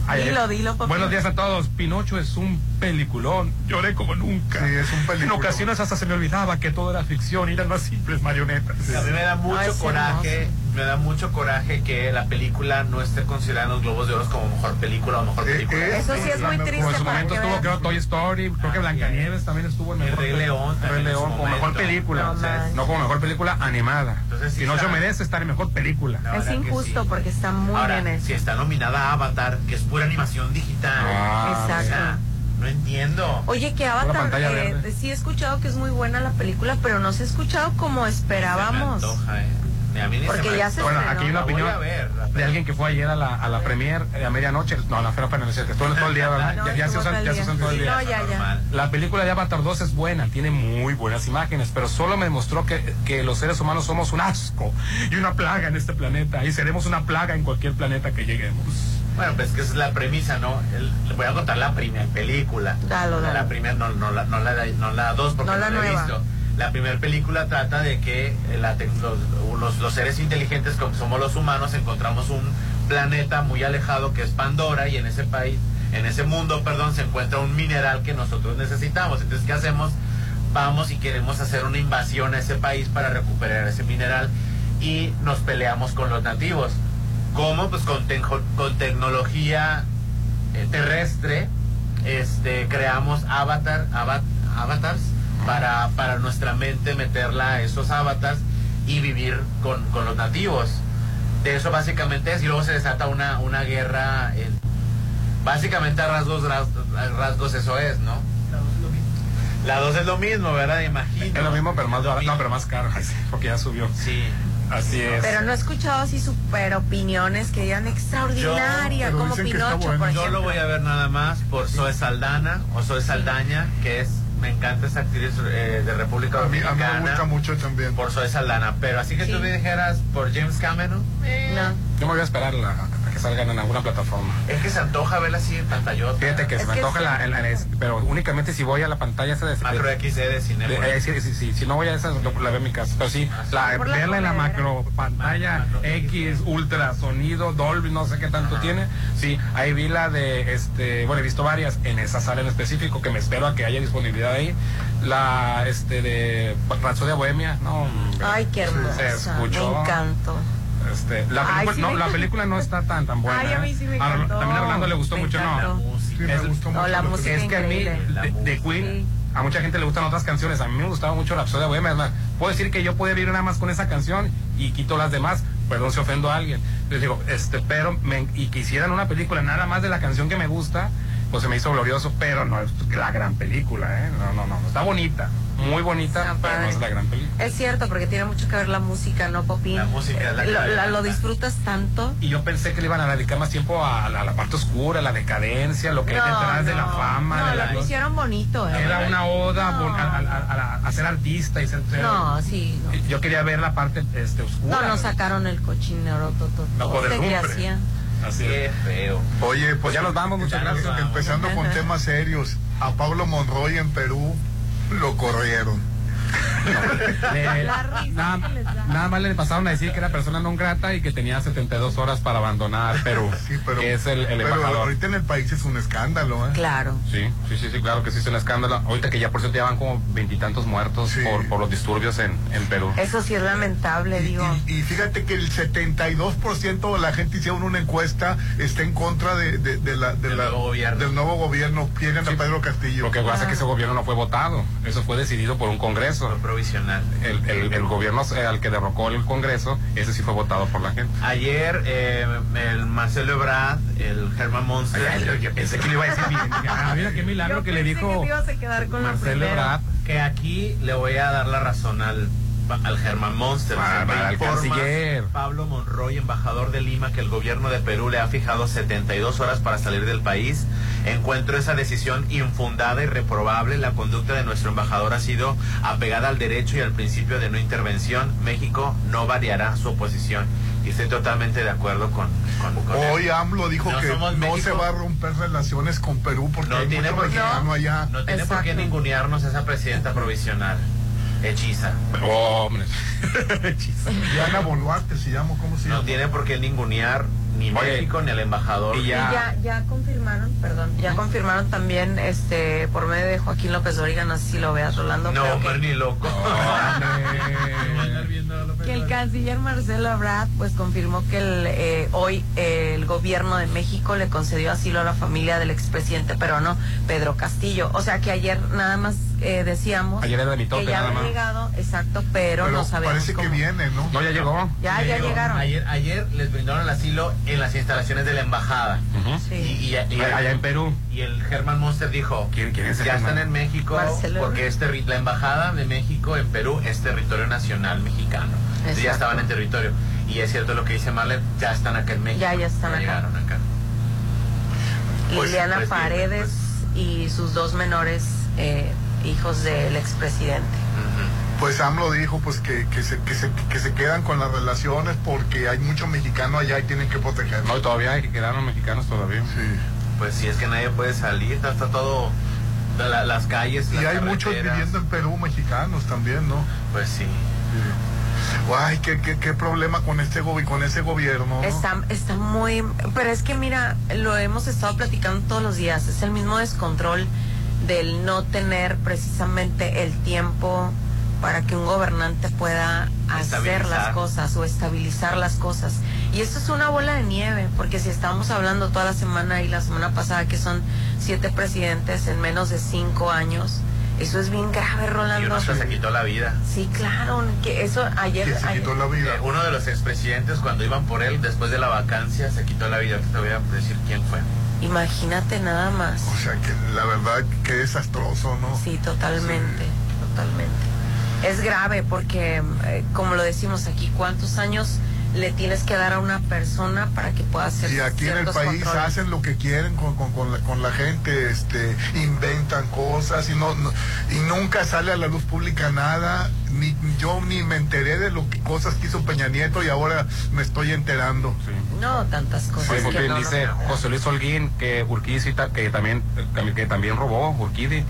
[SPEAKER 2] Ay,
[SPEAKER 3] Dilo, dilo.
[SPEAKER 2] Buenos días a todos. Pinocho es un peliculón. Lloré como nunca.
[SPEAKER 1] Sí, es un
[SPEAKER 2] En
[SPEAKER 1] peliculón.
[SPEAKER 2] ocasiones hasta se me olvidaba que todo era ficción y eran más simples marionetas.
[SPEAKER 4] A mí me da mucho
[SPEAKER 2] Ay, sí,
[SPEAKER 4] coraje, me da mucho coraje que la película no esté considerada en los Globos de Oro como mejor película o mejor película.
[SPEAKER 3] Eso sí es muy triste
[SPEAKER 2] Como en su momento estuvo, creo, Toy Story, creo que Blancanieves también estuvo en
[SPEAKER 4] El
[SPEAKER 2] mejor
[SPEAKER 4] Rey León
[SPEAKER 2] El Rey
[SPEAKER 4] en
[SPEAKER 2] León como mejor película.
[SPEAKER 3] No
[SPEAKER 2] como mejor película animada.
[SPEAKER 4] Entonces, sí
[SPEAKER 2] Pinocho
[SPEAKER 4] está-
[SPEAKER 2] merece estar en mejor película.
[SPEAKER 4] La
[SPEAKER 3] Es injusto
[SPEAKER 4] sí.
[SPEAKER 3] porque está muy
[SPEAKER 4] Ahora,
[SPEAKER 3] bien hecho.
[SPEAKER 4] si está nominada a Avatar, que es pura animación digital.
[SPEAKER 2] Ah,
[SPEAKER 3] Exacto.
[SPEAKER 4] O sea, no entiendo.
[SPEAKER 3] Oye, que Avatar, eh,
[SPEAKER 2] verde.
[SPEAKER 3] sí he escuchado que es muy buena la película, pero no se ha escuchado como esperábamos.
[SPEAKER 4] Se me antoja, ¿eh? Ni a mí ni
[SPEAKER 3] Porque
[SPEAKER 4] se me
[SPEAKER 3] ya se
[SPEAKER 2] Bueno, aquí hay una
[SPEAKER 4] La voy
[SPEAKER 2] opinión
[SPEAKER 4] a ver, la
[SPEAKER 2] de alguien que fue ayer a la, a la premier eh, a medianoche. No, la feria cierto, estuvo todo el día, ¿verdad?
[SPEAKER 3] No,
[SPEAKER 2] ya, ya se usan,
[SPEAKER 3] todo el
[SPEAKER 2] ya se
[SPEAKER 3] día.
[SPEAKER 2] usan todo el día.
[SPEAKER 3] No, ya, ya.
[SPEAKER 2] La película de Avatar 2 es buena, tiene muy buenas imágenes, pero solo me demostró que, que los seres humanos somos un asco y una plaga en este planeta y seremos una plaga en cualquier planeta que lleguemos.
[SPEAKER 4] Bueno, pues que esa es la premisa, ¿no? El- le voy a contar la primera película.
[SPEAKER 3] Dalo, dalo.
[SPEAKER 4] La primera, no, no, la, no, la, no la dos, porque
[SPEAKER 3] No
[SPEAKER 4] no,
[SPEAKER 3] la
[SPEAKER 4] la, he visto. La primera película trata de que eh, los, los- seres inteligentes, como somos los humanos, encontramos un planeta muy alejado que es Pandora y en ese país, en ese mundo, perdón, se encuentra un mineral que nosotros necesitamos. Entonces, ¿qué hacemos? Vamos y queremos hacer una invasión a ese país para recuperar ese mineral y nos peleamos con los nativos. ¿Cómo? Pues con, con tecnología eh, terrestre, este, creamos avatar, ava- avatars para, para nuestra mente meterla a esos avatars y vivir con, con los nativos. De eso básicamente es, y luego se desata una, una guerra, en- básicamente a rasgos, ras- rasgos eso es, ¿no? La 2 es lo mismo, ¿verdad? Imagino.
[SPEAKER 2] Es lo mismo, pero más barato, no, pero más caro, porque ya subió.
[SPEAKER 4] Sí.
[SPEAKER 2] Así es.
[SPEAKER 3] Pero no he escuchado así super opiniones que digan extraordinaria,
[SPEAKER 4] Pero
[SPEAKER 3] como Pinocho,
[SPEAKER 4] bueno.
[SPEAKER 3] por
[SPEAKER 4] Yo lo voy a ver nada más por Zoe Saldana o Zoe Saldaña, que es, me encanta esa actriz eh, de República
[SPEAKER 1] A mí, a mí
[SPEAKER 4] Dominicana.
[SPEAKER 1] me gusta mucho también.
[SPEAKER 4] Por Zoe Saldana, pero así que tú me dijeras por James Cameron,
[SPEAKER 3] No.
[SPEAKER 2] Yo me voy a esperar la- que salgan en alguna plataforma.
[SPEAKER 4] es que se antoja verla así en pantallota.
[SPEAKER 2] Fíjate que se me
[SPEAKER 3] que
[SPEAKER 2] antoja la, en la- en- pero únicamente si voy a la pantalla esa de,
[SPEAKER 4] Macro XD de cine.
[SPEAKER 2] de- eh, sí, sí, sí, si no voy a esa lo- la veo en mi casa pero sí la,
[SPEAKER 3] Por la
[SPEAKER 2] verla en la macro pantalla X ultra sonido Dolby no sé qué tanto tiene sí ahí vi la de este bueno he visto varias en esa sala en específico que me espero a que haya disponibilidad ahí la este de Rapsodia Bohemia no.
[SPEAKER 3] Ay, qué hermosa.
[SPEAKER 2] se escuchó
[SPEAKER 3] Me encantó.
[SPEAKER 2] Este, la,
[SPEAKER 3] Ay,
[SPEAKER 2] película,
[SPEAKER 3] sí
[SPEAKER 2] no,
[SPEAKER 3] me
[SPEAKER 2] la
[SPEAKER 3] encantó.
[SPEAKER 2] película no está tan tan buena.
[SPEAKER 3] Ay, a mí sí me
[SPEAKER 2] ¿eh?
[SPEAKER 3] Encantó.
[SPEAKER 2] También Orlando le gustó
[SPEAKER 3] Me
[SPEAKER 2] mucho,
[SPEAKER 3] encantó.
[SPEAKER 2] no.
[SPEAKER 1] Sí, me
[SPEAKER 2] Es-
[SPEAKER 1] gustó
[SPEAKER 3] No,
[SPEAKER 1] mucho.
[SPEAKER 3] la
[SPEAKER 1] lo que-
[SPEAKER 3] música
[SPEAKER 2] es que a mí, de, de Queen, a mucha gente le gustan otras canciones. A mí me gustaba mucho Rapsodia Bohemia. Es más, puedo decir que yo puedo vivir nada más con esa canción y quito las demás. Perdón si ofendo a alguien. Les digo, este, pero, me, y que hicieran una película nada más de la canción que me gusta, pues se me hizo glorioso, pero no es la gran película, ¿eh? No, no, no. Está bonita, muy bonita, pero no es la gran película.
[SPEAKER 3] Es cierto, porque tiene mucho que ver la música, ¿no, Popín?
[SPEAKER 4] La música es la que
[SPEAKER 3] lo, la- lo disfrutas tanto.
[SPEAKER 2] Y yo pensé que le iban a dedicar más tiempo a la, a la parte oscura, a la decadencia, lo que hay detrás de la fama,
[SPEAKER 3] No,
[SPEAKER 2] de la
[SPEAKER 3] lo hicieron bonito, ¿eh?
[SPEAKER 2] Era una oda
[SPEAKER 3] No.
[SPEAKER 2] bon- a, a- a- a a ser artista y ser.
[SPEAKER 3] No, sí, no.
[SPEAKER 2] Yo quería ver la parte este, oscura.
[SPEAKER 3] No, nos sacaron el cochinero todo. Hacían.
[SPEAKER 2] Así
[SPEAKER 4] Qué
[SPEAKER 2] es.
[SPEAKER 4] feo.
[SPEAKER 1] Oye,
[SPEAKER 2] Pues ya nos vamos, muchas gracias.
[SPEAKER 1] Empezando con temas serios. A Pablo Monroy en Perú lo corrieron.
[SPEAKER 2] Le-
[SPEAKER 3] La risa
[SPEAKER 2] nada,
[SPEAKER 3] que les da.
[SPEAKER 2] nada más le pasaron a decir que era persona no grata y que tenía 72 horas para abandonar Perú.
[SPEAKER 1] Sí, pero,
[SPEAKER 2] que es el, el
[SPEAKER 1] pero
[SPEAKER 2] embajador.
[SPEAKER 1] ahorita en el país es un escándalo, ¿eh?
[SPEAKER 3] Claro.
[SPEAKER 2] Sí, sí, sí, sí, claro que sí es un escándalo. Ahorita que ya por cierto ya van como veintitantos muertos
[SPEAKER 1] Sí.
[SPEAKER 2] por, por los disturbios en, en Perú.
[SPEAKER 3] Eso sí es lamentable,
[SPEAKER 1] Y,
[SPEAKER 3] digo.
[SPEAKER 1] y- y fíjate que el 72% de la gente hicieron una encuesta está en contra de, de- de la, de
[SPEAKER 4] Del
[SPEAKER 1] la-
[SPEAKER 4] nuevo gobierno.
[SPEAKER 1] del nuevo gobierno. Quieren a Pedro Castillo.
[SPEAKER 2] Lo que pasa es que ese gobierno no fue votado. Eso fue decidido por un congreso.
[SPEAKER 4] Fue provisional.
[SPEAKER 2] El, el- el gobierno al que derrocó el congreso, ese sí fue votado por la gente.
[SPEAKER 4] Ayer eh, el Marcelo Ebrard, el Germán Monster,
[SPEAKER 2] Ay, yo, yo pensé que le iba a decir bien. Ah, mira qué milagro
[SPEAKER 3] Yo
[SPEAKER 2] que le dijo
[SPEAKER 3] que te ibas a quedar con lo
[SPEAKER 2] Marcelo. Ebrard.
[SPEAKER 4] que aquí le voy a dar la razón al, al Germán Monster.
[SPEAKER 2] Ah, al
[SPEAKER 4] informa
[SPEAKER 2] canciller.
[SPEAKER 4] Pablo Monroy, embajador de Lima, que el gobierno de Perú le ha fijado 72 horas para salir del país. Encuentro esa decisión infundada y reprobable. La conducta de nuestro embajador ha sido apegada al derecho y al principio de no intervención. México no variará su oposición. Y estoy totalmente de acuerdo con, con, con él.
[SPEAKER 1] Hoy AMLO dijo
[SPEAKER 4] No
[SPEAKER 1] que no
[SPEAKER 4] México.
[SPEAKER 1] se va a romper relaciones con Perú porque
[SPEAKER 4] No
[SPEAKER 1] hay
[SPEAKER 4] tiene
[SPEAKER 1] mucho
[SPEAKER 4] por qué.
[SPEAKER 1] mexicano allá.
[SPEAKER 4] No tiene por qué
[SPEAKER 3] Exacto.
[SPEAKER 4] ningunearnos esa presidenta provisional. Hechiza.
[SPEAKER 2] Oh, hombre.
[SPEAKER 1] Diana Boluarte se llama, ¿cómo se
[SPEAKER 4] No
[SPEAKER 1] llama?
[SPEAKER 4] tiene por qué ningunear ni
[SPEAKER 2] Oye,
[SPEAKER 4] México ni al embajador.
[SPEAKER 2] y
[SPEAKER 3] Y
[SPEAKER 2] ya-
[SPEAKER 3] ya, ya confirmaron, perdón, ya confirmaron también este por medio de Joaquín López Dóriga, no sé si lo veas, Rolando,
[SPEAKER 4] No,
[SPEAKER 3] pero que,
[SPEAKER 4] ni loco.
[SPEAKER 3] que el canciller Marcelo Ebrard pues confirmó que el, eh, hoy eh, el gobierno de México le concedió asilo a la familia del expresidente peruano Pedro Castillo. O sea que ayer nada más eh, decíamos
[SPEAKER 2] Ayer era de mitote,
[SPEAKER 3] que ya había
[SPEAKER 2] más.
[SPEAKER 3] exacto, pero,
[SPEAKER 1] Pero
[SPEAKER 3] no sabemos
[SPEAKER 1] parece que
[SPEAKER 3] cómo.
[SPEAKER 1] viene, ¿no?
[SPEAKER 2] No, ya llegó.
[SPEAKER 3] Ya, ya
[SPEAKER 4] Llegó.
[SPEAKER 3] llegaron.
[SPEAKER 4] Ayer, ayer les brindaron el asilo en las instalaciones de la embajada.
[SPEAKER 3] Sí.
[SPEAKER 4] Y, y- y-
[SPEAKER 2] Allá en Perú.
[SPEAKER 4] y el Germán Monster dijo,
[SPEAKER 2] ¿Quién- quién es
[SPEAKER 4] ya están en México porque es terri- la embajada de México en Perú es territorio nacional mexicano. Entonces ya estaban en territorio. Y es cierto lo que dice Marlene, ya están acá en México.
[SPEAKER 3] Ya, ya están acá.
[SPEAKER 4] llegaron acá. Pues,
[SPEAKER 3] Liliana
[SPEAKER 4] pues, bien,
[SPEAKER 3] Paredes y sus dos menores eh, hijos del expresidente.
[SPEAKER 1] Pues AMLO dijo pues que, que, se, que, se, que se quedan con las relaciones porque hay mucho mexicano allá y tienen que protegerlos.
[SPEAKER 2] No, todavía hay que quedaron mexicanos todavía.
[SPEAKER 1] Sí.
[SPEAKER 4] Pues si es que nadie puede salir, está, está todo, la- las calles,
[SPEAKER 1] Y
[SPEAKER 4] las
[SPEAKER 1] hay muchos viviendo en Perú mexicanos también, ¿no?
[SPEAKER 4] Pues sí.
[SPEAKER 1] Ay, qué, qué, qué problema con este gobi- con ese gobierno. ¿no?
[SPEAKER 3] Está, está muy... Pero es que mira, lo hemos estado platicando todos los días. Es el mismo descontrol del no tener precisamente el tiempo para que un gobernante pueda hacer las cosas o estabilizar las cosas. Y esto es una bola de nieve, porque si estamos hablando toda la semana y la semana pasada que son siete presidentes en menos de cinco años, eso es bien grave,
[SPEAKER 4] Y
[SPEAKER 3] Rolando.
[SPEAKER 4] uno hasta se quitó la vida.
[SPEAKER 3] Sí, claro, que eso ayer...
[SPEAKER 1] Que se
[SPEAKER 3] ayer-
[SPEAKER 1] quitó la vida.
[SPEAKER 4] Eh, uno de los expresidentes, cuando iban por él, después de la vacancia, se quitó la vida. Te voy a decir quién fue.
[SPEAKER 3] Imagínate nada más.
[SPEAKER 1] O sea, que la verdad, qué desastroso, ¿no?
[SPEAKER 3] Sí, totalmente, totalmente. Es grave porque, eh, como lo decimos aquí, ¿cuántos años le tienes que dar a una persona para que pueda hacer
[SPEAKER 1] Y aquí en el
[SPEAKER 3] ciertos
[SPEAKER 1] país
[SPEAKER 3] controles?
[SPEAKER 1] hacen lo que quieren con, con, con, la, con la gente, este, inventan cosas y no, no- y nunca sale a la luz pública nada. Ni yo ni me enteré de lo que cosas que hizo Peña Nieto y ahora me estoy enterando.
[SPEAKER 3] No, tantas cosas que
[SPEAKER 2] porque
[SPEAKER 3] no, no,
[SPEAKER 2] dice
[SPEAKER 3] no.
[SPEAKER 2] José Luis Holguín que Urquidy ta- que también que también robó Urquidi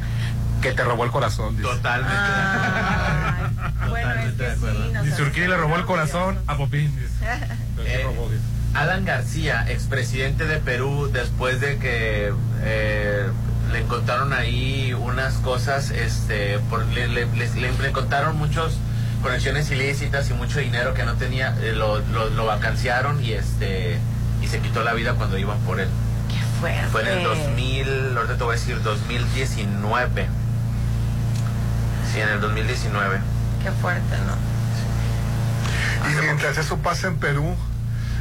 [SPEAKER 2] que te robó el corazón dice.
[SPEAKER 4] Totalmente.
[SPEAKER 3] Bueno, es
[SPEAKER 4] Totalmente de
[SPEAKER 3] que
[SPEAKER 4] acuerdo.
[SPEAKER 3] sí. nos
[SPEAKER 2] Dice le robó el corazón a Popín dice.
[SPEAKER 4] Eh,
[SPEAKER 2] robó, dice.
[SPEAKER 4] Alan García, expresidente de Perú, después de que eh, le encontraron ahí unas cosas, este, por- le, le, les- le- le encontraron muchos conexiones ilícitas y mucho dinero que no tenía, eh, lo, lo, lo vacanciaron y este y se quitó la vida cuando iban por él.
[SPEAKER 3] Qué fuerte.
[SPEAKER 4] Fue en el 2000, ahorita te voy a decir 2019. En el 2019.
[SPEAKER 3] Qué fuerte, ¿no?
[SPEAKER 1] Y mientras eso pasa en Perú,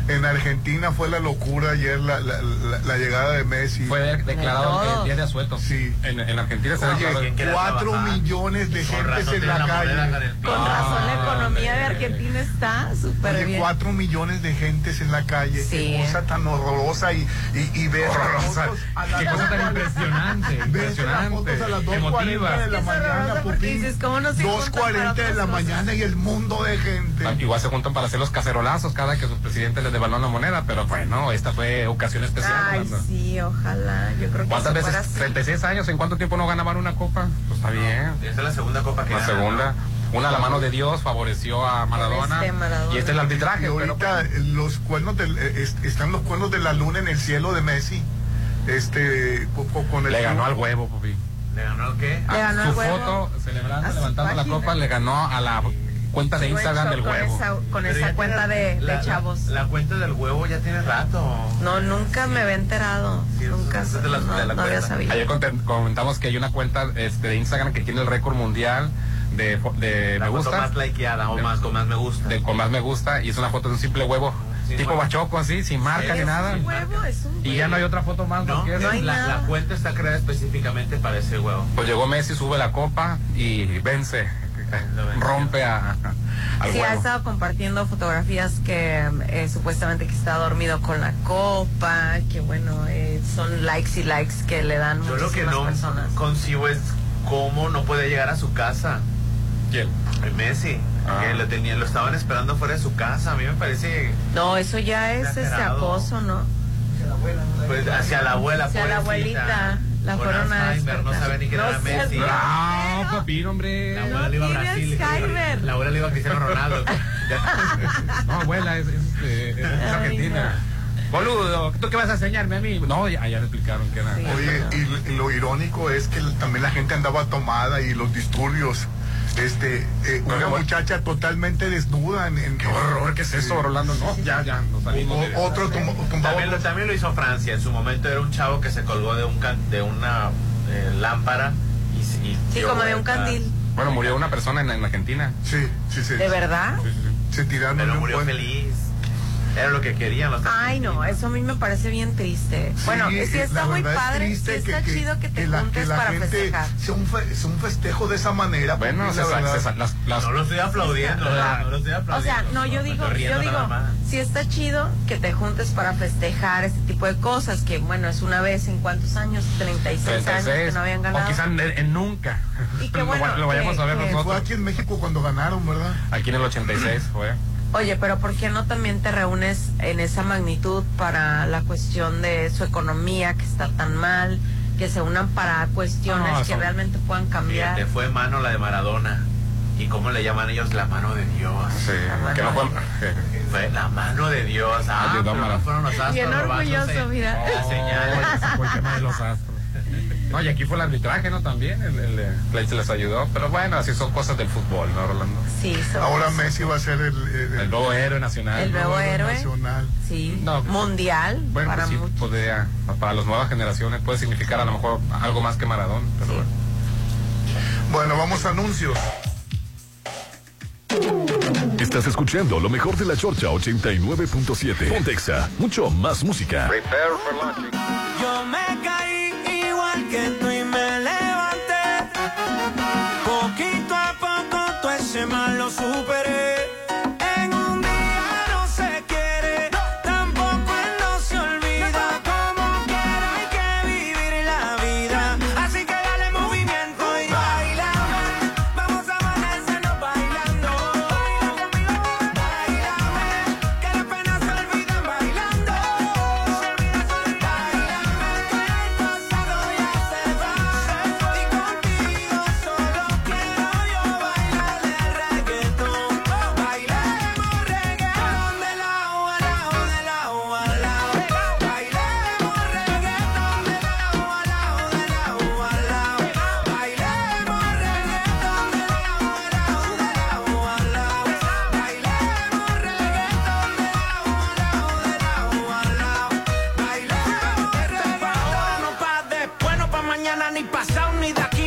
[SPEAKER 1] en Argentina fue la locura ayer la, la, la- la llegada de Messi.
[SPEAKER 2] Fue de- declarado
[SPEAKER 3] todos.
[SPEAKER 2] el día de asueto.
[SPEAKER 1] Sí.
[SPEAKER 2] En, en Argentina se
[SPEAKER 1] Oye,
[SPEAKER 2] declaró-
[SPEAKER 4] ¿quién quiere
[SPEAKER 1] cuatro millones de gentes en la calle.
[SPEAKER 3] Con razón la
[SPEAKER 2] Ah,
[SPEAKER 3] economía de. Argentina está súper
[SPEAKER 1] Oye,
[SPEAKER 3] bien.
[SPEAKER 1] cuatro millones de gentes en la calle.
[SPEAKER 3] Sí.
[SPEAKER 1] Qué cosa tan horrorosa y, y, y
[SPEAKER 2] Horrorosa.
[SPEAKER 1] las
[SPEAKER 2] Qué cosa tan impresionante,
[SPEAKER 1] Ves las
[SPEAKER 2] impresionante,
[SPEAKER 1] fotos a las 2.40
[SPEAKER 2] emotiva.
[SPEAKER 1] de la mañana, Pupín.
[SPEAKER 3] dices, ¿cómo no se juntan
[SPEAKER 1] 2.40
[SPEAKER 3] para
[SPEAKER 1] de la mañana y el mundo de gente.
[SPEAKER 2] Igual se juntan para hacer los cacerolazos cada que sus presidentes les devalúan la moneda, pero bueno, esta fue ocasión especial.
[SPEAKER 3] Ay, sí, ojalá. Yo creo que
[SPEAKER 2] ¿Cuántas veces?
[SPEAKER 3] así.
[SPEAKER 2] 36 años, ¿en cuánto tiempo no ganaban una copa? Pues está bien.
[SPEAKER 4] Esta es la segunda copa que
[SPEAKER 2] La
[SPEAKER 4] gana,
[SPEAKER 2] segunda. Una a la mano de Dios favoreció a Maradona.
[SPEAKER 3] Este Maradona.
[SPEAKER 2] Y este es el arbitraje.
[SPEAKER 1] Y
[SPEAKER 2] pero
[SPEAKER 1] ahorita los cuernos del, eh, est- están los cuernos de la luna en el cielo de Messi. Este, co- co- con el
[SPEAKER 2] le ganó al huevo, Pupi.
[SPEAKER 4] ¿Le ganó el qué?
[SPEAKER 3] Le ganó
[SPEAKER 2] Su
[SPEAKER 3] al huevo.
[SPEAKER 2] foto celebrando,
[SPEAKER 3] A su
[SPEAKER 2] levantando la
[SPEAKER 3] página.
[SPEAKER 2] copa, le ganó a la cuenta de Instagram del
[SPEAKER 3] con
[SPEAKER 2] huevo.
[SPEAKER 3] esa, con esa cuenta de,
[SPEAKER 4] la-
[SPEAKER 3] chavos.
[SPEAKER 4] La, cuenta del huevo ya tiene rato.
[SPEAKER 3] No, nunca me había enterado.
[SPEAKER 4] Sí,
[SPEAKER 3] nunca.
[SPEAKER 4] es de la-
[SPEAKER 3] no,
[SPEAKER 4] de la
[SPEAKER 3] no había
[SPEAKER 4] cuenta.
[SPEAKER 3] sabido.
[SPEAKER 2] Ayer comentamos que hay una cuenta este, de Instagram que tiene el récord mundial de, de
[SPEAKER 4] La
[SPEAKER 2] me gusta.
[SPEAKER 4] más likeada o
[SPEAKER 2] De-
[SPEAKER 4] más con más me gusta.
[SPEAKER 2] de- con más me gusta y es una foto de un simple huevo.
[SPEAKER 4] Sí,
[SPEAKER 2] tipo bachoco así, sin marca ni nada.
[SPEAKER 3] un huevo, es un
[SPEAKER 2] Y ya no hay otra foto más.
[SPEAKER 4] No,
[SPEAKER 3] No hay
[SPEAKER 4] la,
[SPEAKER 3] nada.
[SPEAKER 4] la cuenta está creada específicamente para ese huevo.
[SPEAKER 2] Pues llegó Messi, sube la copa y vence. Rompe a, a- al
[SPEAKER 3] Sí, ha estado compartiendo fotografías que eh, supuestamente que está dormido con la copa, que bueno, eh, son likes y likes que le dan
[SPEAKER 4] Yo lo que no
[SPEAKER 3] personas.
[SPEAKER 4] concibo es cómo no puede llegar a su casa.
[SPEAKER 2] ¿Quién?
[SPEAKER 4] El Messi.
[SPEAKER 2] Ah.
[SPEAKER 4] Que lo, tenían, lo estaban esperando fuera de su casa. A mí me parece
[SPEAKER 3] No, eso ya es este
[SPEAKER 4] Exagerado.
[SPEAKER 3] acoso, ¿no?
[SPEAKER 4] pues, hacia la abuela.
[SPEAKER 3] Hacia la abuelita, la
[SPEAKER 4] Con
[SPEAKER 3] fueron a
[SPEAKER 4] Alzheimer, no sabe ni
[SPEAKER 3] No
[SPEAKER 4] era
[SPEAKER 3] seas
[SPEAKER 4] Messi.
[SPEAKER 2] No, papi, hombre.
[SPEAKER 4] La abuela le iba a Brasil.
[SPEAKER 3] Alzheimer.
[SPEAKER 4] La abuela le iba a Cristiano Ronaldo.
[SPEAKER 2] No, abuela, es, es, eh, es
[SPEAKER 3] Ay,
[SPEAKER 2] argentina. Boludo, ¿tú qué vas a enseñarme a mí? No, ya, ya le explicaron que era.
[SPEAKER 3] Sí.
[SPEAKER 1] Oye, y, y lo irónico es que también la gente andaba tomada y los disturbios. Este, eh, una muchacha totalmente desnuda en, en-
[SPEAKER 2] Qué horror, ¿qué es eso, Rolando? No, ya, ya, de-
[SPEAKER 1] O- otro tum- tumbaba
[SPEAKER 4] También, lo- también lo hizo Francia. En su momento era un chavo que se colgó de, un can- de una eh, lámpara. Y, y
[SPEAKER 3] Sí, como de un candil.
[SPEAKER 2] Bueno, murió una persona en, en Argentina.
[SPEAKER 1] Sí, sí, sí.
[SPEAKER 3] ¿De verdad?
[SPEAKER 2] Sí, sí, sí.
[SPEAKER 1] Se tiraron
[SPEAKER 4] Pero
[SPEAKER 1] de un
[SPEAKER 4] murió
[SPEAKER 1] puente.
[SPEAKER 4] feliz. Era lo que querían los
[SPEAKER 3] Ay, no, eso a mí me parece bien triste.
[SPEAKER 1] Sí,
[SPEAKER 3] bueno, sí está muy padre, sí está chido que te
[SPEAKER 1] la-
[SPEAKER 3] juntes
[SPEAKER 1] la
[SPEAKER 3] para
[SPEAKER 1] gente
[SPEAKER 3] festejar.
[SPEAKER 1] Sea un, fe- sea un festejo de esa manera.
[SPEAKER 2] Bueno, se,
[SPEAKER 1] la
[SPEAKER 2] se las, las-
[SPEAKER 4] No lo estoy aplaudiendo.
[SPEAKER 2] La-
[SPEAKER 4] no lo estoy
[SPEAKER 3] O
[SPEAKER 4] aplaudiendo.
[SPEAKER 3] sea, no, yo digo, yo digo, sí está chido que te juntes para festejar este tipo de cosas, que bueno, es una vez en cuántos años, 36, años que no habían ganado.
[SPEAKER 2] O quizás en, en nunca.
[SPEAKER 3] Y qué
[SPEAKER 2] Lo-
[SPEAKER 3] bueno
[SPEAKER 2] lo, vayamos
[SPEAKER 3] que-
[SPEAKER 2] a ver
[SPEAKER 3] que-
[SPEAKER 1] Fue
[SPEAKER 2] nosotros.
[SPEAKER 1] aquí en México cuando ganaron, ¿verdad?
[SPEAKER 2] Aquí en el 86 fue.
[SPEAKER 3] Oye, pero ¿por qué no también te reúnes en esa magnitud para la cuestión de su economía que está tan mal, que se unan para cuestiones
[SPEAKER 2] No,
[SPEAKER 3] que
[SPEAKER 2] son-
[SPEAKER 3] realmente puedan cambiar?
[SPEAKER 4] Fíjate, fue mano la de Maradona. ¿Y cómo le llaman ellos? La mano de Dios.
[SPEAKER 2] Sí,
[SPEAKER 3] Ah,
[SPEAKER 2] que no fue.
[SPEAKER 4] Fue la mano de Dios. Ah,
[SPEAKER 2] Ayudó
[SPEAKER 4] pero no
[SPEAKER 2] Maradona.
[SPEAKER 4] fueron los astros.
[SPEAKER 3] Bien
[SPEAKER 4] robándose
[SPEAKER 3] orgulloso, mira.
[SPEAKER 4] La señal.
[SPEAKER 2] Oh, fue el tema de los astros. No, y aquí fue el arbitraje, ¿no? También, el, el, el Play les ayudó. Pero bueno, así son cosas del fútbol, ¿no, Rolando?
[SPEAKER 3] Sí, son-
[SPEAKER 1] Ahora Messi va a ser el, el-
[SPEAKER 2] El nuevo héroe nacional.
[SPEAKER 3] El nuevo héroe.
[SPEAKER 1] nacional.
[SPEAKER 3] Sí,
[SPEAKER 2] No.
[SPEAKER 3] mundial
[SPEAKER 2] Bueno,
[SPEAKER 3] para
[SPEAKER 2] pues sí, podría, para las nuevas generaciones puede significar a lo mejor algo más que Maradona, pero bueno.
[SPEAKER 1] Bueno, vamos a anuncios.
[SPEAKER 5] Estás escuchando lo mejor de la Chorcha 89.7. Pontexa, mucho más música.
[SPEAKER 30] Prepare for launching.
[SPEAKER 31] Yo me caí ni pasado
[SPEAKER 32] ni de
[SPEAKER 31] aquí.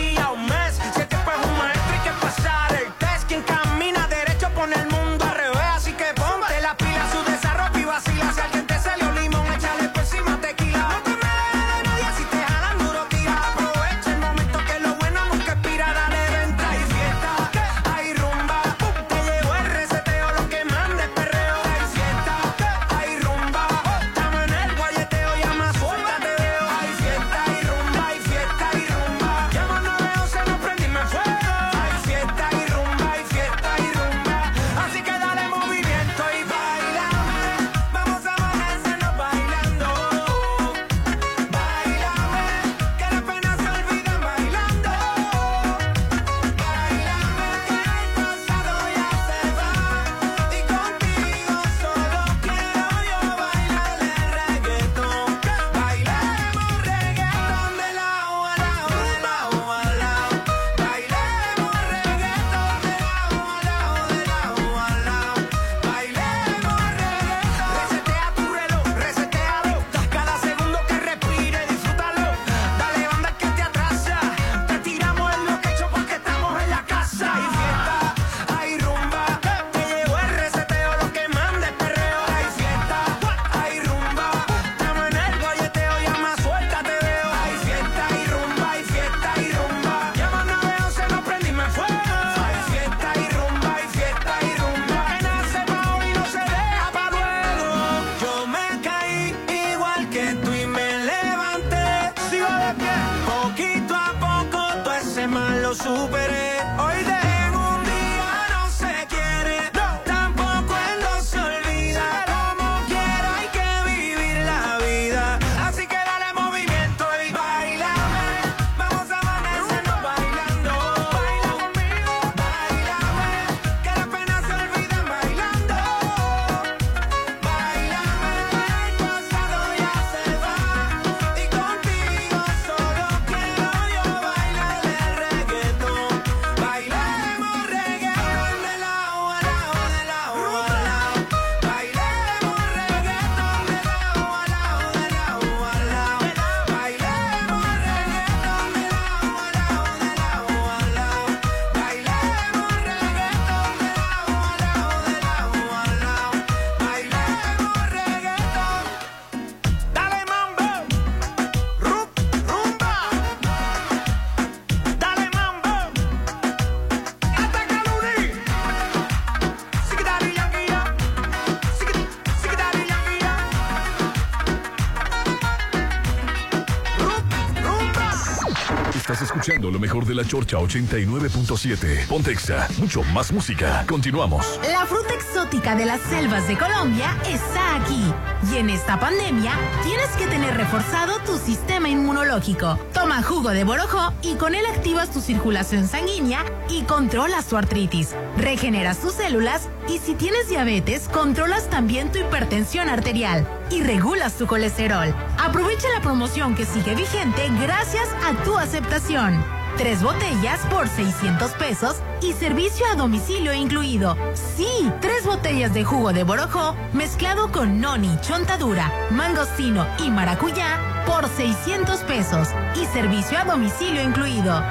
[SPEAKER 31] Lo mejor de la Chorcha 89.7. Pontexa, mucho más música. Continuamos.
[SPEAKER 13] La fruta exótica de las selvas de Colombia está aquí. Y en esta pandemia tienes que tener reforzado tu sistema inmunológico. Toma jugo de borojó y con él activas tu circulación sanguínea y controlas tu artritis. Regeneras tus células y si tienes diabetes, controlas también tu hipertensión arterial y regulas tu colesterol. Aprovecha la promoción que sigue vigente gracias a tu aceptación. Tres botellas por 600 pesos y servicio a domicilio incluido. Sí, tres botellas de jugo de borojó mezclado con noni, chontadura, mangostino y maracuyá por 600 pesos y servicio a domicilio incluido.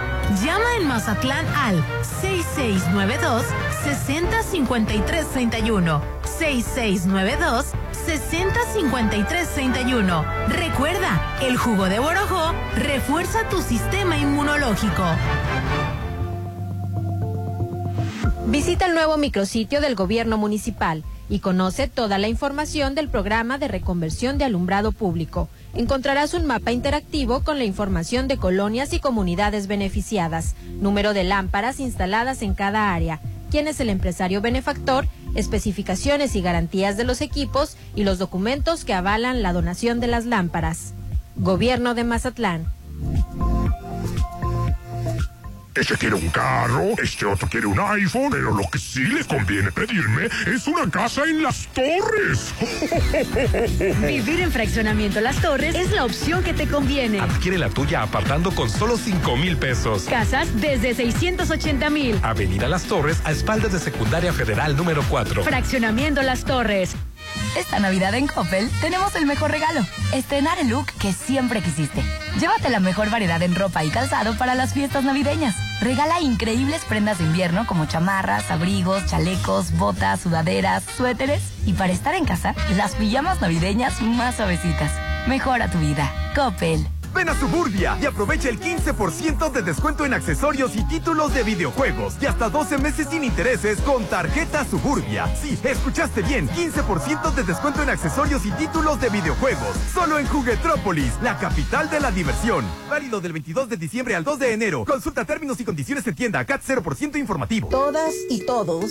[SPEAKER 13] Llama en Mazatlán al 6692 605331 6692 605331 Recuerda, el jugo de borojó refuerza tu sistema inmunológico.
[SPEAKER 26] Visita el nuevo micrositio del gobierno municipal y conoce toda la información del programa de reconversión de alumbrado público. Encontrarás un mapa interactivo con la información de colonias y comunidades beneficiadas, número de lámparas instaladas en cada área, quién es el empresario benefactor, especificaciones y garantías de los equipos y los documentos que avalan la donación de las lámparas. Gobierno de Mazatlán.
[SPEAKER 12] Este quiere un carro, este otro quiere un iPhone, pero lo que sí le conviene pedirme es una casa en las torres.
[SPEAKER 18] Vivir en Fraccionamiento Las Torres es la opción que te conviene.
[SPEAKER 11] Adquiere la tuya apartando con solo 5 mil pesos.
[SPEAKER 18] Casas desde 680 mil.
[SPEAKER 11] Avenida Las Torres, a espaldas de Secundaria Federal número 4.
[SPEAKER 18] Fraccionamiento Las Torres.
[SPEAKER 13] Esta Navidad en Coppel tenemos el mejor regalo, estrenar el look que siempre quisiste. Llévate la mejor variedad en ropa y calzado para las fiestas navideñas. Regala increíbles prendas de invierno como chamarras, abrigos, chalecos, botas, sudaderas, suéteres y para estar en casa, las pijamas navideñas más suavecitas. Mejora tu vida. Coppel.
[SPEAKER 33] Ven a Suburbia y aprovecha el 15% de descuento en accesorios y títulos de videojuegos y hasta 12 meses sin intereses con tarjeta Suburbia. Sí, escuchaste bien, 15% de descuento en accesorios y títulos de videojuegos. Solo en Juguetrópolis, la capital de la diversión. Válido del 22 de diciembre al 2 de enero. Consulta términos y condiciones en tienda CAT 0% informativo.
[SPEAKER 34] Todas y todos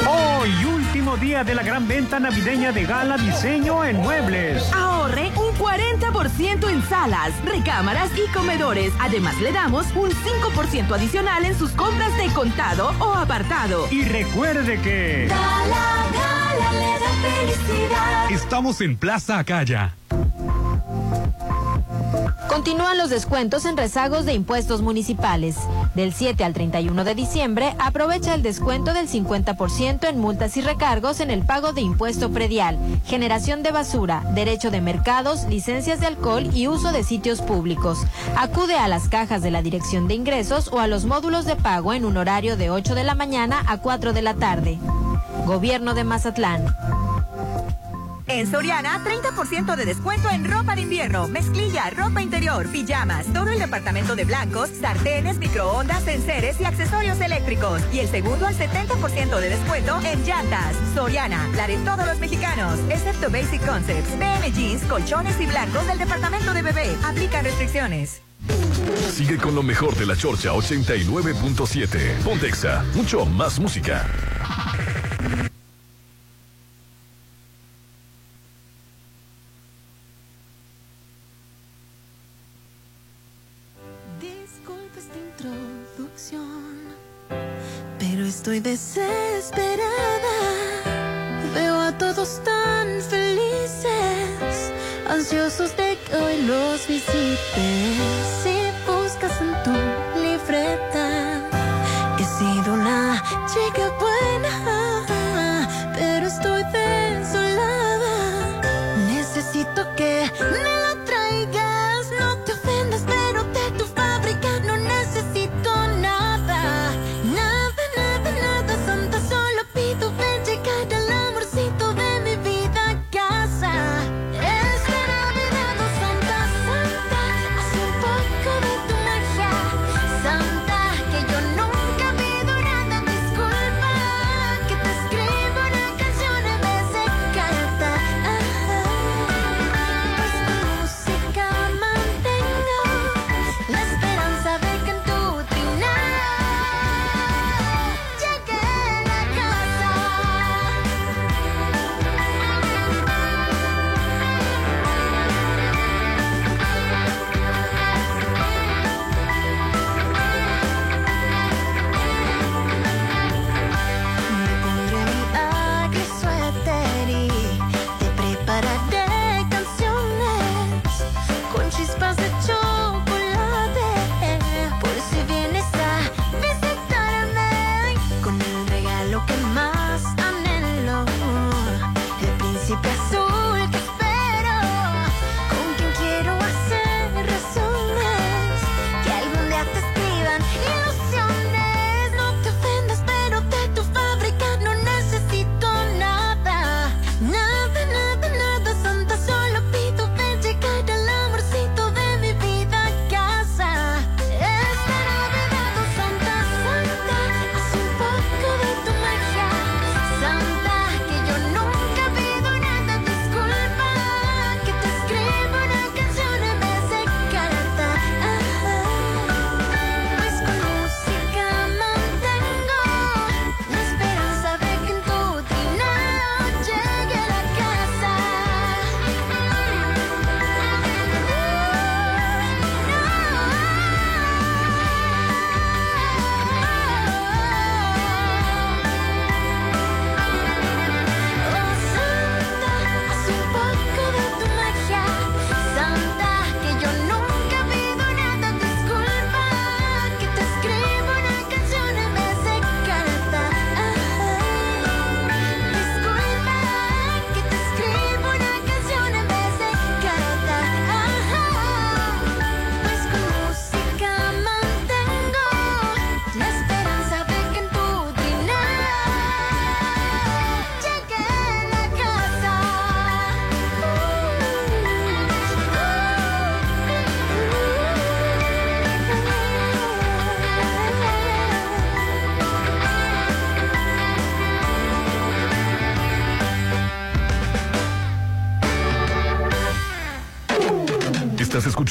[SPEAKER 15] Hoy, último día de la gran venta navideña de Gala Diseño en Muebles.
[SPEAKER 28] Ahorre un 40% en salas, recámaras y comedores. Además, le damos un 5% adicional en sus compras de contado o apartado.
[SPEAKER 15] Y recuerde que...
[SPEAKER 24] Gala, gala, le da felicidad.
[SPEAKER 11] Estamos en Plaza Acaya.
[SPEAKER 26] Continúan los descuentos en rezagos de impuestos municipales. Del 7 al 31 de diciembre, aprovecha el descuento del 50% en multas y recargos en el pago de impuesto predial, generación de basura, derecho de mercados, licencias de alcohol y uso de sitios públicos. Acude a las cajas de la Dirección de Ingresos o a los módulos de pago en un horario de 8 de la mañana a 4 de la tarde. Gobierno de Mazatlán.
[SPEAKER 35] En Soriana, 30% de descuento en ropa de invierno, mezclilla, ropa interior, pijamas, todo el departamento de blancos, sartenes, microondas, enseres y accesorios eléctricos. Y el segundo al 70% de descuento en llantas. Soriana, la de todos los mexicanos, excepto Basic Concepts, PM Jeans, colchones y blancos del departamento de bebé. Aplican restricciones.
[SPEAKER 5] Sigue con lo mejor de la Chorcha 89.7. Pontexa, mucho más música.
[SPEAKER 24] Estoy desesperada. Veo a todos tan felices, ansiosos de que hoy los visites.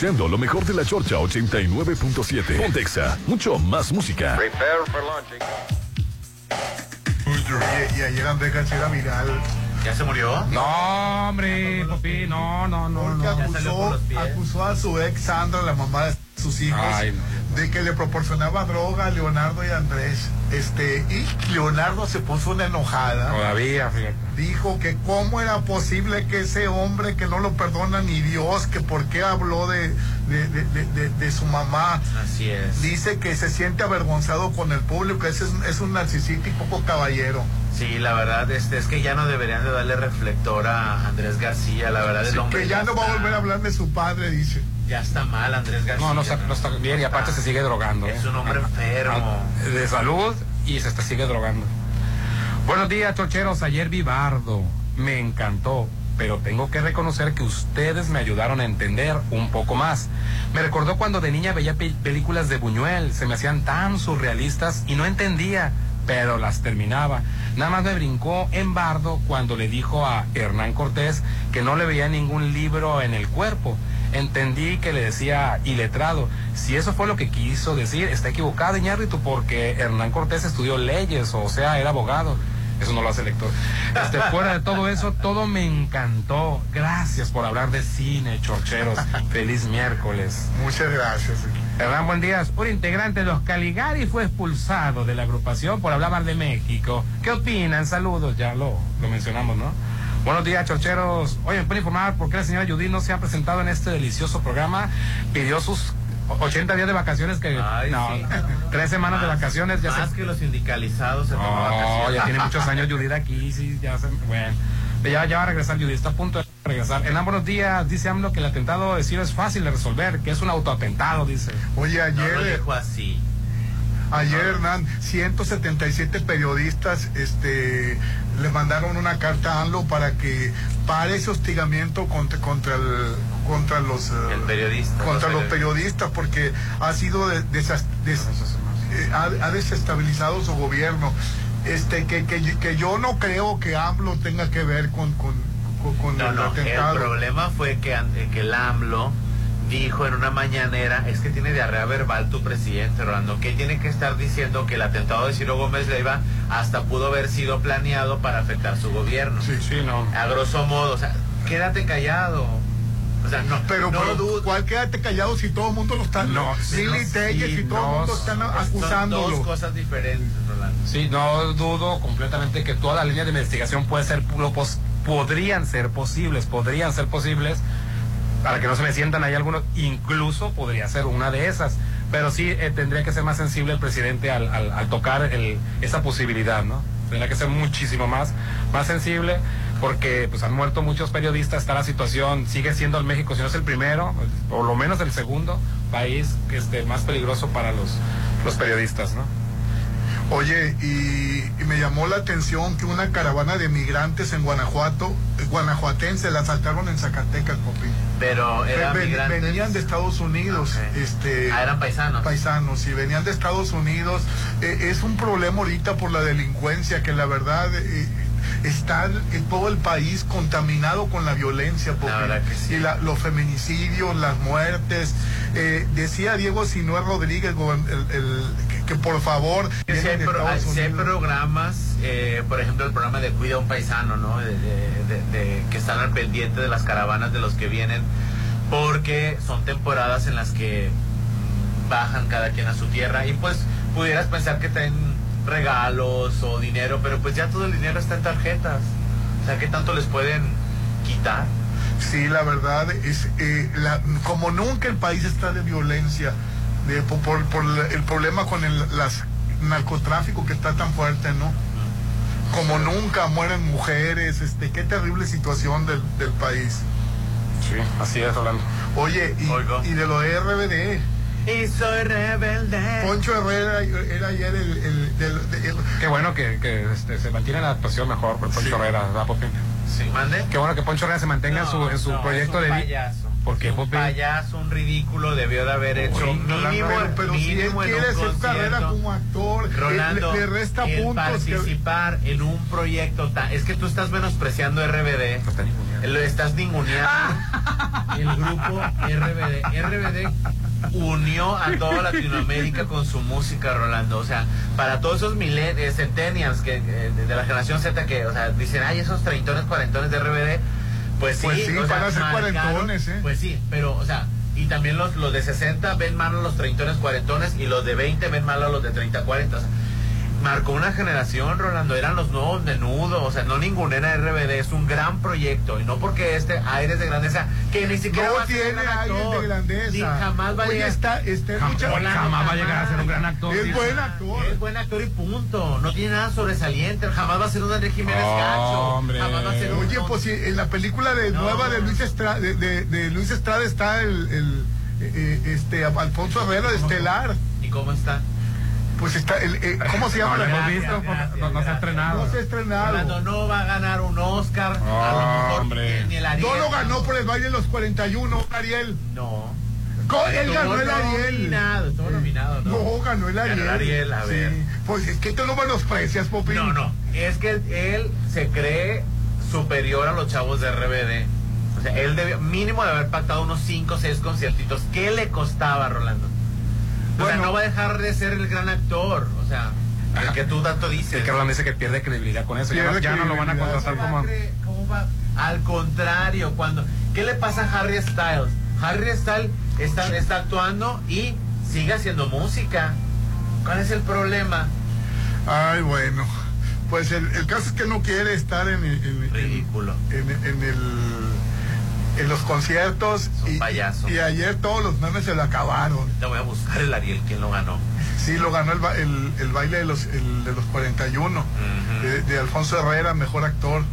[SPEAKER 5] Escuchando lo mejor de la Chorcha 89.7. Pontexa, mucho más música.
[SPEAKER 21] Prepare for launching.
[SPEAKER 1] Y, y ayer Andrés García viral.
[SPEAKER 36] ¿Ya se murió?
[SPEAKER 2] No, hombre, papi, no, no, no.
[SPEAKER 1] Porque
[SPEAKER 2] no.
[SPEAKER 1] acusó, acusó a su ex Sandra, la mamá de sus hijos,
[SPEAKER 2] Ay,
[SPEAKER 1] de que le proporcionaba droga a Leonardo y Andrés. Este, y Leonardo se puso una enojada.
[SPEAKER 2] Todavía, fíjate.
[SPEAKER 1] Dijo que cómo era posible que ese hombre que no lo perdona ni Dios, que por qué habló de, de, de- de- su mamá.
[SPEAKER 4] Así es.
[SPEAKER 1] Dice que se siente avergonzado con el público, ese es, es un narcisista y poco caballero.
[SPEAKER 4] Sí, la verdad este, es que ya no deberían de darle reflector a Andrés García, la verdad el
[SPEAKER 1] Sí,
[SPEAKER 4] hombre
[SPEAKER 1] que ya no va a volver a hablar de su padre, dice.
[SPEAKER 4] Ya está mal Andrés García.
[SPEAKER 2] No, no está, no está bien y aparte se sigue drogando.
[SPEAKER 4] Es
[SPEAKER 2] ¿eh?
[SPEAKER 4] un hombre enfermo.
[SPEAKER 2] De salud y se está, sigue drogando. Buenos días, chocheros. Ayer vi Bardo. Me encantó. Pero tengo que reconocer que ustedes me ayudaron a entender un poco más. Me recordó cuando de niña veía pe- películas de Buñuel. Se me hacían tan surrealistas y no entendía, pero las terminaba. Nada más me brincó en Bardo cuando le dijo a Hernán Cortés que no le veía ningún libro en el cuerpo. Entendí que le decía iletrado. Si eso fue lo que quiso decir, está equivocado, Iñárritu, porque Hernán Cortés estudió leyes, o sea, era abogado. Eso no lo hace el lector. Este, fuera de todo eso, todo me encantó. Gracias por hablar de cine, chorcheros. Feliz miércoles.
[SPEAKER 1] Muchas gracias.
[SPEAKER 2] Hernán, buen día. Un integrante de los Caligari fue expulsado de la agrupación por hablar mal de México. ¿Qué opinan? Saludos, ya lo, lo mencionamos, ¿no? Buenos días, chorcheros. Oye, ¿me pueden informar por qué la señora Judith no se ha presentado en este delicioso programa? Pidió sus 80 días de vacaciones que... no, tres semanas de vacaciones. Ya
[SPEAKER 4] Más
[SPEAKER 2] se...
[SPEAKER 4] que los sindicalizados se vacaciones.
[SPEAKER 2] ya tiene muchos años Judith aquí, sí, ya se... Bueno, ya, ya va a regresar Judith, está a punto de regresar. En buenos días dice AMLO que el atentado de Ciro es fácil de resolver, que es un autoatentado, dice.
[SPEAKER 1] Oye, ayer...
[SPEAKER 4] No lo dijo así.
[SPEAKER 1] Ayer, Hernán, 177 periodistas este, le mandaron una carta a ANLO para que pare ese hostigamiento contra, contra, el, contra los, eh,
[SPEAKER 4] El periodista,
[SPEAKER 1] contra
[SPEAKER 4] los
[SPEAKER 1] los periodistas porque ha sido de- eh, ha, ha desestabilizado su gobierno. Este, que, que, que yo no creo que AMLO tenga que ver con, con, con- con
[SPEAKER 4] No,
[SPEAKER 1] el
[SPEAKER 4] no, el
[SPEAKER 1] atentado.
[SPEAKER 4] problema fue que el AMLO dijo en una mañanera, es que tiene diarrea verbal tu presidente, Rolando, que tiene que estar diciendo que el atentado de Ciro Gómez Leiva hasta pudo haber sido planeado para afectar su gobierno.
[SPEAKER 2] Sí, sí, no.
[SPEAKER 4] A grosso modo, o sea, quédate callado. O sea, no,
[SPEAKER 1] Pero,
[SPEAKER 4] no
[SPEAKER 1] pero. ¿cuál quédate callado si todo el mundo lo está...
[SPEAKER 2] No, sí,
[SPEAKER 1] Telles
[SPEAKER 2] sí,
[SPEAKER 1] y todo el
[SPEAKER 2] no,
[SPEAKER 1] mundo están
[SPEAKER 4] Son
[SPEAKER 1] acusándolo.
[SPEAKER 4] dos cosas diferentes, Rolando.
[SPEAKER 2] Sí, no dudo completamente que toda la línea de investigación puede ser, lo pos- podrían ser posibles, podrían ser posibles, para que no se me sientan ahí algunos, incluso podría ser una de esas. Pero sí eh, tendría que ser más sensible el presidente al, tocar esa posibilidad, ¿no? Tendría que ser muchísimo más, más sensible, porque pues han muerto muchos periodistas, está la situación, sigue siendo el México, si no es el primero, por lo menos el segundo país esté más peligroso para los, los periodistas, ¿no?
[SPEAKER 1] Oye, y, y me llamó la atención que una caravana de migrantes en Guanajuato, eh, guanajuatense, la asaltaron en Zacatecas, Popi.
[SPEAKER 4] Pero eran
[SPEAKER 1] Ven-
[SPEAKER 4] migrantes.
[SPEAKER 1] Venían de Estados Unidos. este,
[SPEAKER 4] Ah, eran paisanos.
[SPEAKER 1] Paisanos, y venían de Estados Unidos. Eh, es un problema ahorita por la delincuencia, que la verdad eh, está en todo el país contaminado con la violencia.
[SPEAKER 4] Que sí.
[SPEAKER 1] Y la- los feminicidios, las muertes. Eh, decía Diego Sinué Rodríguez gober- el- el- que, que por favor...
[SPEAKER 4] Si hay, pro- si programas, eh, por ejemplo, el programa de Cuida a un Paisano, ¿no? De, de- de- de- que están al pendiente de las caravanas de los que vienen, porque son temporadas en las que mm, bajan cada quien a su tierra y pues pudieras pensar que traen regalos o dinero, pero pues ya todo el dinero está en tarjetas. O sea, ¿qué tanto les pueden quitar?
[SPEAKER 1] Sí, la verdad es eh, la- como nunca el país está de violencia, de, por, por- por la- el problema con el las narcotráfico que está tan fuerte, ¿no? Como nunca mueren mujeres, este, qué terrible situación del, del país.
[SPEAKER 2] Sí, así es, Rolando.
[SPEAKER 1] Oye, y, y de lo de RBD.
[SPEAKER 4] Y soy rebelde.
[SPEAKER 1] Poncho Herrera era ayer el, el- el-
[SPEAKER 2] Qué bueno que, que, este, se mantiene la actuación mejor por Poncho Herrera, ¿verdad, Popín?
[SPEAKER 4] Sí, mande.
[SPEAKER 2] Qué bueno que Poncho Herrera se mantenga en su, en su
[SPEAKER 4] No,
[SPEAKER 2] proyecto
[SPEAKER 4] es
[SPEAKER 2] de...
[SPEAKER 4] un
[SPEAKER 2] vi-
[SPEAKER 4] payaso.
[SPEAKER 2] ¿Por qué,
[SPEAKER 4] un
[SPEAKER 2] Popín?
[SPEAKER 4] payaso, un ridículo, debió de haber hecho
[SPEAKER 2] Rolando,
[SPEAKER 4] mínimo,
[SPEAKER 1] pero, pero si él
[SPEAKER 4] mínimo en
[SPEAKER 1] quiere
[SPEAKER 4] un
[SPEAKER 1] hacer carrera
[SPEAKER 4] concierto.
[SPEAKER 1] como actor,
[SPEAKER 4] Rolando,
[SPEAKER 1] le, le resta
[SPEAKER 4] el
[SPEAKER 1] puntos. que-
[SPEAKER 4] participar en un proyecto tan... Es que tú estás menospreciando RBD. Lo estás ninguneando. el grupo RBD. RBD unió a toda Latinoamérica con su música, Rolando. O sea, para todos esos milen eh, centennials que, eh, de, la generación Z que, o sea, dicen, ay, esos treintones, cuarentones de RBD. Pues sí,
[SPEAKER 1] Pues sí,
[SPEAKER 4] o sea,
[SPEAKER 1] van a ser
[SPEAKER 4] marcaron-
[SPEAKER 1] cuarentones, ¿eh?
[SPEAKER 4] Pues sí, pero, o sea, Y también los, los de 60 ven mal a los treintones, cuarentones y los de 20 ven mal a los de 30, 40. O sea, marcó una generación, Rolando. Eran los nuevos menudos. O sea, no ninguna era RBD. Es un gran proyecto. Y no porque este aires de grandeza, que ni siquiera
[SPEAKER 1] No
[SPEAKER 4] va a ser
[SPEAKER 1] tiene
[SPEAKER 4] gran
[SPEAKER 1] aires de grandeza.
[SPEAKER 4] Ni jamás va a llegar.
[SPEAKER 1] está, está
[SPEAKER 2] Jam-
[SPEAKER 1] mucha-
[SPEAKER 2] jamás va a llegar a ser un gran actor.
[SPEAKER 1] Es buen actor.
[SPEAKER 4] Es buen actor y punto. No tiene nada sobresaliente. Jamás va a ser un Enrique Jiménez Cacho.
[SPEAKER 2] Hombre.
[SPEAKER 4] Jamás va a ser un.
[SPEAKER 1] Oye, pues si en la película de
[SPEAKER 4] No.
[SPEAKER 1] nueva de Luis Estrada, de, de- de Luis Estrada está el, el, eh, este Alfonso Herrera de Estelar.
[SPEAKER 4] ¿Y cómo está?
[SPEAKER 1] Pues está el, eh, ¿cómo se llama?
[SPEAKER 2] No hemos
[SPEAKER 4] Gracias,
[SPEAKER 2] visto, porque
[SPEAKER 4] gracias,
[SPEAKER 2] no, no se ha estrenado.
[SPEAKER 1] No se ha estrenado.
[SPEAKER 4] Rolando no va a ganar un Oscar. a lo mejor
[SPEAKER 2] Hombre.
[SPEAKER 4] ni el Ariel.
[SPEAKER 1] No lo ganó por el baile de los 41, Ariel.
[SPEAKER 4] No.
[SPEAKER 1] Él ganó el Ariel.
[SPEAKER 4] Nominado, estuvo nominado, ¿no?
[SPEAKER 1] No, ganó el Ariel.
[SPEAKER 4] Ganó el Ariel, a
[SPEAKER 1] Sí.
[SPEAKER 4] ver.
[SPEAKER 1] Pues es que tú no menosprecias, Popín.
[SPEAKER 4] No, no. Es que él se cree superior a los chavos de RBD. O sea, él debe mínimo de haber pactado unos 5 o 6 conciertitos. ¿Qué le costaba, Rolando? O sea, no va a dejar de ser el gran actor. O sea, el que tú tanto dices.
[SPEAKER 2] El que Rolando dice que pierde credibilidad con eso. Ya, no,
[SPEAKER 1] Pierde
[SPEAKER 2] ya no lo van a contratar
[SPEAKER 4] ¿Cómo va
[SPEAKER 2] como.
[SPEAKER 4] cómo va? Al contrario, cuando ¿qué le pasa a Harry Styles? Harry Styles está, está actuando y sigue haciendo música. ¿Cuál es el problema?
[SPEAKER 1] Ay, bueno. Pues el, el caso es que no quiere estar en,
[SPEAKER 4] Ridículo.
[SPEAKER 1] en, en el en los conciertos y,
[SPEAKER 4] payaso.
[SPEAKER 1] y ayer todos los memes se lo acabaron.
[SPEAKER 4] Te voy a buscar el Ariel, ¿quién lo ganó?
[SPEAKER 1] Sí, lo ganó el, ba- el, el baile de los, el de los 41
[SPEAKER 4] Ujú.
[SPEAKER 1] de, de Alfonso Herrera, mejor actor.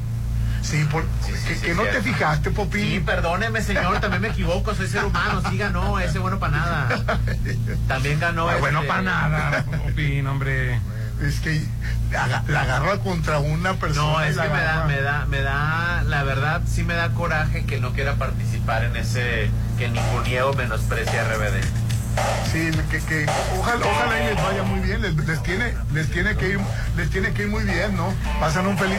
[SPEAKER 1] Sí, por,
[SPEAKER 4] Sí, sí,
[SPEAKER 1] que,
[SPEAKER 4] sí,
[SPEAKER 1] que no te fijaste, Popín.
[SPEAKER 4] Sí, perdóneme, señor, también me equivoco, soy ser humano, sí ganó, ese bueno para nada. También ganó.
[SPEAKER 2] Ah, bueno,
[SPEAKER 4] este,
[SPEAKER 2] para nada. Opin, hombre.
[SPEAKER 1] Es que la, agarra contra una persona.
[SPEAKER 4] No, es que me da, me da, me da, la verdad sí me da coraje que no quiera participar en ese, que ninguneo menosprecia RBD.
[SPEAKER 1] Sí, que, que ojalá, ojalá y les vaya muy bien, les, les tiene, les tiene que ir, les tiene que ir muy bien, ¿no? Pasan un feliz.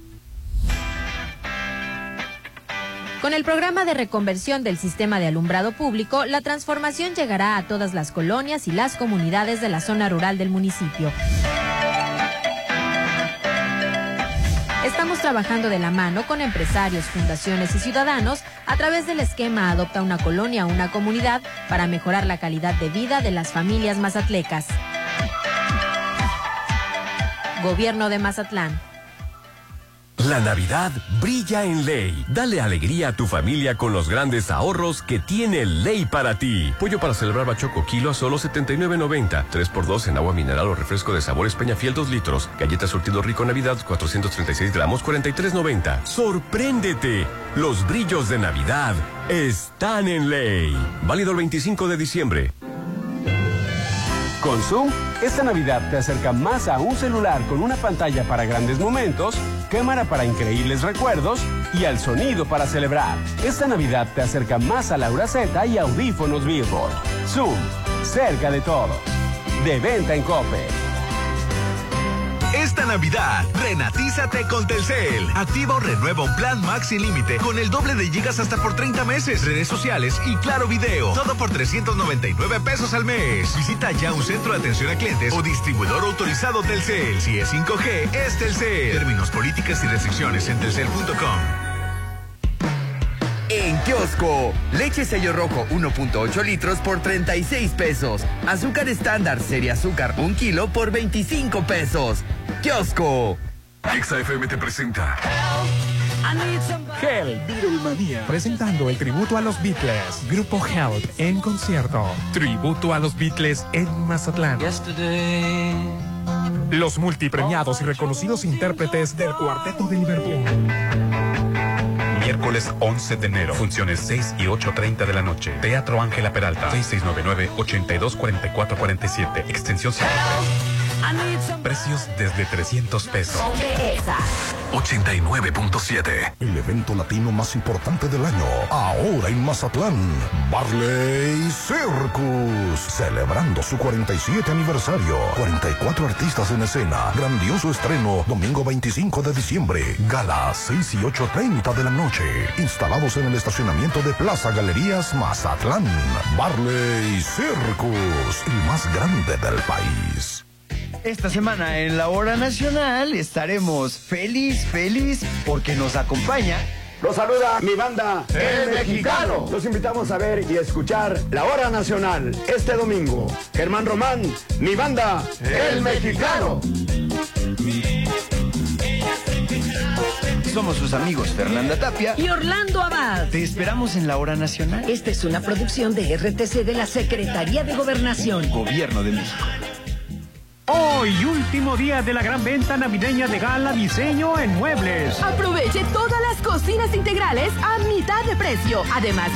[SPEAKER 26] Con el programa de reconversión del sistema de alumbrado público, la transformación llegará a todas las colonias y las comunidades de la zona rural del municipio. Estamos trabajando de la mano con empresarios, fundaciones y ciudadanos a través del esquema Adopta una colonia, una comunidad para mejorar la calidad de vida de las familias mazatlecas. Gobierno de Mazatlán.
[SPEAKER 27] La Navidad brilla en Ley. Dale alegría a tu familia con los grandes ahorros que tiene Ley para ti. Pollo para celebrar bachoco kilo a solo 79.90. 3x2 en agua mineral o refresco de sabores Peñafiel 2 litros. Galletas surtido rico Navidad 436 gramos 43.90. ¡Sorpréndete! Los brillos de Navidad están en Ley. Válido el 25 de diciembre.
[SPEAKER 15] Con Zoom, esta Navidad te acerca más a un celular con una pantalla para grandes momentos, cámara para increíbles recuerdos y al sonido para celebrar. Esta Navidad te acerca más a Laura Z y audífonos Billboard. Zoom, cerca de todos. De venta en Cope.
[SPEAKER 14] Esta Navidad, renatízate con Telcel. Activa o renueva un plan Max sin límite con el doble de gigas hasta por 30 meses, redes sociales y claro video. Todo por 399 pesos al mes. Visita ya un centro de atención a clientes o distribuidor autorizado Telcel. Si es 5G, es Telcel. Términos, políticas y restricciones en telcel.com.
[SPEAKER 37] En kiosco, leche sello rojo 1.8 litros por 36 pesos. Azúcar estándar serie azúcar 1 kilo por 25 pesos. Kiosco.
[SPEAKER 5] Exa FM te presenta.
[SPEAKER 38] Hell, Beatlemania. Presentando el tributo a los Beatles. Grupo Help en concierto. Tributo a los Beatles en Mazatlán. Los multipremiados y reconocidos intérpretes del Cuarteto de Liverpool.
[SPEAKER 11] Miércoles 11 de enero. Funciones 6 y 8.30 de la noche. Teatro Ángela Peralta. 6699-824447. Extensión 5. Precios desde 300 pesos.
[SPEAKER 5] 89.7.
[SPEAKER 39] El evento latino más importante del año, ahora en Mazatlán. Barley Circus, celebrando su 47 aniversario. 44 artistas en escena. Grandioso estreno, domingo 25 de diciembre. Gala 6 y 8.30 de la noche. Instalados en el estacionamiento de Plaza Galerías Mazatlán. Barley Circus, el más grande del país.
[SPEAKER 40] Esta semana en la hora nacional estaremos feliz, feliz, porque nos acompaña.
[SPEAKER 41] Los saluda mi banda El Mexicano. Los invitamos a ver y escuchar la hora nacional este domingo. Germán Román, mi banda El Mexicano.
[SPEAKER 40] Somos sus amigos Fernanda Tapia
[SPEAKER 42] y Orlando Abad.
[SPEAKER 40] Te esperamos en la hora nacional.
[SPEAKER 42] Esta es una producción de RTC de la Secretaría de Gobernación.
[SPEAKER 40] Gobierno de México.
[SPEAKER 15] Hoy, último día de la gran venta navideña de Gala Diseño en Muebles.
[SPEAKER 28] Aproveche todas las cocinas integrales a mitad de precio. Además,